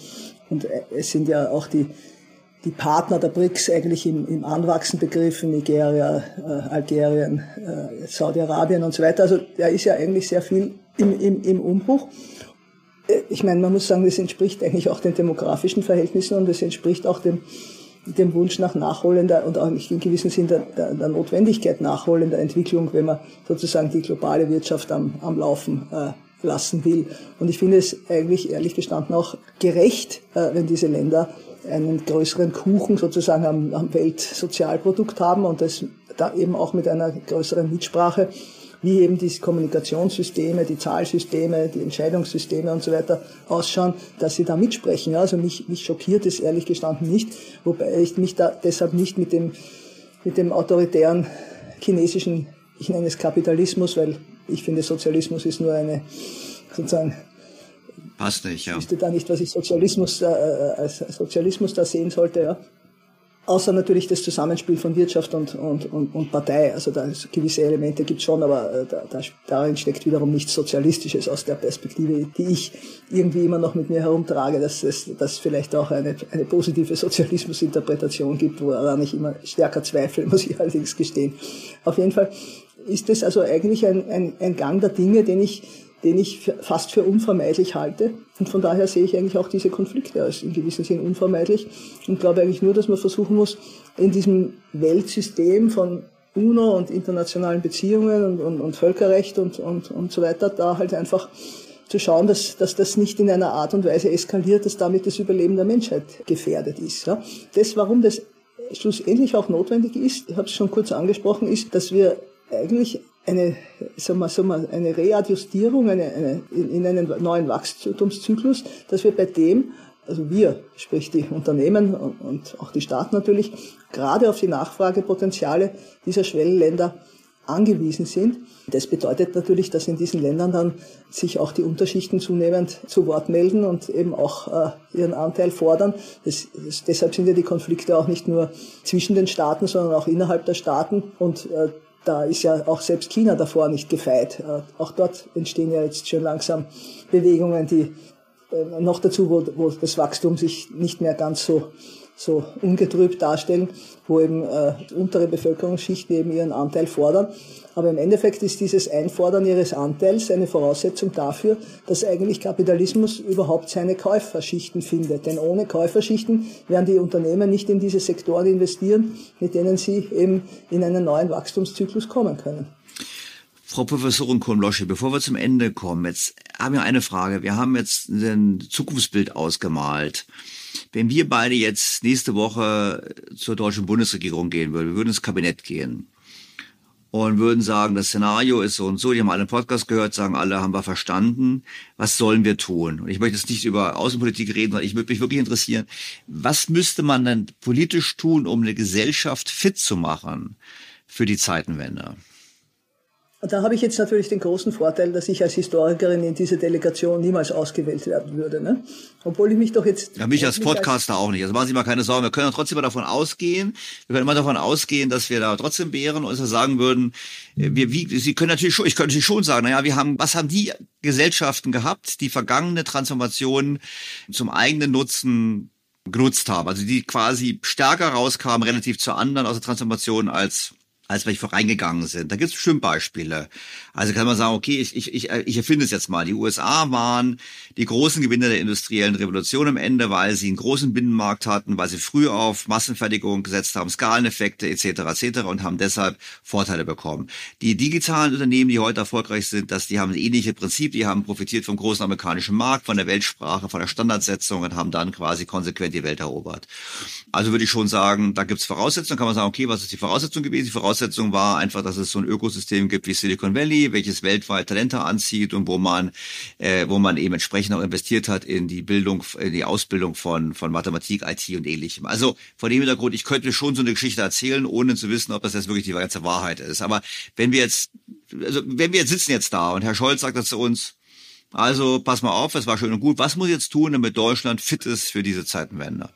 Und äh, es sind ja auch die, die Partner der BRICS eigentlich im, im Anwachsen begriffen, Nigeria, äh, Algerien, Saudi-Arabien und so weiter. Also da ist ja eigentlich sehr viel im, im, im Umbruch. ich meine, man muss sagen, das entspricht eigentlich auch den demografischen Verhältnissen und es entspricht auch dem, dem Wunsch nach nachholender und auch in gewissem Sinn der, der, der Notwendigkeit nachholender Entwicklung, wenn man sozusagen die globale Wirtschaft am, am Laufen äh, lassen will. Und ich finde es eigentlich ehrlich gestanden auch gerecht, äh, wenn diese Länder einen größeren Kuchen sozusagen am, am Weltsozialprodukt haben und das da eben auch mit einer größeren Mitsprache wie eben die Kommunikationssysteme, die Zahlsysteme, die Entscheidungssysteme und so weiter ausschauen, dass sie da mitsprechen. Also mich, mich schockiert es ehrlich gestanden nicht, wobei ich mich da deshalb nicht mit dem, mit dem autoritären chinesischen, ich nenne es Kapitalismus, weil ich finde Sozialismus ist nur eine sozusagen Passt nicht, ja. Ich wüsste da nicht, was ich Sozialismus, äh, als Sozialismus da sehen sollte, ja. Außer natürlich das Zusammenspiel von Wirtschaft und, und, und, und Partei. Also da ist, gewisse Elemente gibt schon, aber äh, da, da, darin steckt wiederum nichts Sozialistisches aus der Perspektive, die ich irgendwie immer noch mit mir herumtrage, dass es dass vielleicht auch eine, eine positive Sozialismusinterpretation gibt, woran ich immer stärker zweifle, muss ich allerdings gestehen. Auf jeden Fall ist das also eigentlich ein, ein, ein Gang der Dinge, den ich den ich fast für unvermeidlich halte. Und von daher sehe ich eigentlich auch diese Konflikte als in gewissem Sinn unvermeidlich und glaube eigentlich nur, dass man versuchen muss, in diesem Weltsystem von UNO und internationalen Beziehungen und, und, und Völkerrecht und, und, und so weiter, da halt einfach zu schauen, dass, dass das nicht in einer Art und Weise eskaliert, dass damit das Überleben der Menschheit gefährdet ist. Ja. Das, warum das schlussendlich auch notwendig ist, ich habe es schon kurz angesprochen, ist, dass wir eigentlich eine, sagen wir, sagen wir, eine Readjustierung eine, eine, in, in einen neuen Wachstumszyklus, dass wir bei dem, also wir, sprich die Unternehmen und, und auch die Staaten natürlich, gerade auf die Nachfragepotenziale dieser Schwellenländer angewiesen sind. Das bedeutet natürlich, dass in diesen Ländern dann sich auch die Unterschichten zunehmend zu Wort melden und eben auch äh, ihren Anteil fordern. Das, das, deshalb sind ja die Konflikte auch nicht nur zwischen den Staaten, sondern auch innerhalb der Staaten. Und äh, da ist ja auch selbst China davor nicht gefeit. Äh, auch dort entstehen ja jetzt schon langsam Bewegungen, die äh, noch dazu, wo, wo das Wachstum sich nicht mehr ganz so so ungetrübt darstellen, wo eben äh, untere Bevölkerungsschichten eben ihren Anteil fordern. Aber im Endeffekt ist dieses Einfordern ihres Anteils eine Voraussetzung dafür, dass eigentlich Kapitalismus überhaupt seine Käuferschichten findet. Denn ohne Käuferschichten werden die Unternehmen nicht in diese Sektoren investieren, mit denen sie eben in einen neuen Wachstumszyklus kommen können. Frau Professorin Kurmlosche, bevor wir zum Ende kommen, jetzt haben wir eine Frage. Wir haben jetzt ein Zukunftsbild ausgemalt. Wenn wir beide jetzt nächste Woche zur deutschen Bundesregierung gehen würden, wir würden ins Kabinett gehen und würden sagen, das Szenario ist so und so, die haben alle einen Podcast gehört, sagen alle, haben wir verstanden, was sollen wir tun? Und ich möchte jetzt nicht über Außenpolitik reden, sondern ich würde mich wirklich interessieren, was müsste man denn politisch tun, um eine Gesellschaft fit zu machen für die Zeitenwende? Und da habe ich jetzt natürlich den großen Vorteil, dass ich als Historikerin in diese Delegation niemals ausgewählt werden würde. Ne? Obwohl ich mich doch jetzt... Ja, mich als Podcaster als auch nicht. Also machen Sie mal keine Sorgen. Wir können trotzdem mal davon ausgehen, wir können immer davon ausgehen, dass wir da trotzdem wären und uns sagen würden, äh, wir, wie, Sie können natürlich schon, ich könnte natürlich schon sagen, naja, wir haben, was haben die Gesellschaften gehabt, die vergangene Transformation zum eigenen Nutzen genutzt haben. Also die quasi stärker rauskamen relativ zu anderen aus der Transformation als als wir voreingegangen sind. Da gibt es bestimmt Beispiele. Also kann man sagen, okay, ich, ich, ich, ich erfinde es jetzt mal. Die USA waren die großen Gewinner der industriellen Revolution am Ende, weil sie einen großen Binnenmarkt hatten, weil sie früh auf Massenfertigung gesetzt haben, Skaleneffekte etc. etc. und haben deshalb Vorteile bekommen. Die digitalen Unternehmen, die heute erfolgreich sind, dass die haben ein ähnliches Prinzip, die haben profitiert vom großen amerikanischen Markt, von der Weltsprache, von der Standardsetzung und haben dann quasi konsequent die Welt erobert. Also würde ich schon sagen, da gibt es Voraussetzungen, kann man sagen, okay, was ist die Voraussetzung gewesen? Die Voraussetzung war einfach, dass es so ein Ökosystem gibt wie Silicon Valley, welches weltweit Talente anzieht und wo man, äh, wo man eben entsprechend auch investiert hat in die Bildung, in die Ausbildung von, von Mathematik, IT und ähnlichem. Also vor dem Hintergrund, ich könnte schon so eine Geschichte erzählen, ohne zu wissen, ob das jetzt wirklich die ganze Wahrheit ist. Aber wenn wir jetzt, also wenn wir jetzt sitzen jetzt da und Herr Scholz sagt das zu uns, also pass mal auf, es war schön und gut. Was muss jetzt tun, damit Deutschland fit ist für diese Zeitenwende?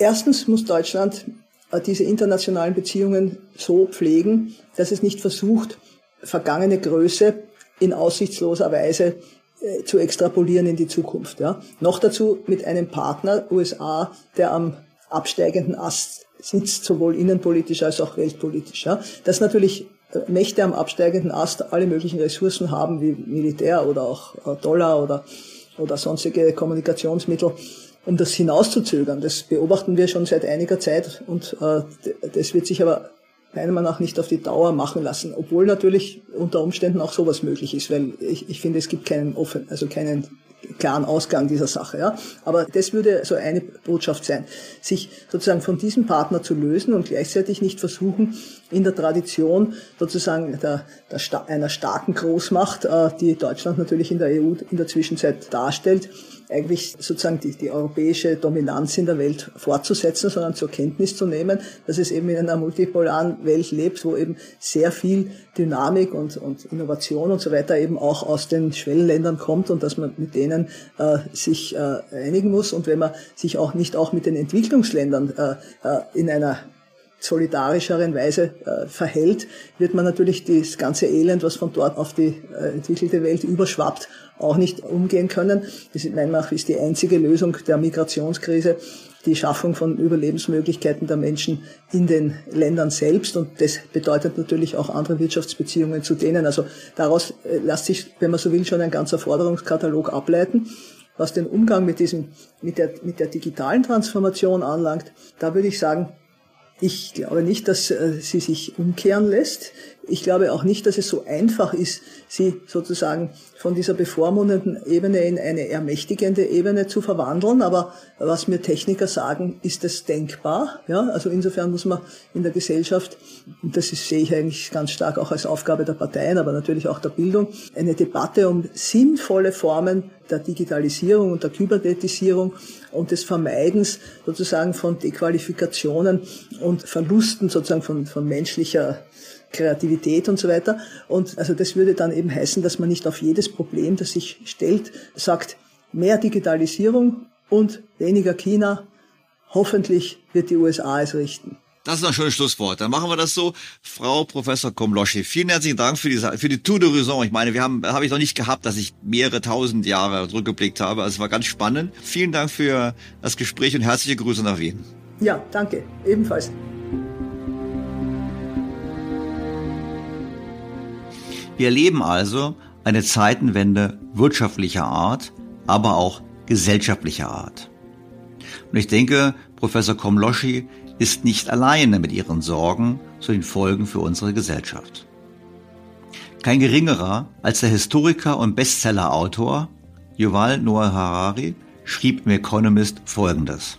Erstens muss Deutschland äh, diese internationalen Beziehungen so pflegen, dass es nicht versucht, vergangene Größe in aussichtsloser Weise äh, zu extrapolieren in die Zukunft. Ja. Noch dazu mit einem Partner, USA, der am absteigenden Ast sitzt, sowohl innenpolitisch als auch weltpolitisch. Ja. Dass natürlich äh, Mächte am absteigenden Ast alle möglichen Ressourcen haben, wie Militär oder auch Dollar oder oder sonstige Kommunikationsmittel, um das hinauszuzögern. Das beobachten wir schon seit einiger Zeit und äh, das wird sich aber meiner Meinung nach nicht auf die Dauer machen lassen, obwohl natürlich unter Umständen auch sowas möglich ist, weil ich, ich finde, es gibt keinen offen, also keinen klaren Ausgang dieser Sache. Ja? Aber das würde so eine Botschaft sein, sich sozusagen von diesem Partner zu lösen und gleichzeitig nicht versuchen, in der Tradition sozusagen der, der, einer starken Großmacht, äh, die Deutschland natürlich in der EU in der Zwischenzeit darstellt, eigentlich sozusagen die, die europäische Dominanz in der Welt fortzusetzen, sondern zur Kenntnis zu nehmen, dass es eben in einer multipolaren Welt lebt, wo eben sehr viel Dynamik und, und Innovation und so weiter eben auch aus den Schwellenländern kommt und dass man mit denen äh, sich äh, einigen muss. Und wenn man sich auch nicht auch mit den Entwicklungsländern äh, äh, in einer solidarischeren Weise äh, verhält, wird man natürlich das ganze Elend, was von dort auf die äh, entwickelte Welt überschwappt, auch nicht umgehen können. Das ist meiner Meinung nach ist die einzige Lösung der Migrationskrise die Schaffung von Überlebensmöglichkeiten der Menschen in den Ländern selbst. Und das bedeutet natürlich auch andere Wirtschaftsbeziehungen zu denen. Also daraus äh, lässt sich, wenn man so will, schon ein ganzer Forderungskatalog ableiten. Was den Umgang mit diesem, mit der, mit der digitalen Transformation anlangt, da würde ich sagen, ich glaube nicht, dass äh, sie sich umkehren lässt. Ich glaube auch nicht, dass es so einfach ist, sie sozusagen von dieser bevormundenden Ebene in eine ermächtigende Ebene zu verwandeln. Aber was mir Techniker sagen, ist es denkbar. Ja, also insofern muss man in der Gesellschaft, und das ist, sehe ich eigentlich ganz stark auch als Aufgabe der Parteien, aber natürlich auch der Bildung, eine Debatte um sinnvolle Formen der Digitalisierung und der Kybernetisierung und des Vermeidens sozusagen von Dequalifikationen und Verlusten sozusagen von, von menschlicher Kreativität und so weiter. Und also das würde dann eben heißen, dass man nicht auf jedes Problem, das sich stellt, sagt, mehr Digitalisierung und weniger China. Hoffentlich wird die USA es richten. Das ist ein schönes Schlusswort. Dann machen wir das so. Frau Professor Komloschi, vielen herzlichen Dank für, diese, für die Tour de Raison. Ich meine, wir haben, habe ich noch nicht gehabt, dass ich mehrere tausend Jahre zurückgeblickt habe. Also es war ganz spannend. Vielen Dank für das Gespräch und herzliche Grüße nach Wien. Ja, danke. Ebenfalls. Wir erleben also eine Zeitenwende wirtschaftlicher Art, aber auch gesellschaftlicher Art. Und ich denke, Professor Komloschi ist nicht alleine mit ihren Sorgen zu den Folgen für unsere Gesellschaft. Kein geringerer als der Historiker und Bestsellerautor Yuval Noah Harari schrieb im Economist Folgendes.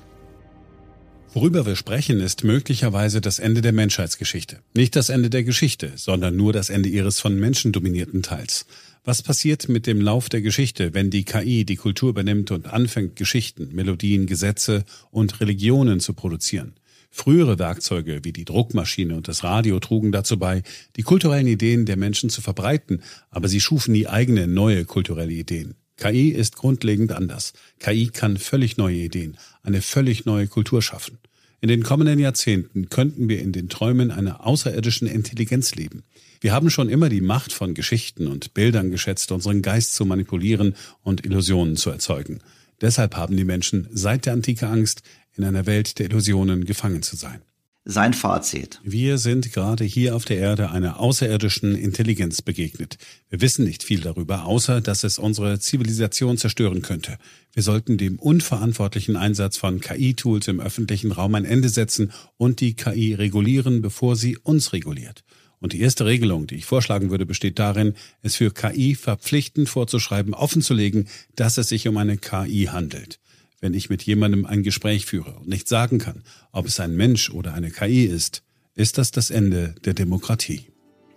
Worüber wir sprechen, ist möglicherweise das Ende der Menschheitsgeschichte. Nicht das Ende der Geschichte, sondern nur das Ende ihres von Menschen dominierten Teils. Was passiert mit dem Lauf der Geschichte, wenn die KI die Kultur übernimmt und anfängt, Geschichten, Melodien, Gesetze und Religionen zu produzieren? Frühere Werkzeuge wie die Druckmaschine und das Radio trugen dazu bei, die kulturellen Ideen der Menschen zu verbreiten, aber sie schufen nie eigene neue kulturelle Ideen. KI ist grundlegend anders. KI kann völlig neue Ideen, eine völlig neue Kultur schaffen. In den kommenden Jahrzehnten könnten wir in den Träumen einer außerirdischen Intelligenz leben. Wir haben schon immer die Macht von Geschichten und Bildern geschätzt, unseren Geist zu manipulieren und Illusionen zu erzeugen. Deshalb haben die Menschen seit der Antike Angst, in einer Welt der Illusionen gefangen zu sein sein Fazit. Wir sind gerade hier auf der Erde einer außerirdischen Intelligenz begegnet. Wir wissen nicht viel darüber, außer dass es unsere Zivilisation zerstören könnte. Wir sollten dem unverantwortlichen Einsatz von KI-Tools im öffentlichen Raum ein Ende setzen und die KI regulieren, bevor sie uns reguliert. Und die erste Regelung, die ich vorschlagen würde, besteht darin, es für KI verpflichtend vorzuschreiben, offenzulegen, dass es sich um eine KI handelt wenn ich mit jemandem ein Gespräch führe und nicht sagen kann, ob es ein Mensch oder eine KI ist, ist das das Ende der Demokratie.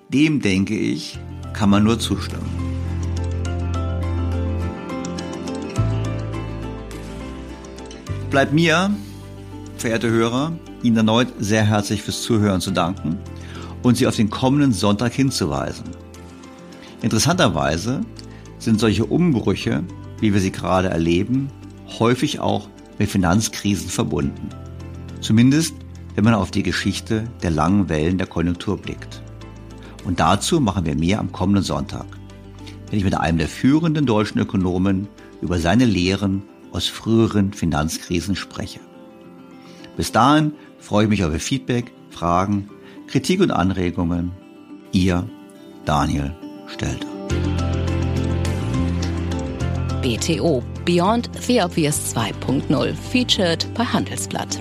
Dem, denke ich, kann man nur zustimmen. Bleibt mir, verehrte Hörer, Ihnen erneut sehr herzlich fürs Zuhören zu danken und Sie auf den kommenden Sonntag hinzuweisen. Interessanterweise sind solche Umbrüche, wie wir sie gerade erleben, häufig auch mit Finanzkrisen verbunden. Zumindest, wenn man auf die Geschichte der langen Wellen der Konjunktur blickt. Und dazu machen wir mehr am kommenden Sonntag, wenn ich mit einem der führenden deutschen Ökonomen über seine Lehren aus früheren Finanzkrisen spreche. Bis dahin freue ich mich auf Ihr Feedback, Fragen, Kritik und Anregungen. Ihr Daniel Stelter. BTO Beyond the Obvious 2.0 featured bei Handelsblatt.